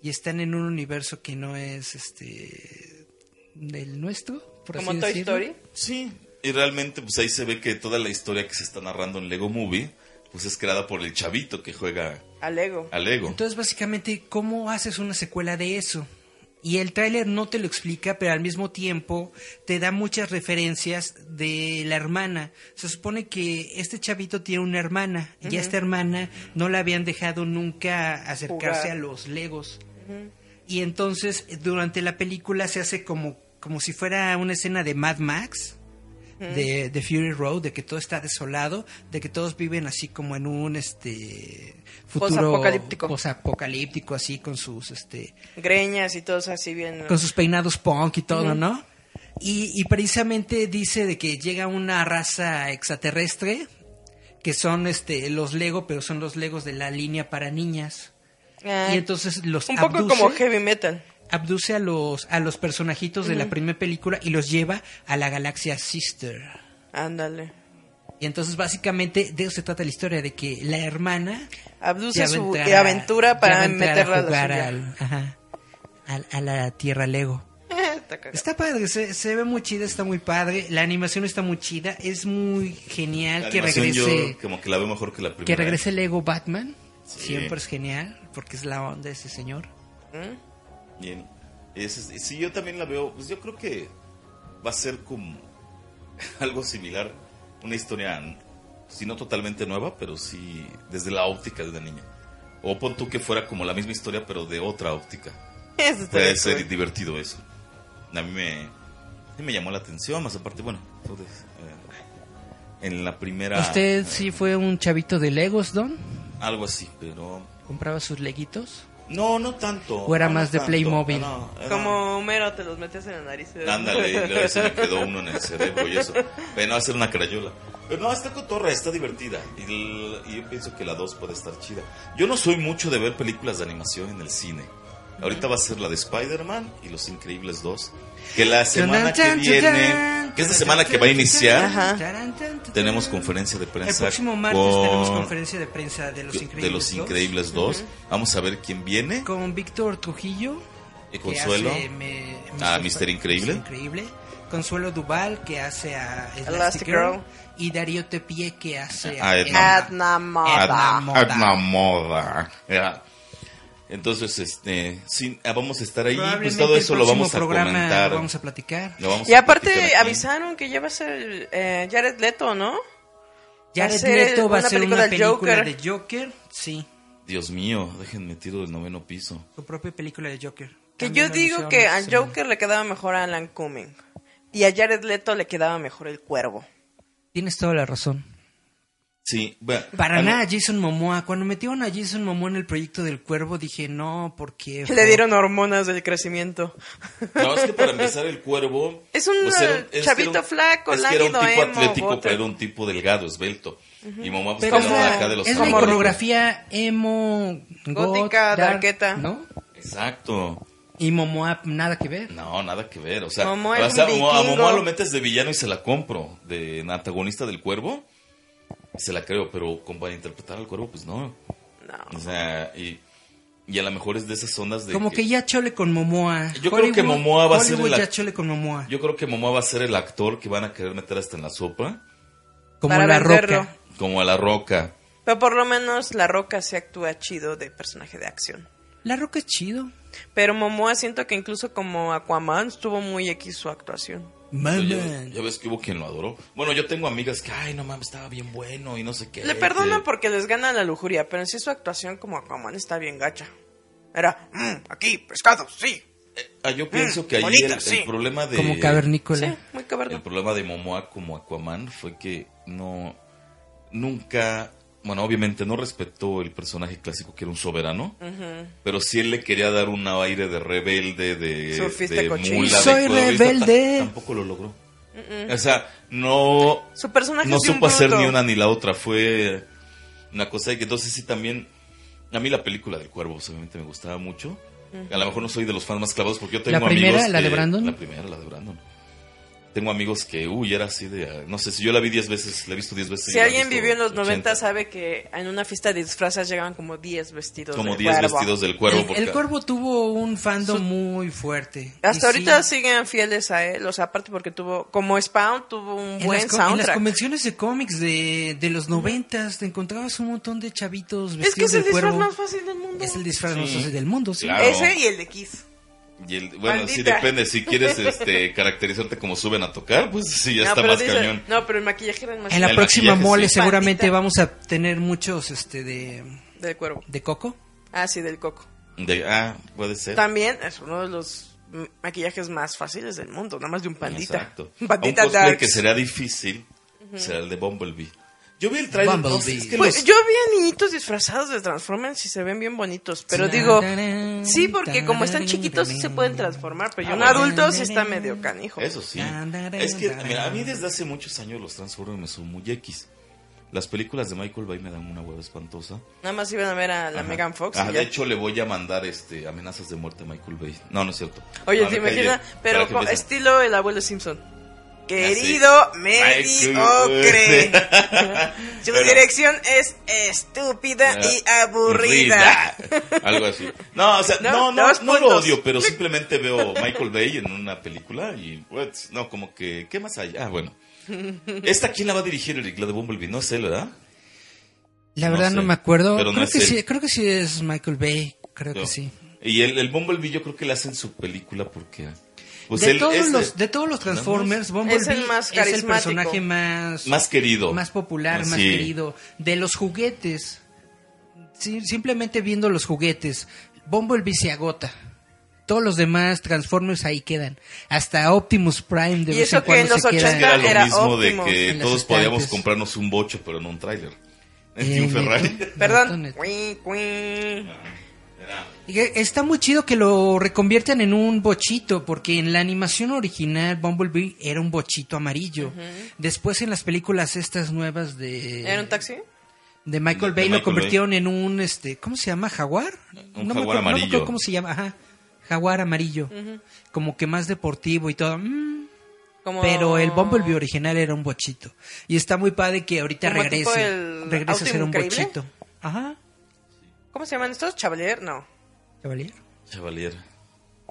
Y están en un universo que no es este del nuestro, por como así Toy decirlo. Story. Sí. Y realmente, pues ahí se ve que toda la historia que se está narrando en Lego Movie, pues es creada por el chavito que juega A Lego. a Lego. Entonces, básicamente, ¿cómo haces una secuela de eso? Y el tráiler no te lo explica, pero al mismo tiempo te da muchas referencias de la hermana. Se supone que este chavito tiene una hermana y a esta hermana no la habían dejado nunca acercarse Jugar. a los legos. Y entonces durante la película se hace como, como si fuera una escena de Mad Max, de, de Fury Road, de que todo está desolado, de que todos viven así como en un este futuro Posapocalíptico. posapocalíptico, así con sus este Greñas y todos así bien... con sus peinados punk y todo, ¿no? Y, y precisamente dice de que llega una raza extraterrestre que son este los Lego, pero son los Legos de la línea para niñas. Ah, y entonces los un poco abduce- como heavy metal. Abduce a los a los personajitos de la primera película y los lleva a la galaxia Sister. Ándale. Y entonces básicamente de eso se trata la historia de que la hermana Abduce a su a- aventura para a meterla a a la jugar suya. al- ajá, a la tierra Lego. *laughs* Está padre, se, se ve muy chida, está muy padre, la animación está muy chida, es muy genial La que regrese yo como que la veo mejor que la primera. que regrese Lego Batman. Sí. Siempre es genial, porque es la onda de ese señor. Bien. Es- es- sí, yo también la veo. Pues yo creo que va a ser como *laughs* algo similar. Una historia, si no totalmente nueva, pero sí desde la óptica de una niña. O pon tú que fuera como la misma historia, pero de otra óptica. *laughs* Eso Puede ser cool. divertido eso. A mí me, me llamó la atención, más aparte, bueno, entonces, eh, en la primera... ¿Usted eh, sí fue un chavito de Legos, Don? Algo así, pero... ¿Compraba sus leguitos? No, no tanto. ¿O era no, no más de tanto. Playmobil? No, era- Como Homero, te los metías en la nariz. Ándale, y luego se me *laughs* quedó uno en el cerebro y eso. Bueno, va a ser una crayola. Pero no, está cotorra, está divertida. Y, el- y yo pienso que la 2 puede estar chida. Yo no soy mucho de ver películas de animación en el cine. Ahorita va a ser la de Spider-Man y Los Increíbles 2. Que la semana que viene, que es la semana que va a iniciar, Ajá. tenemos conferencia de El prensa. próximo martes con- tenemos conferencia de prensa de Los Increíbles. de Los 2, Increíbles 2. Vamos a ver quién viene. Con Víctor Trujillo. Y que Consuelo. hace me- Ah, Mr. Mister Increíble. Mister Increíble. Consuelo Duval, que hace a Elastigirl. Y Darío Tepie, que hace A a Edna. Adna Moda. Edna Moda. Edna Moda. Ya. Entonces, este, sí, ah, vamos a estar ahí, pues todo eso lo vamos a comentar. lo vamos a platicar. Lo vamos Y a platicar aparte avisaron que ya va a ser eh, Jared Leto, ¿no? Jared Leto va a ser una película Joker. de Joker. Sí, Dios mío, déjenme tiro del noveno piso. su propia película de Joker. Que También yo digo que a. Joker le quedaba mejor a Alan Cumming. Y a Jared Leto le quedaba mejor el cuervo. Tienes toda la razón. Sí, bueno, Para algo- nada, Jason Momoa. Cuando metieron a Jason Momoa en el proyecto del cuervo, dije, no, porque... Le dieron hormonas del crecimiento. No, es que para empezar el cuervo... Es un, pues, era- es chavito un- flaco, Es que era un tipo emo, atlético, bote. pero era un tipo delgado, esbelto. Y mamá pues Pero era acá de los es la iconografía emo, Gótica, darketa. ¿no? Exacto. Y Momoa, nada que ver. No, nada que ver. O sea, Momoa o sea, Momoa- a. Momoa lo metes de villano y se la compro. De antagonista del cuervo, se la creo. Pero como para interpretar al cuervo, pues no. No. O sea, y, y a lo mejor es de esas ondas de. Como que, ya chole con Momoa. Yo creo que Momoa va a ser el ya chole con Momoa. Yo creo que Momoa va a ser el actor que van a querer meter hasta en la sopa. Como Para la venderlo. roca. Como a la roca. Pero por lo menos La Roca se actúa chido de personaje de acción. La roca es chido. Pero Momoa siento que incluso como Aquaman estuvo muy X su actuación. Pero ya, ves que hubo quien lo adoró. Bueno, yo tengo amigas que, ay, no mames, estaba bien bueno y no sé qué. Le perdonan que- porque les gana la lujuria, pero en sí su actuación como Aquaman está bien gacha. Era, "Mm, aquí, pescado, sí. Ah, yo pienso Mm, que ahí bonita, el, el problema de. Como cavernícola. Sí, muy caverna. El problema de Momoa como Aquaman fue que no. Nunca. Bueno, obviamente no respetó el personaje clásico que era un soberano. Pero sí él le quería dar un aire de rebelde, de. Surfista de cochino. mula, de Soy codorista. rebelde. Ta- Tampoco lo logró. O sea, no. Su personaje No de supo hacer ni una ni la otra. Fue una cosa que entonces sí también. A mí la película del cuervo, pues, obviamente me gustaba mucho. A lo mejor no soy de los fans más clavados porque yo tengo ¿La primera, amigos la de Brandon? La primera, la de Brandon. Tengo amigos que, uy, era así de... ah, No sé, si yo la vi 10 veces, la he visto 10 veces. Si alguien vivió en los 80. 90 sabe que en una fiesta de disfrazas llegaban como 10 vestidos Como del 10 cuervo. vestidos del cuervo. el, el cuervo tuvo un fandom muy fuerte. Hasta ahorita sí, siguen fieles a él, o sea, aparte porque tuvo, como Spawn, tuvo un en buen las, co- en las soundtrack. convenciones de cómics de, de los noventas te encontrabas un montón de chavitos Es vestidos que es el disfraz cuervo. más fácil del mundo. Es el disfraz más Sí. fácil del mundo, sí. Claro. Ese y el de Kiss. Y el- bueno, sí Maldita. depende. Si quieres *laughs* este, caracterizarte como suben a tocar, pues sí, ya no, está más dice- cañón. no, pero el maquillaje era más En la El próxima mole sí. seguramente Bandita. vamos a tener muchos este de, del cuervo. de coco. Ah, sí, del coco. De- ah, puede ser. También es uno de los maquillajes más fáciles del mundo, nada más de un pandita. Exacto. *laughs* Un A un cosplay darks. que será difícil será el de Bumblebee. Yo vi el trailer. no es que Pues, los- yo vi a niñitos disfrazados de Transformers y se ven bien bonitos, pero digo, sí, porque como están chiquitos sí se pueden transformar, pero ya Ah, un adulto sí está medio canijo. Eso sí. Es que, mira, a mí desde hace muchos años los Transformers me son muy X. Las películas de Michael Bay me dan una hueva espantosa. Nada más iban a ver a la Ajá. Megan Fox. y Ajá, ya. de hecho, le voy a mandar este amenazas de muerte a Michael Bay. No, no es cierto. Oye, No, ¿te imaginas? Pero con estilo el abuelo Simpson. Querido mediocre. *laughs* Su Pero- dirección es estúpida y aburrida. Algo así. No, o sea, *laughs* No, no, no, lo odio, pero *laughs* simplemente veo Michael Bay en una película y, pues, no, como que, ¿qué más hay? Ah, bueno. ¿Esta quién la va a dirigir, Eric? La de Bumblebee, no es él, ¿verdad? La No verdad sé. no me acuerdo. Pero no creo es que él. sí, creo que sí es Michael Bay, creo que sí. Y el, el Bumblebee yo creo que le hacen su película porque... Pues de, él todos es de- los, de todos los Transformers, Bumblebee Es el más es el personaje más, más querido. más popular, más querido. De los juguetes, sí, simplemente viendo los juguetes, Bumblebee se agota. Todos los demás Transformers ahí quedan. Hasta Optimus Prime de Y vez eso en que cuando en los se queda. 80 Era lo mismo de que todos podíamos comprarnos un bocho, pero no un tráiler. Eh, Y un Ferrari. Perdón. Está muy chido que lo reconviertan en un bochito, porque en la animación original Bumblebee era un bochito amarillo. Después en las películas estas nuevas de... ¿Era un taxi? de Michael De- Bay de lo Michael convirtieron en un este ¿cómo se llama? jaguar Un me jaguar acuerdo- no me acuerdo amarillo. cómo se llama ajá. Jaguar amarillo. Como que más deportivo y todo. Mm, Como... pero el Bumblebee original era un bochito. Y está muy padre que ahorita Como regrese el regrese a ser un increíble. bochito. Ajá ¿Cómo se llaman estos? ¿Chavalier? No, Chavalier.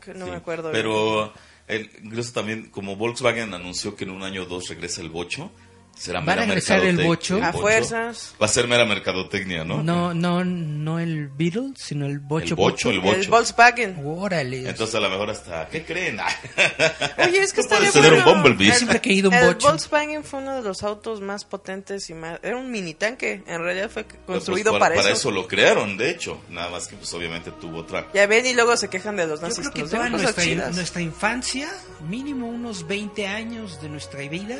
que no Sí. me acuerdo. Pero el, incluso también, como Volkswagen anunció que en un año o dos regresa el bocho, será ¿Va a regresar el bocho? A fuerzas. Va a ser mera mercadotecnia, ¿no? no no no el Beetle sino el bocho El bocho, el El bocho. Volkswagen. órale Entonces a lo mejor hasta, ¿qué creen? *laughs* Oye, es que No puede estaría ser un. Bumblebee. Yo siempre he querido un el bocho. Volkswagen fue uno de los autos más potentes y más... Era un mini tanque. En realidad fue construido Pues, para, para eso. lo crearon, de hecho. Nada más que pues obviamente tuvo otra. Ya ven y luego se quejan de los Yo nazis. creo que toda nuestra, nuestra infancia, mínimo unos 20 años de nuestra vida,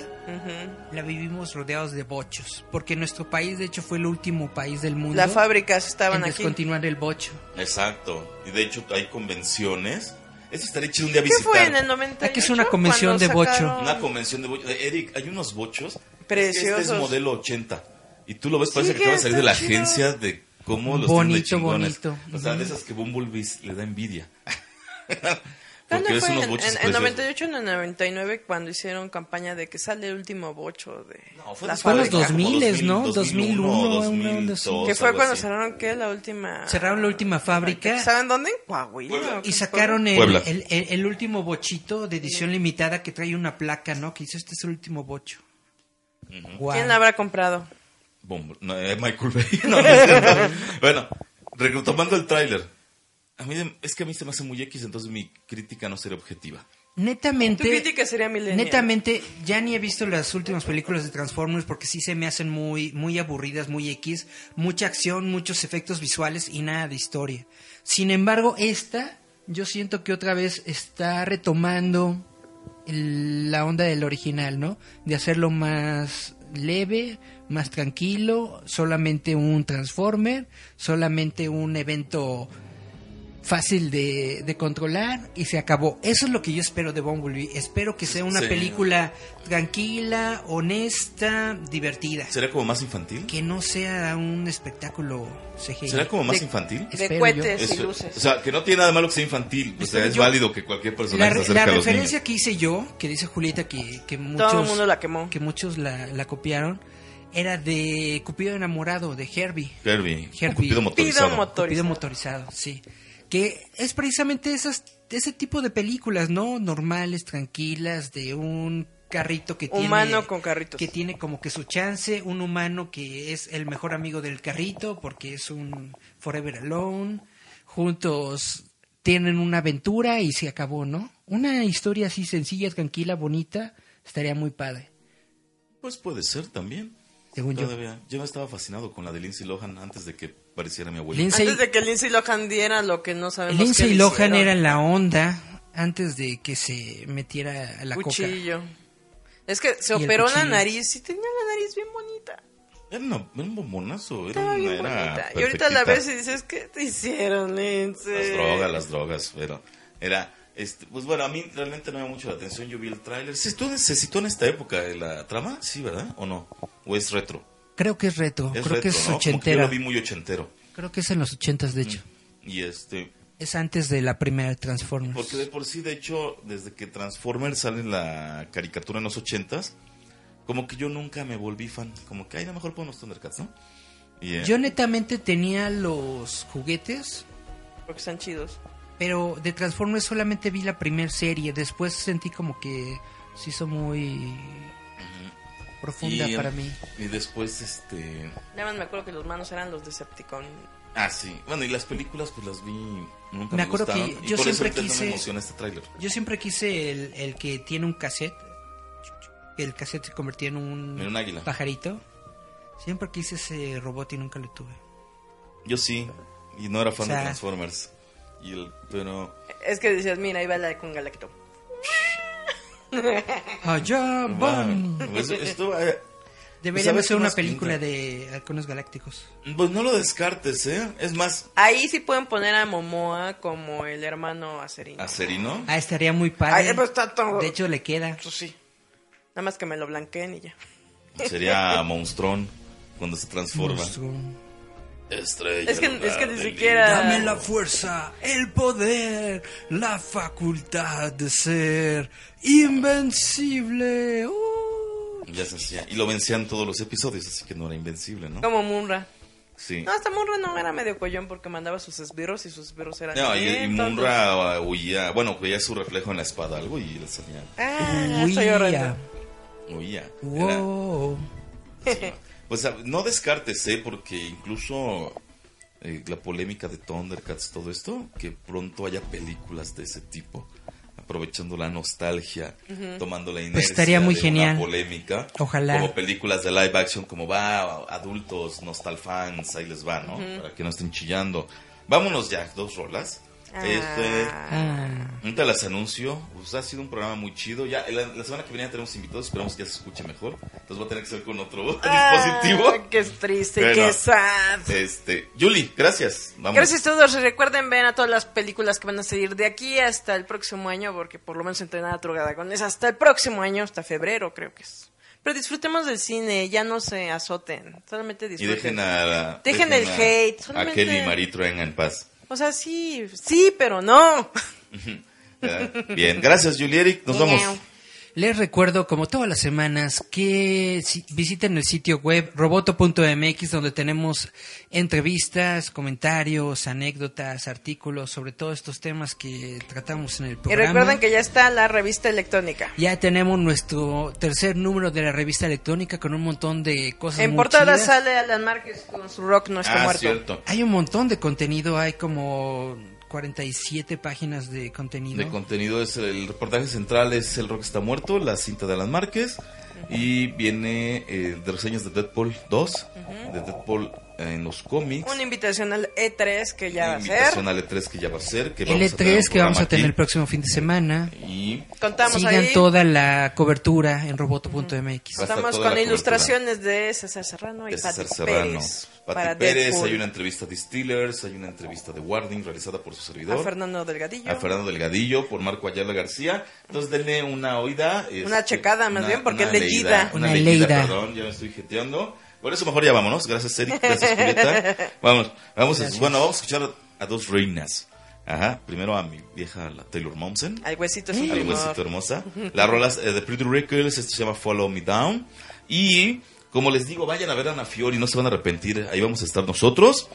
la vivimos rodeados de bochos. Porque nuestro país, de hecho, fue el último país del mundo Las fábricas en estaban aquí. descontinuar el bocho. Exacto. Y de hecho hay convenciones. Eso estaría chido un día ¿Qué visitar. fue en el 98? Aquí es una convención de bocho. sacaron- Una convención de bochos. Eric, hay unos bochos. Preciosos. Este es modelo 80. Y tú lo ves, parece Sí, que acaba de salir de la chido. agencia de cómo los Bonito, tienen de chingones. bonito. O sea, de esas que Bumblebee le da envidia. *laughs* ¿Cuándo fue? En, en- en preciosos. 98 en el 99 cuando hicieron campaña de que sale el último bocho de No, fue la después, Fue los fábrica. como 2000, ¿no? 2000, 2001, una onda así. 2002, Que fue cuando así. cerraron ¿qué? la última Cerraron la última fábrica ¿Saben dónde? En Coahuila. Puebla. ¿o qué y sacaron el, el, el- el último bochito de edición limitada que trae una placa, ¿no? Que dice, este es el último bocho. Guau. ¿Quién la habrá comprado? Bumble- no, eh, Michael Bay. *laughs* No, bueno, retomando el tráiler. A mí es que a mí se me hace muy X, entonces mi crítica no sería objetiva. Netamente... Tu crítica sería. Netamente, ya ni he visto las últimas películas de Transformers porque sí se me hacen muy, muy aburridas, muy X, mucha acción, muchos efectos visuales y nada de historia. Sin embargo, esta, yo siento que otra vez está retomando el- la onda del original, ¿no? De hacerlo más leve, más tranquilo, solamente un Transformer, solamente un evento fácil de, de controlar y se acabó. Eso es lo que yo espero de Bumblebee. Espero que sea una Sí. película tranquila, honesta, divertida. ¿Será como más infantil? Que no sea un espectáculo CGI. ¿Será como más De- infantil? De Espero cohetes y luces. o sea, que no tiene nada malo que sea infantil. O sea, Espero es yo- válido que cualquier La, personaje re- se la acerque a los referencia niños. que hice yo, que dice Julieta que, que muchos, Todo el mundo la quemó. que muchos la, la copiaron, era de Cupido enamorado, de Herbie. Herbie, Herbie. cupido motorizado. Cupido motor- Cupido Motorizado. motorizado, sí. Que es precisamente esas, ese tipo de películas, ¿no? Normales, tranquilas, de un carrito que tiene... Humano con carritos. Que tiene como que su chance, un humano que es el mejor amigo del carrito porque es un Forever Alone. Juntos tienen una aventura y se acabó, ¿no? Una historia así sencilla, tranquila, bonita, estaría muy padre, Pues puede ser también. Según yo. Todavía. Yo no estaba fascinado con la de Lindsay Lohan antes de que pareciera mi abuela. Lindsay, Antes de que Lindsay Lohan diera lo que no sabemos Lindsay Lohan era la onda antes de que se metiera a la coca. cuchillo. Es que se operó la nariz y tenía la nariz bien bonita. Era, una- era un bombonazo. Era Estaba bien era bonita. Y ahorita la ves y dices, ¿qué te hicieron, Lindsay? Las drogas, las drogas, pero era... Este, pues bueno, a mí realmente no me mucho la atención. Yo vi el tráiler. ¿Se, ¿Se sitúa en esta época de la trama? Sí, ¿verdad? ¿O no? ¿O es retro? Creo que es reto, Es creo retro, que es ¿no? Como que yo lo vi muy ochentero. Creo que es en los ochentas, de hecho. Y este... Es antes de la primera Transformers. Porque de por sí, de hecho, desde que Transformers sale en la caricatura en los ochentas, como que yo nunca me volví fan. Como que, ay, no, mejor ponemos Thundercats, ¿no? Y, eh, Yo netamente tenía los juguetes, Porque están chidos. Pero de Transformers solamente vi la primera serie. Después sentí como que se hizo muy profunda Y, para mí. Y después, este... Nada más me acuerdo que los manos eran los Decepticon. Ah, sí. Bueno, y las películas, pues las vi... Nunca Me me, acuerdo que gustaron. yo por eso siempre no quise- me emociona este tráiler. Yo siempre quise el, el que tiene un cassette. El cassette se convertía en un, En un águila. pajarito. Siempre quise ese robot y nunca lo tuve. Yo sí. Y no era fan O sea- de Transformers. Y el, pero... Es que decías, mira, ahí va la con Galacto. *laughs* Allá van. Wow. Pues esto, eh, Deberían ¿sabes hacer qué una película pinta? de halcones galácticos. Pues no lo descartes, ¿eh? Es más, Ahí sí pueden poner a Momoa como el hermano acerino. Acerino. Ah, estaría muy padre. Ay, pues está todo- De hecho, le queda. Eso sí. Nada más que me lo blanqueen y ya. Sería *laughs* Monstrón cuando se transforma. Estrella. Es que, es que ni siquiera. Dame la fuerza, el poder, la facultad de ser invencible. Uh. Ya se hacía. Y lo vencían todos los episodios, así que no era invencible, ¿no? Como Munra. Sí. No, hasta Munra no era medio collón porque mandaba sus esbirros y sus esbirros eran. No, y. Munra uh, huía, bueno, veía su reflejo en la espada algo y le salía. Ah, Uy, soy horrendo. Huía. Era- Wow. *laughs* Pues no descartes, ¿eh? Porque incluso eh, la polémica de Thundercats, todo esto, que pronto haya películas de ese tipo, aprovechando la nostalgia, tomando la inercia Pues estaría muy de genial. una polémica. Ojalá. Como películas de live action, como va, adultos, nostalfans, ahí les va, ¿no? Para que no estén chillando. Vámonos ya, dos rolas. Ah. Este, Ah. Las anuncio. Pues ha sido un programa muy chido. Ya la, la semana que viene ya tenemos invitados. Esperamos que ya se escuche mejor. Entonces va a tener que ser con otro *laughs* dispositivo. Ah, qué triste, Bueno. qué sad. Este, Julie, gracias. Vamos. Gracias a todos. Recuerden ver a todas las películas que van a salir de aquí hasta el próximo año, porque por lo menos entrenada drogada con es hasta el próximo año, hasta febrero creo que es. Pero disfrutemos del cine, ya no se azoten, solamente Y disfruten. dejen a Dejen el a- hate, A solamente- Kelly y Marie traen en paz. O sea, sí, sí, pero no. Bien, gracias Julie Eric. Nos vamos. Les recuerdo, como todas las semanas, que si- visiten el sitio web roboto.mx donde tenemos entrevistas, comentarios, anécdotas, artículos sobre todos estos temas que tratamos en el Y programa. recuerden que ya está la revista electrónica. Ya tenemos nuestro tercer número de la revista electrónica con un montón de cosas En muy portada chidas. sale Alan Márquez con su rock no está Ah, muerto. cierto. Hay un montón de contenido, hay como 47 páginas de contenido. De contenido es el reportaje central es El Rock está muerto, la cinta de Alan Márquez. Y viene eh, de reseñas de Deadpool 2, de Deadpool en los cómics. Una invitación al E3 que ya va a invitación ser. al E3 que ya va a ser. Que el vamos a tener E3 un que vamos a tener el próximo fin de semana. Y Contamos Sigan ahí. toda la cobertura en roboto.mx. Estamos con ilustraciones de César Serrano y César Pati Serrano. Pérez. Pati para Pérez, Deadpool. hay una entrevista de Steelers, hay una entrevista de Warding realizada por su servidor. A Fernando Delgadillo. a Fernando Delgadillo por Marco Ayala García. Entonces denle una oída. Una este, checada, más bien, porque una es leída. Una, Una leída, leída. perdón, ya me estoy jeteando. Por eso mejor ya vámonos. Gracias, Eric. Gracias, Julieta. *laughs* Vamos, vamos a, bueno, vamos a escuchar a dos reinas. Ajá, primero a mi vieja la Taylor Momsen. Al huesito es un Al huesito hermosa. La rola eh, de Pretty Rickles, esto se llama Follow Me Down. Y como les digo, vayan a ver a Ana Fiori, no se van a arrepentir. Ahí vamos a estar nosotros.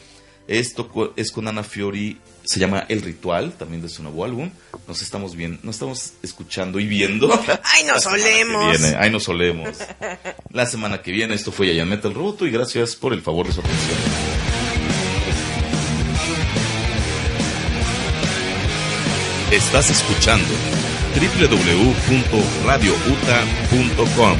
Esto es con Ana Fiori, se llama El Ritual, también de su nuevo álbum. Nos estamos bien, nos estamos escuchando y viendo. *laughs* ¡Ay, nos La semana que olemos! viene, Ahí nos olemos. La semana que viene, esto fue Yayan Metal Roboto y gracias por el favor de su atención. Estás escuchando www.radiouta.com.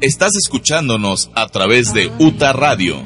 Estás escuchándonos a través de Uta Radio.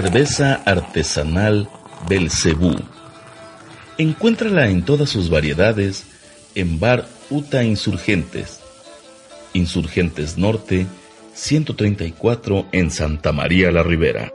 Cerveza artesanal del Cebú. Encuéntrala en todas sus variedades en Bar Uta Insurgentes. Insurgentes Norte, 134 en Santa María la Ribera.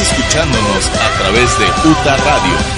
Escuchándonos a través de UTA Radio.